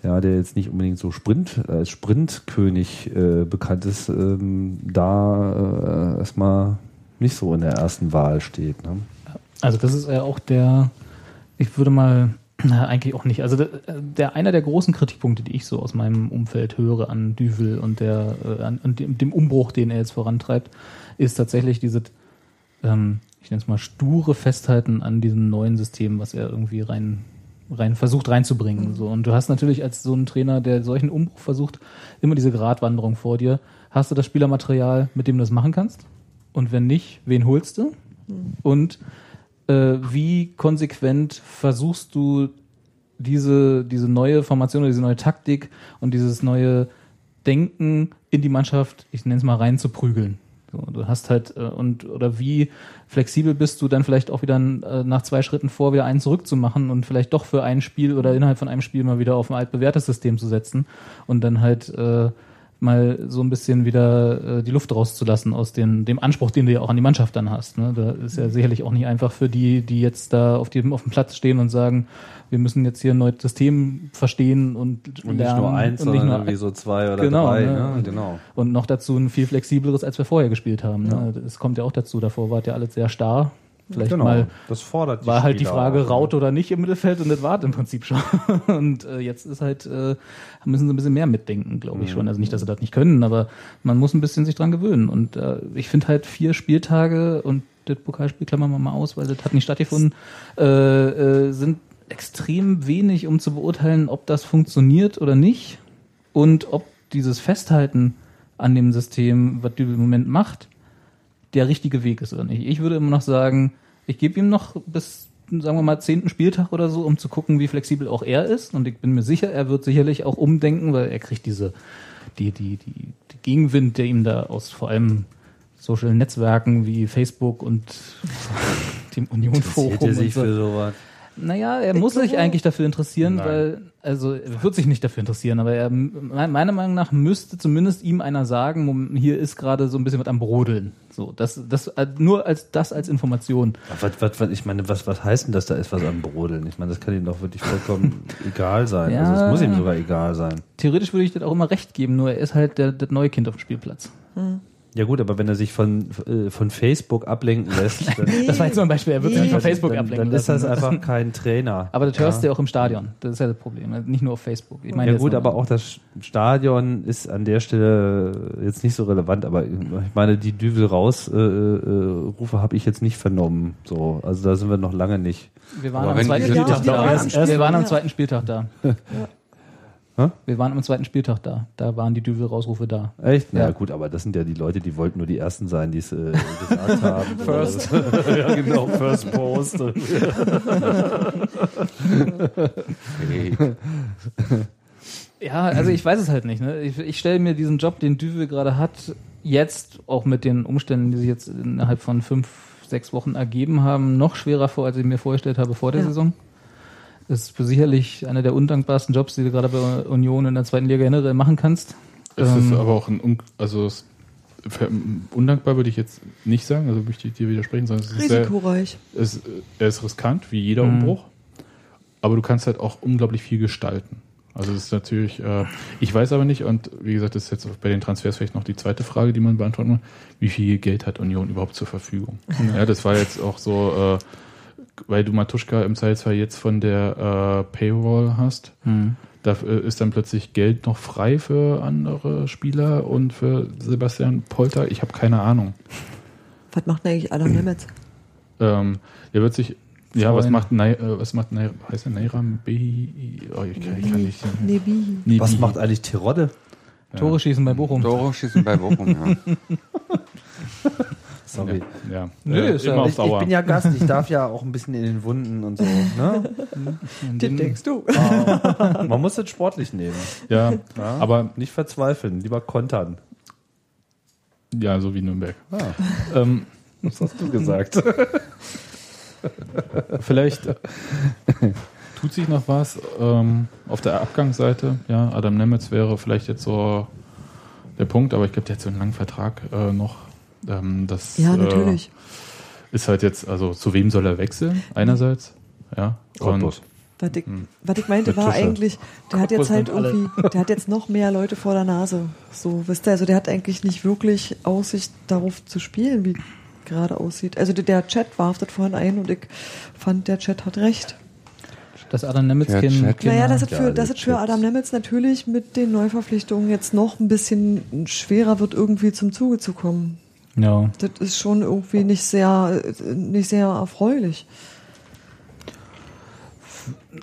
ja, der jetzt nicht unbedingt so Sprint, als Sprintkönig äh, bekannt ist, ähm, da äh, erstmal nicht so in der ersten Wahl steht. Ne? Also das ist ja auch der, ich würde mal, na, eigentlich auch nicht. Also der, der einer der großen Kritikpunkte, die ich so aus meinem Umfeld höre an Düvel und der äh, an, an dem, dem Umbruch, den er jetzt vorantreibt, ist tatsächlich diese, ähm, ich nenne es mal sture Festhalten an diesem neuen System, was er irgendwie rein rein versucht reinzubringen. So. Und du hast natürlich als so ein Trainer, der solchen Umbruch versucht, immer diese Gratwanderung vor dir. Hast du das Spielermaterial, mit dem du das machen kannst? Und wenn nicht, wen holst du? Und äh, wie konsequent versuchst du diese, diese neue Formation oder diese neue Taktik und dieses neue Denken in die Mannschaft, ich nenne es mal, reinzuprügeln? So, du hast halt, äh, und oder wie flexibel bist du dann vielleicht auch wieder äh, nach zwei Schritten vor, wieder einen zurückzumachen und vielleicht doch für ein Spiel oder innerhalb von einem Spiel mal wieder auf ein altbewährtes System zu setzen und dann halt äh, mal so ein bisschen wieder äh, die Luft rauszulassen aus den, dem Anspruch, den du ja auch an die Mannschaft dann hast. Ne? Da ist ja sicherlich auch nicht einfach für die, die jetzt da auf dem, auf dem Platz stehen und sagen, wir müssen jetzt hier ein neues System verstehen und, Und nicht lernen. nur eins, und sondern nur irgendwie so zwei oder genau, drei. Ne? Ne? Und, Genau. und noch dazu ein viel flexibleres, als wir vorher gespielt haben. Ne? Das kommt ja auch dazu. Davor war ja alles sehr starr. Vielleicht Genau, mal das fordert war halt die Spieler Frage auch, ne? Raut oder nicht im Mittelfeld und das war im Prinzip schon. Und äh, jetzt ist halt äh, müssen sie ein bisschen mehr mitdenken, glaube ich Mhm. schon. Also nicht, dass sie das nicht können, aber man muss ein bisschen sich dran gewöhnen. Und äh, ich finde halt vier Spieltage und das Pokalspiel klammern wir mal aus, weil das hat nicht stattgefunden, äh, äh, sind extrem wenig, um zu beurteilen, ob das funktioniert oder nicht und ob dieses Festhalten an dem System, was Dübel im Moment macht, der richtige Weg ist oder nicht. Ich würde immer noch sagen, ich gebe ihm noch bis, sagen wir mal, zehnten Spieltag oder so, um zu gucken, wie flexibel auch er ist. Und ich bin mir sicher, er wird sicherlich auch umdenken, weil er kriegt diese, die, die, die, die Gegenwind, der ihm da aus vor allem Social Netzwerken wie Facebook und dem Union Forum Interessiert er sich so. für sowas? Naja, er muss sich eigentlich dafür interessieren, weil, also er wird sich nicht dafür interessieren, aber er, me- meiner Meinung nach müsste zumindest ihm einer sagen, hier ist gerade so ein bisschen was am Brodeln. So, das, das, äh, nur als, das als Information. Was, was, was, ich meine, was, was heißt denn, dass da ist was am Brodeln? Ich meine, das kann ihm doch wirklich vollkommen egal sein. Ja. Also es muss ihm sogar egal sein. Theoretisch würde ich das auch immer recht geben, nur er ist halt der, das neue Kind auf dem Spielplatz. Ja gut, aber wenn er sich von, äh, von Facebook ablenken lässt, dann, Das war jetzt nur ein Beispiel, er wird sich nicht von Facebook dann, ablenken dann ist das einfach kein Trainer. Aber das hörst du ja. ja auch im Stadion. Das ist ja das Problem. Nicht nur auf Facebook. Ich meine ja gut, aber auch das Stadion ist an der Stelle jetzt nicht so relevant, aber ich meine, die Düvel raus äh, äh, Rufe habe ich jetzt nicht vernommen. So, also da sind wir noch lange nicht. Wir waren Aber am zweiten Spieltag Ja, da. Erst, wir waren am ja. zweiten Spieltag da. Hä? Wir waren am zweiten Spieltag da. Da waren die Düvel-Rausrufe da. Echt? Na Ja. ja. gut, aber das sind ja die Leute, die wollten nur die Ersten sein, die es äh, gesagt haben. First. ja, genau, First Post. Ja, also ich weiß es halt nicht. Ne? Ich, ich stelle mir diesen Job, den Düvel gerade hat, jetzt auch mit den Umständen, die sich jetzt innerhalb von fünf, sechs Wochen ergeben haben, noch schwerer vor, als ich mir vorgestellt habe vor der Ja. Saison. Das ist sicherlich einer der undankbarsten Jobs, die du gerade bei Union in der zweiten Liga generell machen kannst. Es ist Ähm, aber auch ein, un also undankbar würde ich jetzt nicht sagen, also möchte ich dir widersprechen, sondern es ist sehr, Risikoreich. es, er ist riskant, wie jeder Mhm. Umbruch, aber du kannst halt auch unglaublich viel gestalten. Also es ist natürlich, äh, ich weiß aber nicht, und wie gesagt, das ist jetzt bei den Transfers vielleicht noch die zweite Frage, die man beantworten muss, wie viel Geld hat Union überhaupt zur Verfügung? Ja, das war jetzt auch so, äh, weil du Matuschka im Zweifelsfall jetzt von der äh, Payroll hast, Mhm. da äh, ist dann plötzlich Geld noch frei für andere Spieler und für Sebastian Polter. Ich habe keine Ahnung. Was macht denn eigentlich Adam Nemetz? Ähm, der wird sich. Ja, was macht Nai, äh, was macht Nai, heißt der Nairam Behi? Oh, ich kann, ich kann nicht. Nebi. Nebi. Was macht eigentlich Terodde? Tore schießen bei Bochum. Tore schießen bei Bochum, ja. Sorry. Ja, Nö, äh, ist ja- immer auf Ich, ich Dauer. bin ja Gast, ich darf ja auch ein bisschen in den Wunden und so. Ne? Den denkst du. Man muss es sportlich nehmen. ja, Ja? aber Nicht verzweifeln, lieber kontern. ja, so wie Nürnberg. Ah, Ähm, was hast du gesagt? vielleicht tut sich noch was ähm, auf der Abgangsseite. Ja, Adam Nemetz wäre vielleicht jetzt so der Punkt, aber ich glaube, der hat so einen langen Vertrag äh, noch. Ähm, das Ja, äh, natürlich. ist halt jetzt, also zu wem soll er wechseln? Einerseits, ja. Cottbus. Was ich, Hm. was ich meinte, war eigentlich, der hat jetzt halt irgendwie, der hat jetzt noch mehr Leute vor der Nase. So, wisst ihr, also der hat eigentlich nicht wirklich Aussicht darauf zu spielen, wie gerade aussieht. Also der, Chat warf das vorhin ein und ich fand, der Chat hat recht. Das Adam Nemitz Naja, das ist Ja, für, das ist für. Adam Nemitz natürlich mit den Neuverpflichtungen jetzt noch ein bisschen schwerer wird, irgendwie zum Zuge zu kommen. Ja. Das ist schon irgendwie nicht sehr, nicht sehr erfreulich.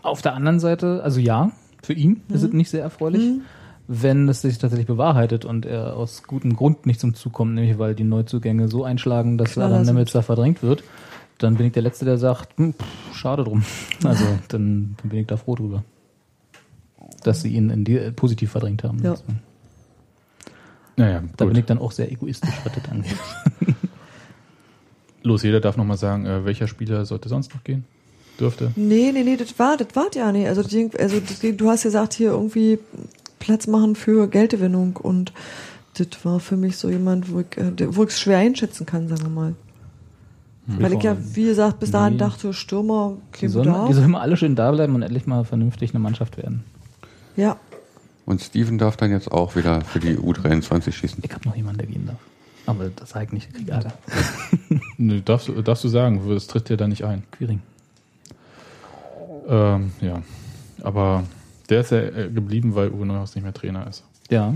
Auf der anderen Seite, also ja, für ihn ist es nicht sehr erfreulich. Mhm. Wenn es sich tatsächlich bewahrheitet und er aus gutem Grund nicht zum Zug kommt, nämlich weil die Neuzugänge so einschlagen, dass Adam sind. Nemitz da verdrängt wird, dann bin ich der Letzte, der sagt, hm, pff, schade drum. Also dann, dann bin ich da froh drüber. Dass sie ihn in die, äh, positiv verdrängt haben. Ja. Naja, Da gut. bin ich dann auch sehr egoistisch, was das angeht. Los, jeder darf nochmal sagen, äh, welcher Spieler sollte sonst noch gehen? Dürfte? Nee, nee, nee, das war, das war ja nicht. Also, die, also die, du hast gesagt, hier irgendwie Platz machen für Geldgewinnung und das war für mich so jemand, wo ich, äh, es schwer einschätzen kann, sagen wir mal. Weil ich ja, wie gesagt, bis dahin Nee. dachte, Stürmer, Die kein sollen, die sollen mal alle schön da bleiben und endlich mal vernünftig eine Mannschaft werden. Ja, Und Steven darf dann jetzt auch wieder für die U23 schießen. Ich habe noch jemanden, der gehen darf. Aber das sag ich nicht, krieg Ärger. Nö, darfst, du- darfst du sagen, das tritt dir da nicht ein. Quiring. Ähm, ja, aber der ist ja äh, geblieben, weil Uwe Neuhaus nicht mehr Trainer ist, Ja.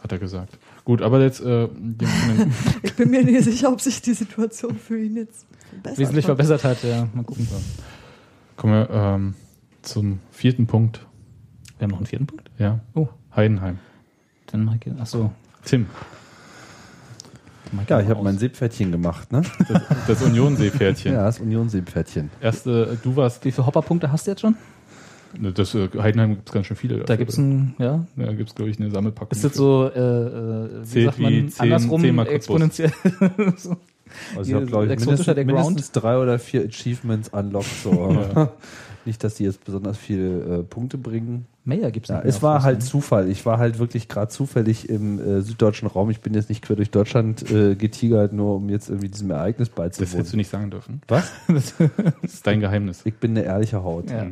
hat er gesagt. Gut, aber jetzt äh, die von den- Ich bin mir nicht sicher, ob sich die Situation für ihn jetzt verbessert Wesentlich hat. verbessert hat, ja. Mal gucken. kommen wir ähm, zum vierten Punkt. Wir haben noch einen vierten Punkt? Ja. Oh. Heidenheim. Dann Mike, achso. Tim. Ja, ich habe mein Seepferdchen gemacht, ne? Das, das Union-Seepferdchen. Ja, das Union-Seepferdchen. Erste, du warst. Wie viele Hopperpunkte hast du jetzt schon? Ne, Das äh, Heidenheim gibt es ganz schön viele. Da gibt's ein, ja. Da gibt es, glaube ich, eine Sammelpackung. Ist das so, äh, äh, wie Zählt sagt man, wie zehn- andersrum zehnmal Cottbus. exponentiell? so. Also ich habe, glaube ich, mindestens, mindestens drei oder vier Achievements unlocked. So. Ja. Nicht, dass die jetzt besonders viele äh, Punkte bringen. Mehr gibt's ja, nicht mehr Es war halt ne? Zufall. Ich war halt wirklich gerade zufällig im äh, süddeutschen Raum. Ich bin jetzt nicht quer durch Deutschland äh, getigert, nur um jetzt irgendwie diesem Ereignis Das beizuwohnen. hättest du nicht sagen dürfen. Was? Das ist dein Geheimnis. Ich bin eine ehrliche Haut. Ja.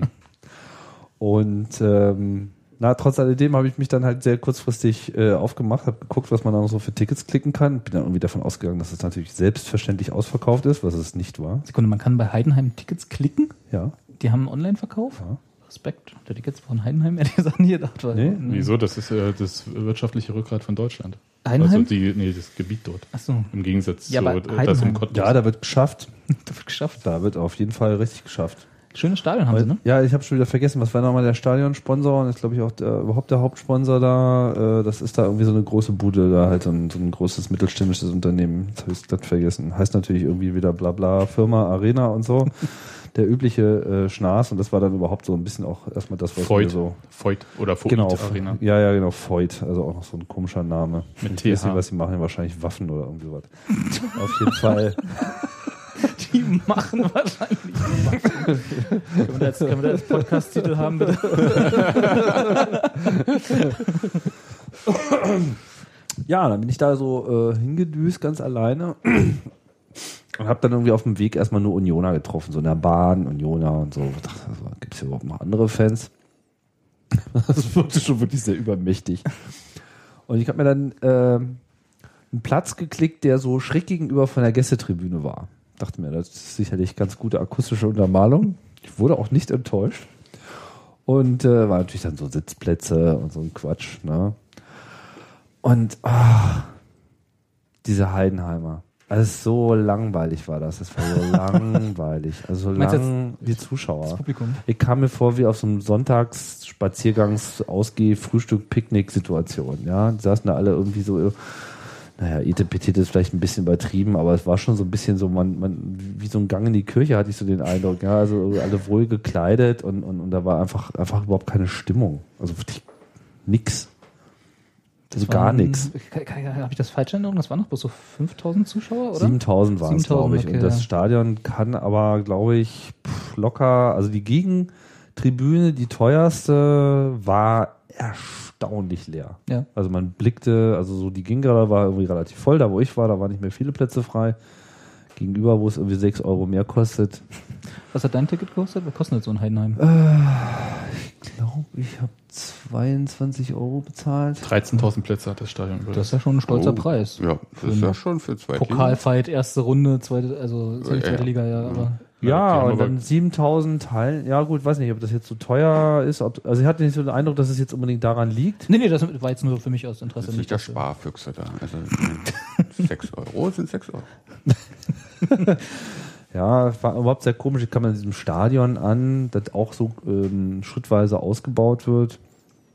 Und ähm, na, trotz alledem habe ich mich dann halt sehr kurzfristig äh, aufgemacht, habe geguckt, was man da noch so für Tickets klicken kann. Bin dann irgendwie davon ausgegangen, dass es natürlich selbstverständlich ausverkauft ist, was es nicht war. Sekunde, man kann bei Heidenheim Tickets klicken? Ja. Die haben einen Online-Verkauf? Ja. Respekt. Der Tickets von Heidenheim, ehrlich gesagt, nie gedacht. Weil, Nee, Wieso? Das ist äh, das wirtschaftliche Rückgrat von Deutschland. Heidenheim? Also die, nee, das Gebiet dort. Ach so. Im Gegensatz Ja, zu äh, das Heidenheim. um Cottbus. Ja, da wird geschafft. Das wird geschafft. Da wird auf jeden Fall richtig geschafft. Schönes Stadion haben sie, ne? Ja, ich habe schon wieder vergessen, was war nochmal der Stadionsponsor und ist, glaube ich, auch der, überhaupt der Hauptsponsor da. Äh, das ist da irgendwie so eine große Bude, da halt so ein, so ein großes mittelständisches Unternehmen. Jetzt habe ich es glatt vergessen. Heißt natürlich irgendwie wieder bla bla Firma, Arena und so. Der übliche äh, Schnaß und das war dann überhaupt so ein bisschen auch erstmal das, was Voigt. mir so. Voigt oder Voigt Genau, Arena. ja, ja, genau, Voigt. Also auch noch so ein komischer Name. Mit ich weiß TH. nicht, was sie machen, wahrscheinlich Waffen oder irgendwie was. Auf jeden Fall. Die machen wahrscheinlich. können, wir da jetzt, können wir da jetzt Podcast-Titel haben, bitte? Ja, dann bin ich da so äh, hingedüst, ganz alleine. Und habe dann irgendwie auf dem Weg erstmal nur Unioner getroffen, so in der Bahn, Unioner und so. Also, Gibt es hier überhaupt noch andere Fans? Das wurde schon wirklich sehr übermächtig. Und ich habe mir dann äh, einen Platz geklickt, der so schräg gegenüber von der Gästetribüne war. Dachte mir, das ist sicherlich ganz gute akustische Untermalung. Ich wurde auch nicht enttäuscht. Und äh, war natürlich dann so Sitzplätze und so ein Quatsch. Ne? Und ah, diese Heidenheimer. Also so langweilig war das. Das war so langweilig. Also Meinst du lang die Zuschauer. Das Publikum. Ich kam mir vor wie auf so einem Sonntagsspaziergangs Ausgeh Frühstück Picknick Situation, ja, die saßen da alle irgendwie so naja, Etepetete ist vielleicht ein bisschen übertrieben, aber es war schon so ein bisschen so, man, man, wie so ein Gang in die Kirche hatte ich so den Eindruck, ja, also alle wohl gekleidet und, und, und da war einfach, einfach überhaupt keine Stimmung. Also wirklich Also gar waren- nichts. Habe ich das falsch in Erinnerung? Das waren noch bloß so 5000 Zuschauer, oder? 7000 waren es, 7000, glaube ich. okay, und das ja. Stadion kann aber, glaube ich, pff, locker, also die Gegentribüne, die teuerste, war erstaunlich leer. Ja. Also man blickte, also so die ging gerade, war irgendwie relativ voll. Da, wo ich war, da waren nicht mehr viele Plätze frei. Gegenüber, wo es irgendwie 6 Euro mehr kostet. Was hat dein Ticket gekostet? Was kostet so ein Heidenheim? Ich glaube, ich habe 22 Euro bezahlt. 13.000 Plätze hat das Stadion. über Das ist ja schon ein stolzer Oh, Preis. Ja, das ist ja schon für zwei Pokalfight, erste Runde, zweite, also zweite ja. Liga, ja, aber. Ja, und dann 7000 Teilen. Ja, gut, weiß nicht, ob das jetzt so teuer ist. Ob, also ich hatte nicht so den Eindruck, dass es jetzt unbedingt daran liegt. Nee, nee, das war jetzt nur für mich aus Interesse. Das ist nicht der Sparfüchse da. Also 6 Euro sind 6 Euro. Ja, es war überhaupt sehr komisch. Ich kam in diesem Stadion an, das auch so ähm, schrittweise ausgebaut wird.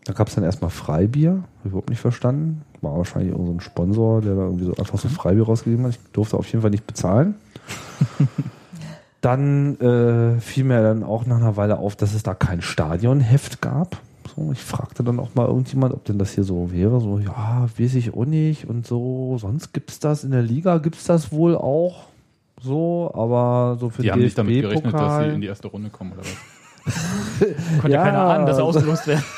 Da gab es dann erstmal Freibier. Hab ich überhaupt nicht verstanden. War wahrscheinlich irgendein so ein Sponsor, der da irgendwie so einfach so Freibier rausgegeben hat. Ich durfte auf jeden Fall nicht bezahlen. dann äh, fiel mir dann auch nach einer Weile auf, dass es da kein Stadionheft gab. So, ich fragte dann auch mal irgendjemand, ob denn das hier so wäre. So, ja, weiß ich auch nicht und so. Sonst gibt's das in der Liga, gibt's das wohl auch so, aber so für Die haben nicht damit gerechnet, dass sie in die erste Runde kommen, oder was? Konnte ja, keiner ahnen, dass sie ausgelost werden.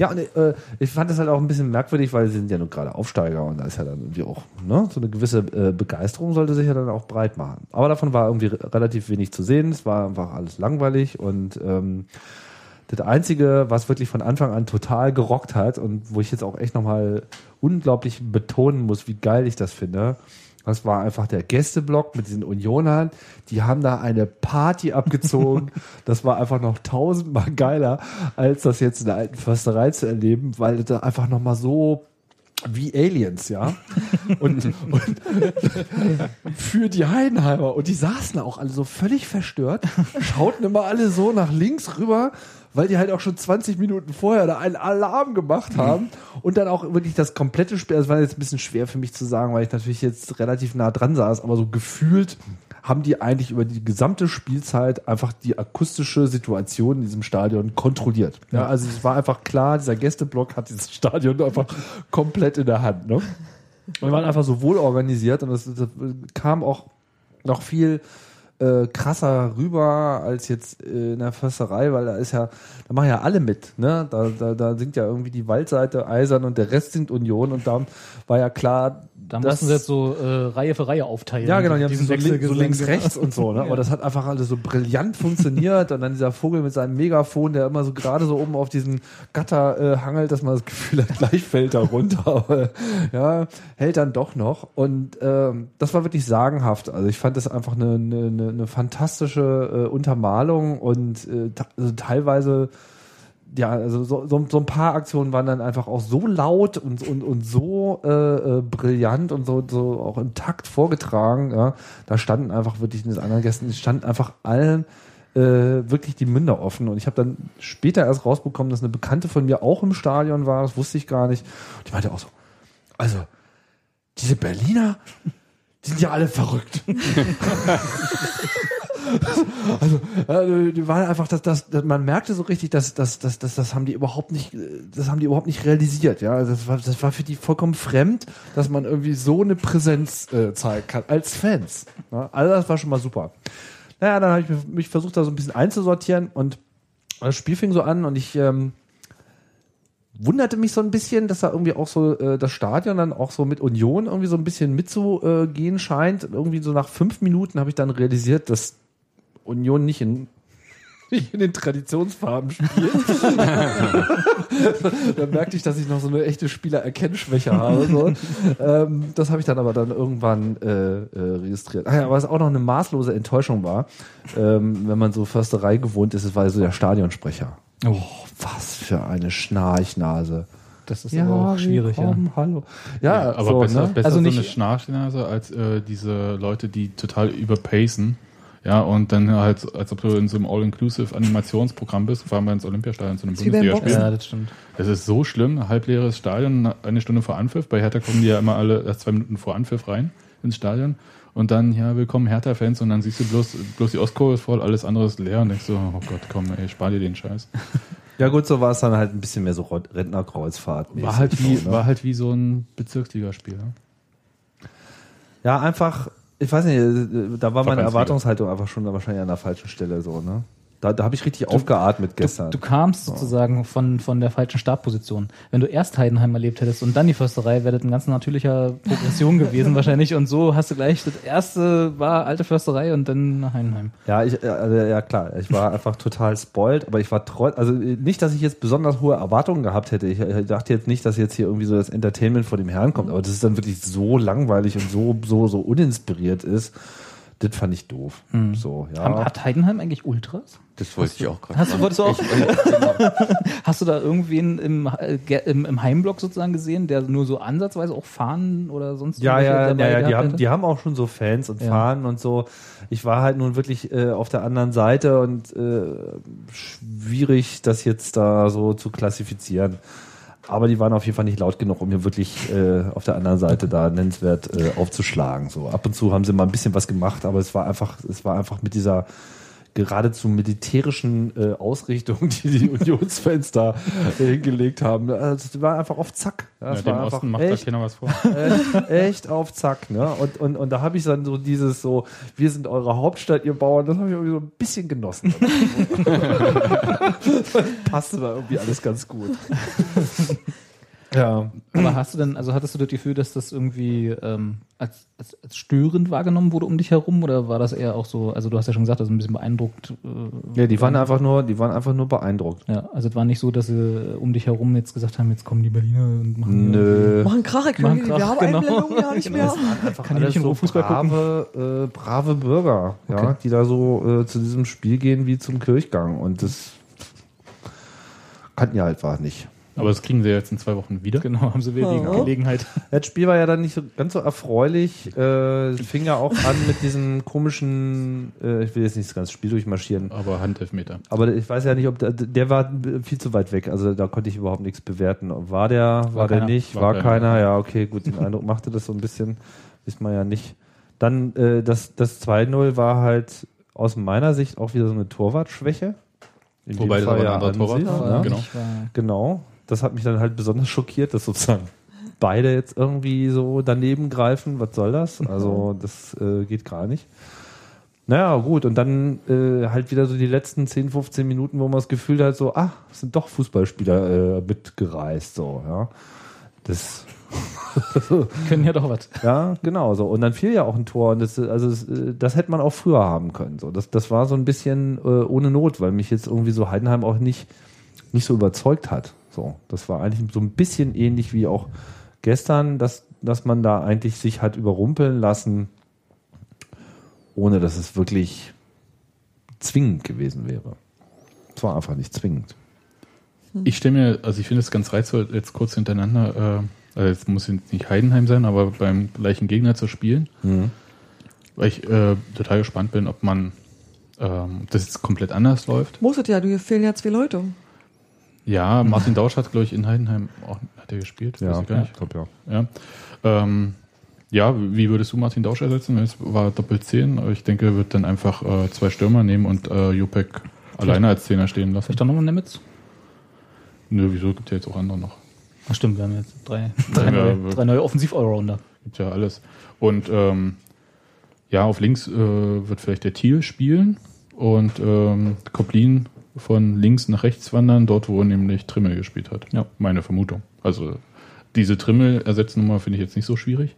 Ja, und äh, ich fand das halt auch ein bisschen merkwürdig, weil sie sind ja nun gerade Aufsteiger und da ist ja dann irgendwie auch, ne, so eine gewisse äh, Begeisterung sollte sich ja dann auch breit machen. Aber davon war irgendwie re relativ wenig zu sehen. Es war einfach alles langweilig und ähm, das Einzige, was wirklich von Anfang an total gerockt hat und wo ich jetzt auch echt nochmal unglaublich betonen muss, wie geil ich das finde, das war einfach der Gästeblock mit diesen Unionern. Die haben da eine Party abgezogen. Das war einfach noch tausendmal geiler, als das jetzt in der alten Försterei zu erleben, weil das da einfach nochmal so wie Aliens, ja. Und, und für die Heidenheimer. Und die saßen da auch alle so völlig verstört, schauten immer alle so nach links rüber, weil die halt auch schon 20 Minuten vorher da einen Alarm gemacht haben und dann auch wirklich das komplette Spiel, das war jetzt ein bisschen schwer für mich zu sagen, weil ich natürlich jetzt relativ nah dran saß, aber so gefühlt haben die eigentlich über die gesamte Spielzeit einfach die akustische Situation in diesem Stadion kontrolliert. Ja, also es war einfach klar, dieser Gästeblock hat dieses Stadion einfach komplett in der Hand. Ne? Und wir waren einfach so wohl organisiert und es kam auch noch viel äh, krasser rüber als jetzt äh, in der Försterei, weil da ist ja, da machen ja alle mit, ne? Da, da, da singt ja irgendwie die Waldseite Eisern und der Rest singt Union und da war ja klar, Da dass- mussten sie jetzt so äh, Reihe für Reihe aufteilen. ja, genau, die haben Diesen so, lin so links, rechts und so, ne? Aber das hat einfach alles so brillant funktioniert. Und dann dieser Vogel mit seinem Megafon, der immer so gerade so oben auf diesem Gatter äh, hangelt, dass man das Gefühl hat, gleich fällt er runter. Aber ja, hält dann doch noch. Und ähm, das war wirklich sagenhaft. Also ich fand das einfach eine, eine, eine, fantastische äh, Untermalung und äh, also teilweise ja, also so, so, so ein paar Aktionen waren dann einfach auch so laut und, und, und so äh, äh, brillant und so, so auch im Takt vorgetragen. Ja. Da standen einfach wirklich den anderen Gästen, standen einfach allen äh, wirklich die Münder offen. Und ich habe dann später erst rausbekommen, dass eine Bekannte von mir auch im Stadion war, das wusste ich gar nicht. Und die meinte auch so, also, diese Berliner, die sind ja alle verrückt. also, äh, die waren einfach, dass, dass man merkte so richtig, dass, dass, dass, dass das haben die überhaupt nicht, das haben die überhaupt nicht realisiert, ja. Also das war, das war für die vollkommen fremd, dass man irgendwie so eine Präsenz äh, zeigen kann als Fans. Ja? Also das war schon mal super. Naja, dann habe ich mich- versucht, da so ein bisschen einzusortieren und das Spiel fing so an und ich ähm, wunderte mich so ein bisschen, dass da irgendwie auch so äh, das Stadion dann auch so mit Union irgendwie so ein bisschen mitzugehen scheint. Irgendwie so nach fünf Minuten habe ich dann realisiert, dass Union nicht in, nicht in den Traditionsfarben spielt. da merkte ich, dass ich noch so eine echte Spielererkennschwäche habe. So. ähm, das habe ich dann aber dann irgendwann äh, äh, registriert. Ah ja, was auch noch eine maßlose Enttäuschung war, ähm, wenn man so Försterei gewohnt ist, es war so der Stadionsprecher. Oh, was für eine Schnarchnase. Das ist aber auch schwierig, ja. Hallo. Ja, aber so, besser, ne? besser Also so nicht- eine Schnarchnase als äh, diese Leute, die total überpacen. Ja, und dann halt, als ob du in so einem All-Inclusive-Animationsprogramm bist, fahren wir ins Olympiastadion zu einem Bundesligaspiel. Ja, das stimmt. Das ist so schlimm, halbleeres Stadion, eine Stunde vor Anpfiff. Bei Hertha kommen die ja immer alle erst zwei Minuten vor Anpfiff rein ins Stadion. Und dann, ja, willkommen Hertha-Fans. Und dann siehst du bloß, bloß die Ostkurve ist voll, alles andere ist leer. Und denkst so, oh Gott, komm, ey, spar dir den Scheiß. Ja gut, so war es dann halt ein bisschen mehr so Rentnerkreuzfahrt. War halt wie, so, ne? war halt wie so ein Bezirksligaspiel. Ne? Ja, einfach, ich weiß nicht, äh, da war meine. Erwartungshaltung einfach schon wahrscheinlich an der falschen Stelle so, ne? Da, da habe ich richtig aufgeatmet gestern. Du kamst sozusagen von, von der falschen Startposition. Wenn du erst Heidenheim erlebt hättest und dann die Försterei, wäre das ein ganz natürlicher Progression gewesen wahrscheinlich. Und so hast du gleich, das erste war alte Försterei und dann Heidenheim. Ja, ich, äh, also, ja klar, ich war einfach total spoiled, aber ich war trotz, also äh, nicht, dass ich jetzt besonders hohe Erwartungen gehabt hätte. Ich, äh, dachte jetzt nicht, dass jetzt hier irgendwie so das Entertainment vor dem Herrn kommt, aber das ist dann wirklich so langweilig und so, so, so uninspiriert ist. Das fand ich doof. So, ja. Haben- Hat Heidenheim eigentlich Ultras? Das wollte ich auch gerade Hast du, sagen. wolltest du auch? Ich, genau. Hast du da irgendwen im, äh, im, im Heimblock sozusagen gesehen, der nur so ansatzweise auch Fahnen oder sonst Ja, ja, ja, ja die, haben, hätte? die haben auch schon so Fans und Ja. Fahnen und so. Ich war halt nun wirklich äh, auf der anderen Seite und äh, schwierig, das jetzt da so zu klassifizieren. Aber die waren auf jeden Fall nicht laut genug, um mir wirklich äh, auf der anderen Seite da nennenswert äh, aufzuschlagen. So ab und zu haben sie mal ein bisschen was gemacht, aber es war einfach, es war einfach mit dieser geradezu militärischen äh, Ausrichtung, die die Unionsfans da äh, hingelegt haben. Es war einfach auf Zack. Ja, es dem Osten macht da echt- keiner was vor. echt, echt auf Zack, ne? Und, und, und da habe ich dann so dieses so, wir sind eure Hauptstadt, ihr Bauern, das habe ich irgendwie so ein bisschen genossen. Passte da irgendwie alles ganz gut. Ja. Aber hast du denn, also hattest du das Gefühl, dass das irgendwie ähm, als, als, als störend wahrgenommen wurde um dich herum oder war das eher auch so, also du hast ja schon gesagt, das ist ein bisschen beeindruckt. Äh, Ja, die waren einfach nur, die waren einfach nur beeindruckt. Ja, also es war nicht so, dass sie um dich herum jetzt gesagt haben, jetzt kommen die Berliner und machen Nö. Machen Krach, ich Machen Krach, die genau. Werbeeinblendungen ja nicht Genau. mehr. Einfach Kann ich alles so Fußball gucken? brave, äh, brave Bürger, ja, Okay. die da so äh, zu diesem Spiel gehen wie zum Kirchgang. Und das kannten ja halt einfach nicht. Aber das kriegen sie jetzt in zwei Wochen wieder. Genau, haben sie wieder die Oh. Gelegenheit. Das Spiel war ja dann nicht so ganz so erfreulich. Äh, fing ja auch an mit diesem komischen, äh, ich will jetzt nicht das ganze Spiel durchmarschieren. Aber Handelfmeter. Aber ich weiß ja nicht, ob der, der war viel zu weit weg. Also da konnte ich überhaupt nichts bewerten. War der, war, der keiner. nicht, War war, keiner. keiner. Ja, okay, gut, den Eindruck machte das so ein bisschen. Wissen wir ja nicht. Dann äh, das, das 2-0 war halt aus meiner Sicht auch wieder so eine Torwartschwäche. In Wobei das Fall aber ein anderer an Torwart war, ja. genau. Ich war, Genau. Das hat mich dann halt besonders schockiert, dass sozusagen beide jetzt irgendwie so daneben greifen. Was soll das? Also, das äh, geht gar nicht. Naja, gut. Und dann äh, halt wieder so die letzten 10, 15 Minuten, wo man das Gefühl hat, so, ah, es sind doch Fußballspieler äh, mitgereist, so, ja. Das. können ja doch was. Ja, genau so. Und dann fiel ja auch ein Tor. Und das, also das, äh, das hätte man auch früher haben können. So, das, das war so ein bisschen äh, ohne Not, weil mich jetzt irgendwie so Heidenheim auch nicht, nicht so überzeugt hat. So, das war eigentlich so ein bisschen ähnlich wie auch gestern, dass, dass man da eigentlich sich hat überrumpeln lassen, ohne dass es wirklich zwingend gewesen wäre. Es war einfach nicht zwingend. Ich stelle mir, also ich finde es ganz reizvoll, jetzt kurz hintereinander, äh, also jetzt muss jetzt nicht Heidenheim sein, aber beim gleichen Gegner zu spielen. Mhm. Weil ich äh, total gespannt bin, ob man ähm, das jetzt komplett anders läuft. Muss es ja, du fehlen ja zwei Leute. Ja, Martin Dausch hat, glaube ich, in Heidenheim auch hat er gespielt. Ja, Weiß ich gar nicht. ich glaub, ja. Ja. Ähm, ja, wie würdest du Martin Dausch ersetzen? Es war Doppel 10, aber ich denke, er wird dann einfach äh, zwei Stürmer nehmen und äh, Jupek alleine als Zehner stehen lassen. Vielleicht doch nochmal Nemitz? Nö, wieso gibt ja jetzt auch andere noch? Ach stimmt, wir haben jetzt drei, drei, Ja, neue, drei neue Offensiv-Allrounder. Gibt ja alles. Und ähm, ja, auf links äh, wird vielleicht der Thiel spielen und ähm, Koplin von links nach rechts wandern, dort wo nämlich Trimmel gespielt hat. Ja. Meine Vermutung. Also diese Trimmel-Ersetznummer finde ich jetzt nicht so schwierig.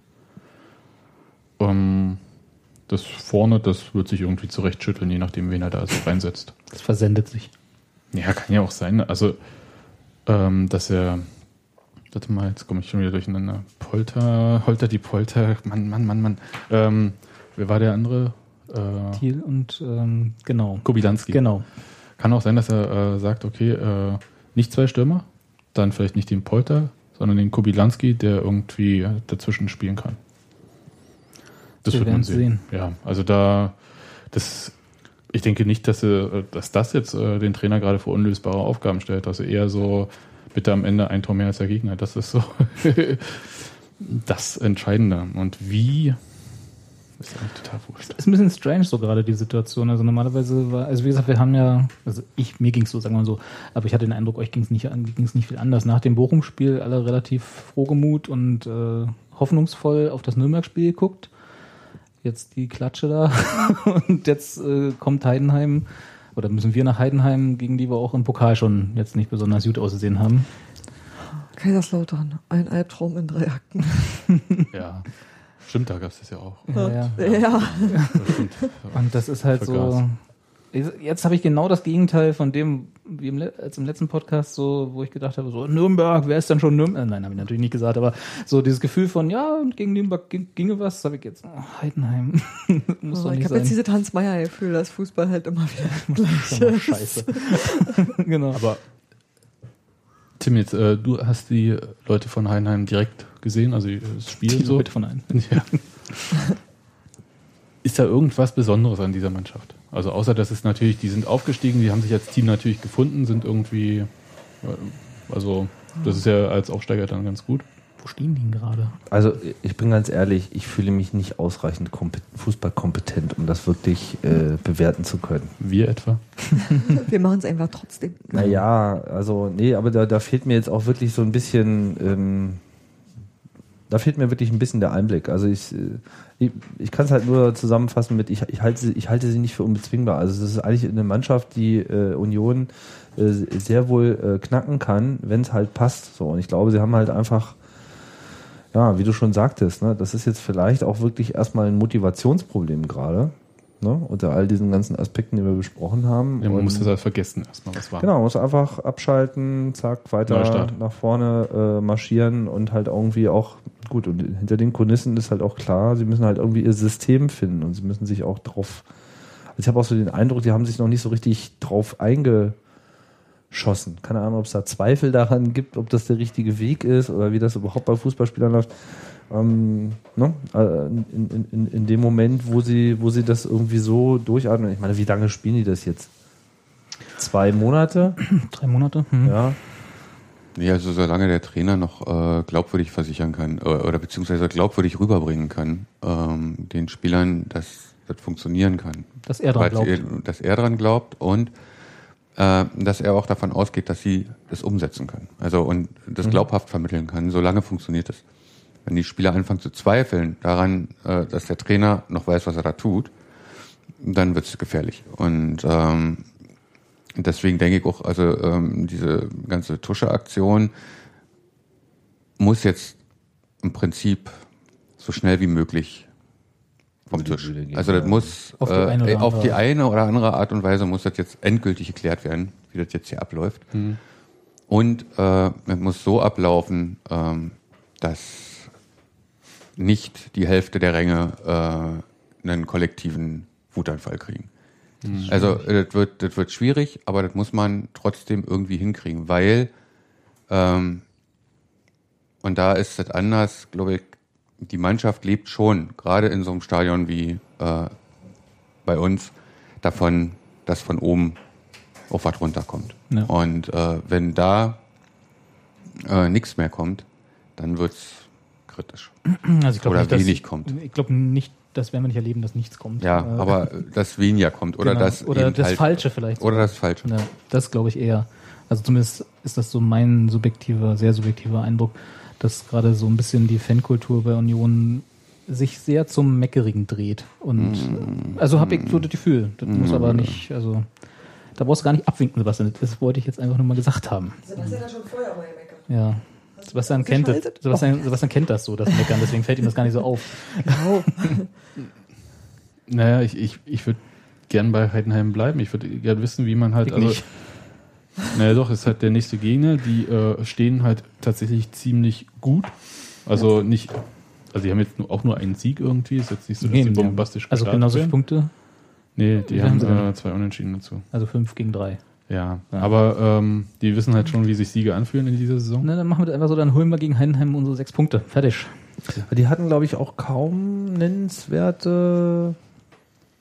Ähm, das vorne, das wird sich irgendwie zurechtschütteln, je nachdem, wen er da so reinsetzt. Das versendet sich. Ja, kann ja auch sein. Also, ähm, dass er. Warte mal, jetzt komme ich schon wieder durcheinander. Polter, Holter die Polter, Mann, Mann, Mann, Mann. Ähm, wer war der andere? Äh, Thiel und ähm, genau. Kobilanski. Genau. Kann auch sein, dass er äh, sagt, okay, äh, nicht zwei Stürmer, dann vielleicht nicht den Polter, sondern den Kobilanski, der irgendwie dazwischen spielen kann. Das Wir wird man werden's sehen. Ja, also da, das, ich denke nicht, dass, äh, dass das jetzt äh, den Trainer gerade vor unlösbare Aufgaben stellt. Also eher so, bitte am Ende ein Tor mehr als der Gegner. Das ist so das Entscheidende. Und wie, ist eigentlich total wurscht. Ist ein bisschen strange so gerade die Situation. Also normalerweise war, also wie gesagt, wir haben ja, also ich, mir ging es so, sagen wir mal so, aber ich hatte den Eindruck, euch ging es nicht, ging's nicht viel anders. Nach dem Bochum-Spiel alle relativ frohgemut und äh, hoffnungsvoll auf das Nürnberg-Spiel geguckt. Jetzt die Klatsche da und jetzt äh, kommt Heidenheim oder müssen wir nach Heidenheim, gegen die wir auch im Pokal schon jetzt nicht besonders gut ausgesehen haben. Kaiserslautern, ein Albtraum in drei Akten. Ja, stimmt, da gab es das ja auch. Ja, ja. Ja. Das stimmt. Und das ist halt Vergaß. so. Jetzt habe ich genau das Gegenteil von dem, wie im, als im letzten Podcast, so, wo ich gedacht habe, so Nürnberg, wer ist denn schon Nürnberg? Äh, Nein, habe ich natürlich nicht gesagt, aber so dieses Gefühl von, ja, gegen Nürnberg ging- ginge was, habe ich jetzt. Oh, Heidenheim. Muss doch Aber ich habe jetzt dieses Hans-Meyer-Gefühl, dass Fußball halt immer wieder gleich ist. scheiße. genau. Aber Tim, jetzt, äh, du hast die Leute von Heidenheim direkt gesehen, also das Spiel Die so. Leute von einem. Ja. Ist da irgendwas Besonderes an dieser Mannschaft? Also außer, dass es natürlich, die sind aufgestiegen, die haben sich als Team natürlich gefunden, sind irgendwie, äh, also das ist ja als Aufsteiger dann ganz gut. Wo stehen die denn gerade? Also ich bin ganz ehrlich, ich fühle mich nicht ausreichend kompet- fußballkompetent, um das wirklich äh, bewerten zu können. Wir etwa? Wir machen es einfach trotzdem. Naja, also nee, aber da, da fehlt mir jetzt auch wirklich so ein bisschen, ähm, da fehlt mir wirklich ein bisschen der Einblick. Also ich, äh, ich, ich kann es halt nur zusammenfassen mit, ich, ich, halte, sie- ich halte sie nicht für unbezwingbar. Also es ist eigentlich eine Mannschaft, die äh, Union äh, sehr wohl äh, knacken kann, wenn es halt passt. So und ich glaube, sie haben halt einfach ja, wie du schon sagtest, ne, das ist jetzt vielleicht auch wirklich erstmal ein Motivationsproblem gerade, ne, unter all diesen ganzen Aspekten, die wir besprochen haben. Ja, man Und- muss das halt vergessen erstmal, was war. Genau, muss einfach abschalten, zack, weiter nach vorne äh, marschieren und halt irgendwie auch, gut, und hinter den Kulissen ist halt auch klar, sie müssen halt irgendwie ihr System finden und sie müssen sich auch drauf, also ich habe auch so den Eindruck, die haben sich noch nicht so richtig drauf eingestellt geschossen. Keine Ahnung, ob es da Zweifel daran gibt, ob das der richtige Weg ist oder wie das überhaupt bei Fußballspielern läuft. Ähm, ne? Äh, in, in, in dem Moment, wo sie, wo sie das irgendwie so durchatmen. Ich meine, wie lange spielen die das jetzt? Zwei Monate? Drei Monate? Hm. Ja. Nee, also solange der Trainer noch äh, glaubwürdig versichern kann äh, oder beziehungsweise glaubwürdig rüberbringen kann, ähm, den Spielern, dass das funktionieren kann. Dass er dran glaubt. Dass er dran glaubt und äh, dass er auch davon ausgeht, dass sie das umsetzen können. Also und das Mhm. glaubhaft vermitteln kann. Solange funktioniert es. Wenn die Spieler anfangen zu zweifeln daran, äh, dass der Trainer noch weiß, was er da tut, dann wird es gefährlich. Und ähm, deswegen denke ich auch, also ähm, diese ganze Tusche-Aktion muss jetzt im Prinzip so schnell wie möglich vom Tisch. Also das muss Auf die äh, eine oder auf die andere- eine oder andere Art und Weise muss das jetzt endgültig geklärt werden, wie das jetzt hier abläuft. Mhm. Und äh, es muss so ablaufen, ähm, dass nicht die Hälfte der Ränge äh, einen kollektiven Wutanfall kriegen. Mhm. Also das wird, das wird schwierig, aber das muss man trotzdem irgendwie hinkriegen, weil ähm, und da ist es anders, glaube ich, die Mannschaft lebt schon, gerade in so einem Stadion wie äh, bei uns, davon, dass von oben auf was runterkommt. Ja. Und äh, wenn da äh, nichts mehr kommt, dann wird's kritisch. Also ich glaube Oder nicht, dass- wenig kommt. Ich glaube nicht, das werden wir nicht erleben, dass nichts kommt. Ja, Äh, aber das weniger kommt oder genau. das oder das halt- Falsche vielleicht. Oder das Falsche. Ja, das glaube ich eher. Also zumindest ist das so mein subjektiver, sehr subjektiver Eindruck, dass gerade so ein bisschen die Fankultur bei Union sich sehr zum Meckerigen dreht. Und Mm. also habe ich so das Gefühl. Das muss Mm. aber nicht, also da brauchst du gar nicht abwinken, Sebastian. Das wollte ich jetzt einfach nur mal gesagt haben. Sebastian hat schon vorher mal gemeckert. Ja. Sebastian kennt, das? Sebastian, Sebastian kennt das so, das Meckern, deswegen fällt ihm das gar nicht so auf. Genau. Naja, ich, ich, ich würde gern bei Heidenheim bleiben. Ich würde gern wissen, wie man halt. Ich also, nicht. Naja, doch, ist halt der nächste Gegner. Die äh, stehen halt tatsächlich ziemlich gut. Also nicht. Also die haben jetzt auch nur einen Sieg irgendwie. Ist jetzt nicht so, dass Nee, die die bombastisch also genauso viele. Punkte? Nee, die viel haben haben äh, zwei Unentschieden dazu. Also fünf gegen drei. Ja, aber ähm, die wissen halt schon, wie sich Siege anfühlen in dieser Saison. Na, dann machen wir das einfach so, dann holen wir gegen Heidenheim unsere sechs Punkte. Fertig. Die hatten, glaube ich, auch kaum nennenswerte.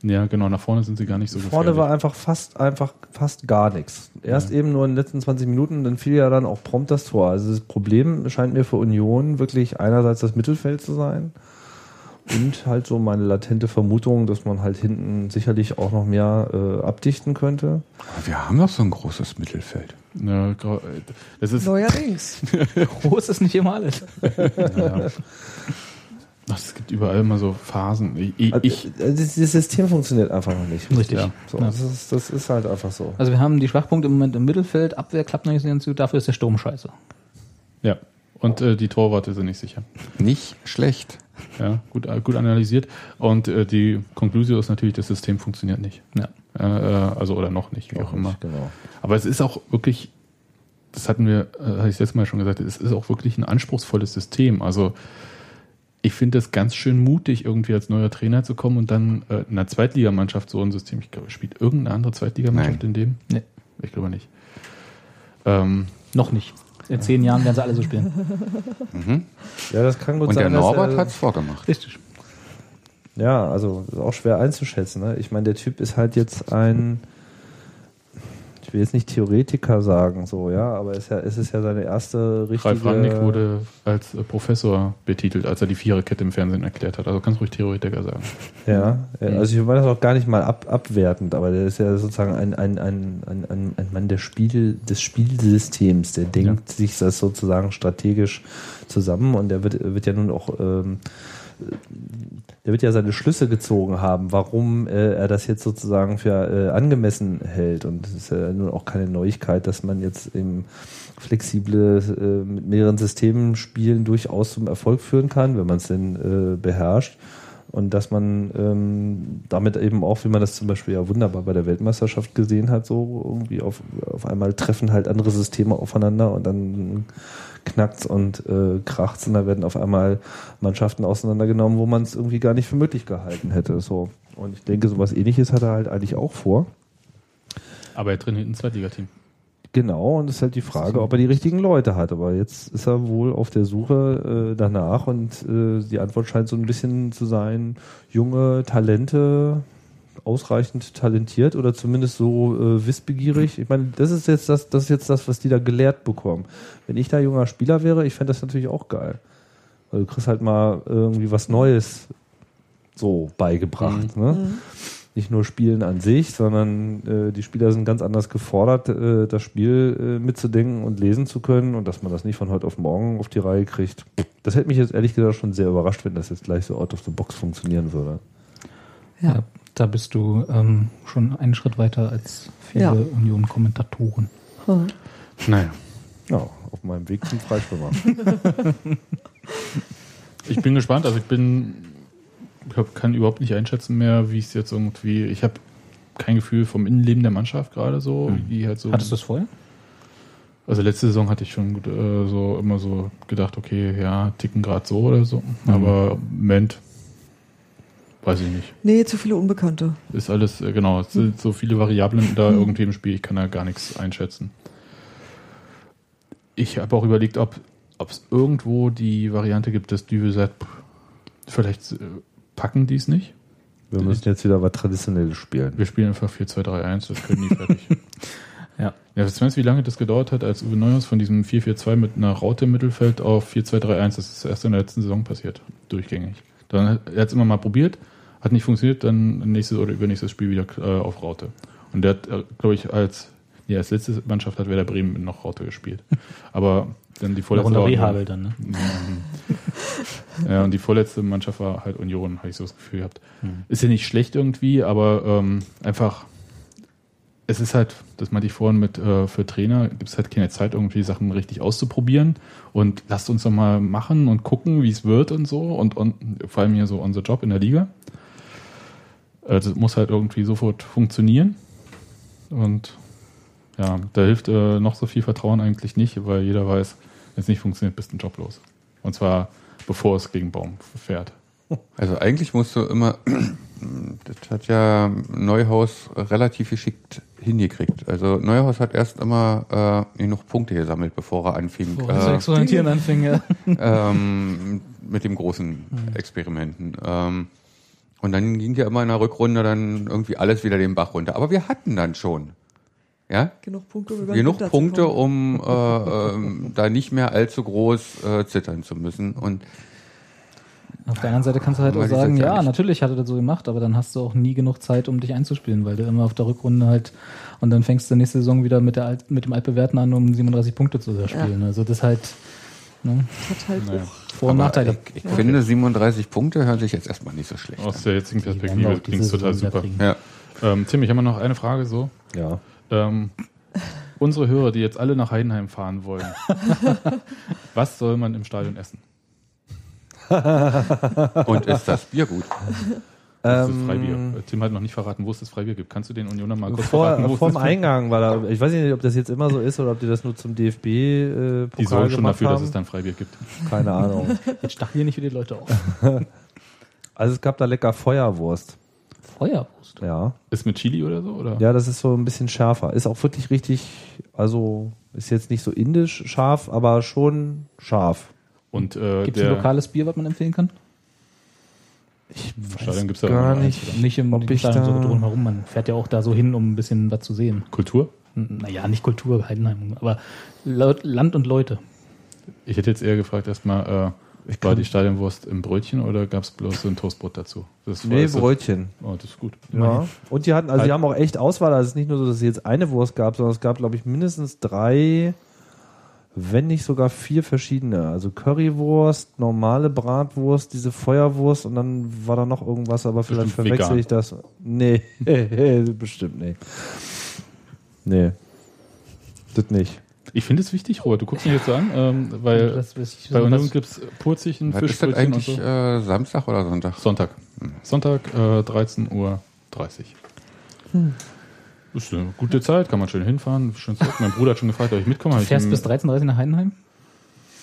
Ja, genau, nach vorne sind sie gar nicht so Vorne gefährlich. war einfach fast, einfach fast gar nichts. Erst eben nur in den letzten 20 Minuten, dann fiel ja dann auch prompt das Tor. Also das Problem scheint mir für Union wirklich einerseits das Mittelfeld zu sein und halt so meine latente Vermutung, dass man halt hinten sicherlich auch noch mehr äh, abdichten könnte. Aber wir haben doch so ein großes Mittelfeld. Ja, das ist Neuerdings. Groß ist nicht immer alles. ja. Ach, es gibt überall immer so Phasen. Ich, ich, Also, ich äh, das, das System funktioniert einfach noch nicht. Richtig. Ja, so, Ja. Das, ist, das ist halt einfach so. Also wir haben die Schwachpunkte im Moment im Mittelfeld, Abwehr klappt noch nicht so ganz gut, dafür ist der Sturm scheiße. ja. Und äh, die Torwarte sind nicht sicher. Nicht schlecht. Ja, gut, äh, gut analysiert. Und äh, die Konklusion ist natürlich, das System funktioniert nicht. Ja. Äh, also oder noch nicht, wie Noch auch immer. nicht, genau. Aber es ist auch wirklich, das hatten wir, äh, hatte ich letztes Mal schon gesagt, es ist auch wirklich ein anspruchsvolles System. Also ich finde es ganz schön mutig, irgendwie als neuer Trainer zu kommen und dann äh, in einer Zweitligamannschaft so ein System. Ich glaube, spielt irgendeine andere Zweitligamannschaft Nein. in dem? Nee. Ich glaube nicht. Ähm, Noch nicht. In zehn Jahren werden sie alle so spielen. Mhm. Ja, das kann gut Und der sein. dass Norbert er- hat's vorgemacht. Richtig. Ja, also ist auch schwer einzuschätzen. Ne? Ich meine, der Typ ist halt jetzt ein, ich will jetzt nicht Theoretiker sagen, so, ja, aber es ist ja, es ist ja seine erste richtige. Ralf Rangnick wurde als äh, Professor betitelt, als er die Viererkette im Fernsehen erklärt hat. Also kannst ruhig Theoretiker sagen. Ja, Mhm. also ich meine das auch gar nicht mal ab, abwertend, aber der ist ja sozusagen ein, ein, ein, ein, ein, Mann der Spiel, des Spielsystems, der denkt sich das sozusagen strategisch zusammen und der wird, wird ja nun auch, ähm, der wird ja seine Schlüsse gezogen haben, warum äh, er das jetzt sozusagen für äh, angemessen hält. Und es ist ja nun auch keine Neuigkeit, dass man jetzt im flexible äh, mit mehreren Systemen spielen durchaus zum Erfolg führen kann, wenn man es denn äh, beherrscht. Und dass man ähm, damit eben auch, wie man das zum Beispiel ja wunderbar bei der Weltmeisterschaft gesehen hat, so irgendwie auf, auf einmal treffen halt andere Systeme aufeinander und dann knackt's und äh, kracht's und da werden auf einmal Mannschaften auseinandergenommen, wo man es irgendwie gar nicht für möglich gehalten hätte. So. Und ich denke, sowas ähnliches hat er halt eigentlich auch vor. Aber er trainiert ein Zweitligateam. Genau, und es ist halt die Frage, ob er die richtigen Leute hat. Aber jetzt ist er wohl auf der Suche äh, danach und äh, die Antwort scheint so ein bisschen zu sein, junge Talente, ausreichend talentiert oder zumindest so äh, wissbegierig. Ich meine, das ist jetzt das, das ist jetzt das, was die da gelehrt bekommen. Wenn ich da junger Spieler wäre, ich fände das natürlich auch geil. Weil du kriegst halt mal irgendwie was Neues so beigebracht. Mhm. Ne? Mhm. Nicht nur Spielen an sich, sondern äh, die Spieler sind ganz anders gefordert, äh, das Spiel äh, mitzudenken und lesen zu können und dass man das nicht von heute auf morgen auf die Reihe kriegt. Das hätte mich jetzt ehrlich gesagt schon sehr überrascht, wenn das jetzt gleich so out of the box funktionieren würde. Ja, da bist du ähm, schon einen Schritt weiter als viele Ja. Union-Kommentatoren. Hm. Naja. Ja, auf meinem Weg zum Freischwimmer. Ich bin gespannt, also ich bin, ich hab, kann überhaupt nicht einschätzen mehr, wie es jetzt irgendwie, ich habe kein Gefühl vom Innenleben der Mannschaft gerade so, Hm. wie halt so. Hattest du das vorher? Also letzte Saison hatte ich schon äh, so immer so gedacht, okay, ja, ticken gerade so oder so, aber im Moment weiß ich nicht. Nee, zu viele Unbekannte. Ist alles, äh, genau, es sind so viele Variablen da Mhm. irgendwie im Spiel, ich kann da gar nichts einschätzen. Ich habe auch überlegt, ob es irgendwo die Variante gibt, dass Düvel sagt, vielleicht äh, packen die es nicht. Wir müssen jetzt wieder was Traditionelles spielen. Wir spielen einfach 4-2-3-1, das können die fertig. Ja. Ja, weißt du, wie lange das gedauert hat, als Uwe Neuhaus von diesem 4-4-2 mit einer Raute im Mittelfeld auf 4-2-3-1, das ist erst in der letzten Saison passiert, durchgängig. Dann hat er hat es immer mal probiert, hat nicht funktioniert, dann nächstes oder übernächstes Spiel wieder äh, auf Raute. Und der hat, äh, glaube ich, als, nee, als letzte Mannschaft hat Werder Bremen noch Raute gespielt. Aber dann die vorletzte war- Rehagel dann, ne? Ja, ja, und die vorletzte Mannschaft war halt Union, habe ich so das Gefühl gehabt. Hm. Ist ja nicht schlecht irgendwie, aber ähm, einfach, es ist halt, das meinte ich vorhin mit, äh, für Trainer gibt es halt keine Zeit, irgendwie Sachen richtig auszuprobieren. Und lasst uns doch mal machen und gucken, wie es wird und so. Und, und vor allem hier so unser Job in der Liga. Äh, Das muss halt irgendwie sofort funktionieren. Und ja, da hilft äh, noch so viel Vertrauen eigentlich nicht, weil jeder weiß, wenn es nicht funktioniert, bist du ein Job los. Und zwar bevor es gegen Baum fährt. Also eigentlich musst du immer, das hat ja Neuhaus relativ geschickt hingekriegt. Also Neuhaus hat erst immer äh, genug Punkte gesammelt, bevor er anfing. Bevor er zu experimentieren anfing, ja. ähm, mit dem großen Experimenten. Ähm, und dann ging ja immer in der Rückrunde dann irgendwie alles wieder den Bach runter. Aber wir hatten dann schon. Ja? Genug Punkte, um Genug Punkte, um äh, ähm, da nicht mehr allzu groß äh, zittern zu müssen. Und Auf der anderen Seite kannst du halt auch sagen, ja ja, natürlich hat er das so gemacht, aber dann hast du auch nie genug Zeit, um dich einzuspielen, weil du immer auf der Rückrunde halt und dann fängst du nächste Saison wieder mit, der Alt, mit dem Altbewerten an, um 37 Punkte zu spielen. Also das halt ne, Hat halt Naja. Vor- und Nachteile. Ich, ich finde 37 Punkte hören sich jetzt erstmal nicht so schlecht Aus an. der jetzigen Perspektive klingt es total super. Ja. Ähm, Tim, ich habe mal noch eine Frage so. Ja. Ähm, unsere Hörer, die jetzt alle nach Heidenheim fahren wollen, was soll man im Stadion essen? Und ist das Bier gut? Das ist Ähm, Freibier. Tim hat noch nicht verraten, wo es das Freibier gibt. Kannst du den Unioner mal kurz Vor, verraten, wo vorm das Eingang war da, ich weiß nicht, ob das jetzt immer so ist oder ob die das nur zum DFB äh, Die Pokal sorgen schon dafür, haben. dass es dann Freibier gibt. Keine Ahnung. Jetzt stach hier nicht für die Leute auf. Also es gab da lecker Feuerwurst. Feuerwurst. Ja. Ist mit Chili oder so? Oder? Ja, das ist so ein bisschen schärfer. Ist auch wirklich richtig, also ist jetzt nicht so indisch scharf, aber schon scharf. Und äh, Gibt es ein lokales Bier, was man empfehlen kann? Ich Stadion gibt's ja gar nicht. eins? Nicht im Ob ich Stadion, so da- drumherum. Man fährt ja auch da so hin, um ein bisschen was zu sehen. Kultur? Naja, nicht Kultur, Heidenheim, aber Laut- Land und Leute. Ich hätte jetzt eher gefragt erstmal, äh, war die Stadionwurst im Brötchen oder gab es bloß so ein Toastbrot dazu? Das Nee, Brötchen. Oh, das ist gut. Ja. Und die hatten, also die Halt- haben auch echt Auswahl. Also es ist nicht nur so, dass es jetzt eine Wurst gab, sondern es gab, glaube ich, mindestens drei, wenn nicht sogar vier verschiedene. Also Currywurst, normale Bratwurst, diese Feuerwurst und dann war da noch irgendwas, aber vielleicht Bestimmt verwechsel vegan. ich das. Nee, bestimmt nicht. Nee. Das nicht. Ich finde es wichtig, Robert. Du guckst mich jetzt an, ähm, weil Das bei Union gibt es Purzichen, Was ist das eigentlich so. äh, Samstag oder Sonntag? Sonntag. Sonntag, äh, 13.30 Uhr. Hm. Das ist eine gute Zeit, kann man schön hinfahren. Schön zurück. Mein Bruder hat schon gefragt, ob ich mitkomme. Du ich fährst ihm- bis 13.30 nach Heidenheim?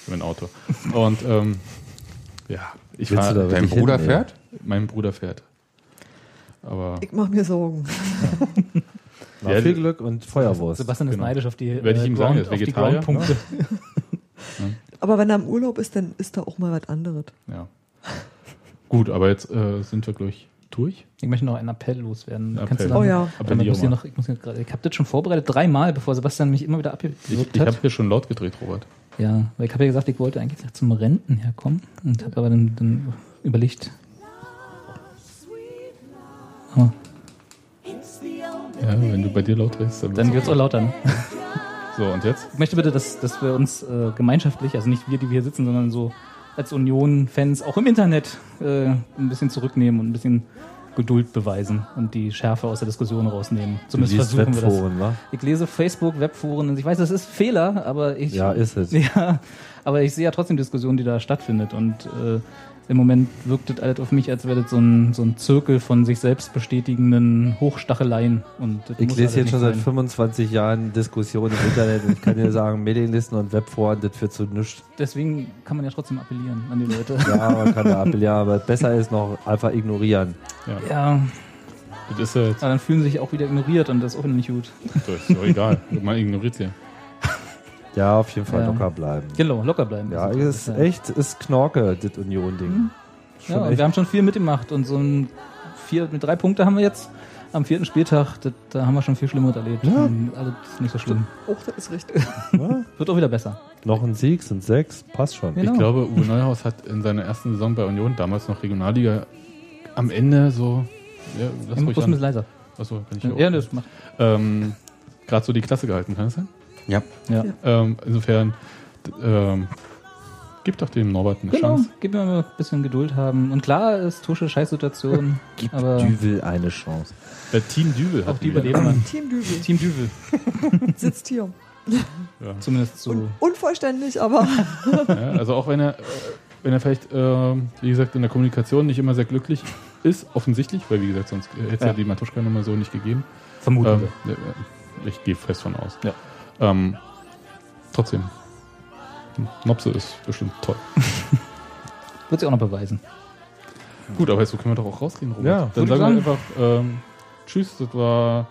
mit dem Auto. Und ähm, ja, ich Willst fahre. Dein Bruder hin? fährt? Mein Bruder fährt. Aber Ich mache mir Sorgen. Ja, viel die- Glück und Feuerwurst. Sebastian ist Genau. neidisch auf die, Werde ich ihm sagen, er ist auf die Vegetarier. Groundpunkte. Aber wenn er im Urlaub ist, dann ist da auch mal was anderes. Ja. Gut, aber jetzt äh, sind wir gleich durch. Ich möchte noch einen Appell loswerden. Ein Kannst du Appell. dann, Oh ja. Appelliere ich muss hier mal. noch, ich muss hier gerade, ich habe das schon vorbereitet, dreimal, bevor Sebastian mich immer wieder Ich, abgewürgt ich hat. habe hier schon laut gedreht, Robert. Ja, weil ich habe ja gesagt, ich wollte eigentlich zum Renten herkommen und habe aber dann, dann überlegt. Oh, Ja, wenn du bei dir laut drehst, dann, dann wird's auch lauter. Ne? So, und jetzt? Ich möchte bitte, dass, dass wir uns äh, gemeinschaftlich, also nicht wir, die wir hier sitzen, sondern so als Union-Fans auch im Internet äh, ein bisschen zurücknehmen und ein bisschen Geduld beweisen und die Schärfe aus der Diskussion rausnehmen. Zumindest liest versuchen wir das. Webforen, wa? Ich lese Facebook, Webforen und ich weiß, das ist Fehler, aber ich. Ja, ist es. Ja, aber ich sehe ja trotzdem Diskussion, die da stattfindet und äh, im Moment wirkt das alles auf mich, als wäre das so ein, so ein Zirkel von sich selbst bestätigenden Hochstacheleien. Und Ich lese jetzt schon seit sein. 25 Jahren Diskussionen im Internet und ich kann dir sagen, Mailinglisten und Webforen, das führt zu nichts. Deswegen kann man ja trotzdem appellieren an die Leute. Ja, man kann da appellieren, aber besser ist noch einfach ignorieren. Ja. Ja, Das ist ja jetzt. aber dann fühlen sie sich auch wieder ignoriert und das ist auch nicht gut. Das ist doch egal. Man ignoriert sie. Ja, auf jeden Fall Ja. locker bleiben. Genau, locker bleiben. Ja, Das es ist ja. echt, ist Knorke, das Union-Ding. Schon Ja, und echt. wir haben schon viel mitgemacht und so ein vier, mit drei Punkte haben wir jetzt am vierten Spieltag, das, da haben wir schon viel Schlimmeres erlebt. Ja. Und Alles nicht so schlimm. Oh, das ist richtig. Wird auch wieder besser. Noch ein Sieg, sind sechs, passt schon. Genau. Ich glaube, Uwe Neuhaus hat in seiner ersten Saison bei Union, damals noch Regionalliga, am Ende so. Ja, lass Ich ruhig muss ein bisschen leiser. Achso, kann ich hier Ja, auch- das macht. ähm, Gerade so die Klasse gehalten, kann das sein? Ja. Ja. Ähm, insofern, ähm, gib doch dem Norbert eine Genau, Chance. gib mir mal ein bisschen Geduld haben. Und klar ist Tusche Scheißsituation, Gib aber Düvel eine Chance. Bei Team Dübel auch hat die überleben wir. Team Dübel Team Düvel. sitzt hier. Zumindest so. Unvollständig, aber Ja, also auch wenn er, äh, wenn er vielleicht, ähm, wie gesagt, in der Kommunikation nicht immer sehr glücklich ist, offensichtlich, weil wie gesagt, sonst hätte es ja. Ja. die Matuschka-Nummer so nicht gegeben. Vermuten Ähm, ja, ich gehe fest von aus. Ja. Ähm, trotzdem, Nopse ist bestimmt toll. Wird sich auch noch beweisen. Gut, aber jetzt so können wir doch auch rausgehen, Robert. Ja, Dann sagen ich wir einfach ähm, Tschüss, das war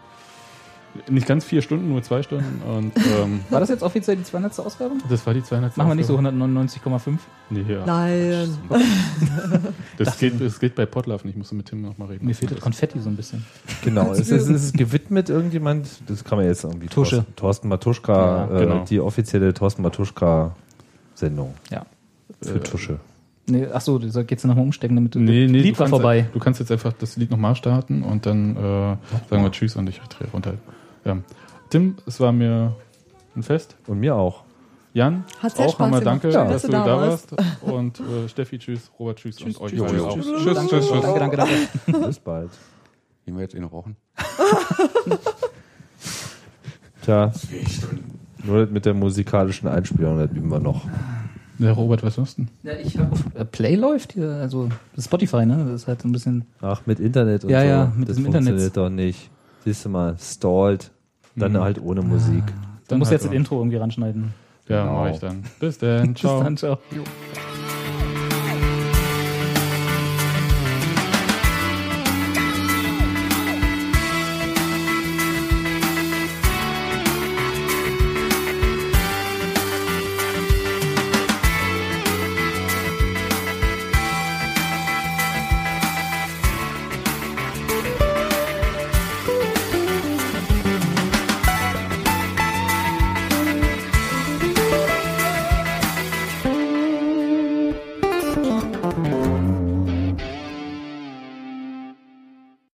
nicht ganz vier Stunden, nur zwei Stunden und ähm, War das jetzt offiziell die 200. Ausgabe? das war die 200. Machen wir nicht so Ausgabe. 199,5? Nee, ja. nein. Das geht, das geht bei Podlove nicht, ich musste mit Tim noch mal reden. Mir fehlt das Konfetti so ein bisschen. Genau, es ist, es ist gewidmet irgendjemand, das kann man jetzt irgendwie Tusche. Thorsten, Thorsten Matuschka, Ja, genau. äh, die offizielle Thorsten Matuschka Sendung Ja. für Äh, Tusche. Nee, achso, da geht's nochmal umstecken, damit du. Nee, nee, Lied du war kannst, vorbei. Du kannst jetzt einfach das Lied nochmal starten und dann äh, sagen wir Tschüss und ich drehe runter. Ja. Tim, es war mir ein Fest. Und mir auch. Jan, Hat sehr auch nochmal danke, Schön, dass du da warst. Und äh, Steffi, tschüss, Robert, tschüss, und euch beide auch. Tschüss, tschüss, danke, tschüss, tschüss. danke, danke, danke. Bis bald. Gehen wir jetzt in rauchen? Tja, nur das mit der musikalischen Einspielung, das üben wir noch. Der Robert, was hast du denn? Ja, ich hab auf äh, Play läuft hier, also Spotify, ne? Das ist halt so ein bisschen. Ach, mit Internet und Ja, so. ja, mit das diesem funktioniert Internet. doch nicht. Siehst du mal, stalled. Dann Mhm. halt ohne Musik. Du Dann musst halt jetzt das. Intro irgendwie ranschneiden. Ja, Genau. mache ich dann. Bis dann, ciao. Bis dann, ciao. Thank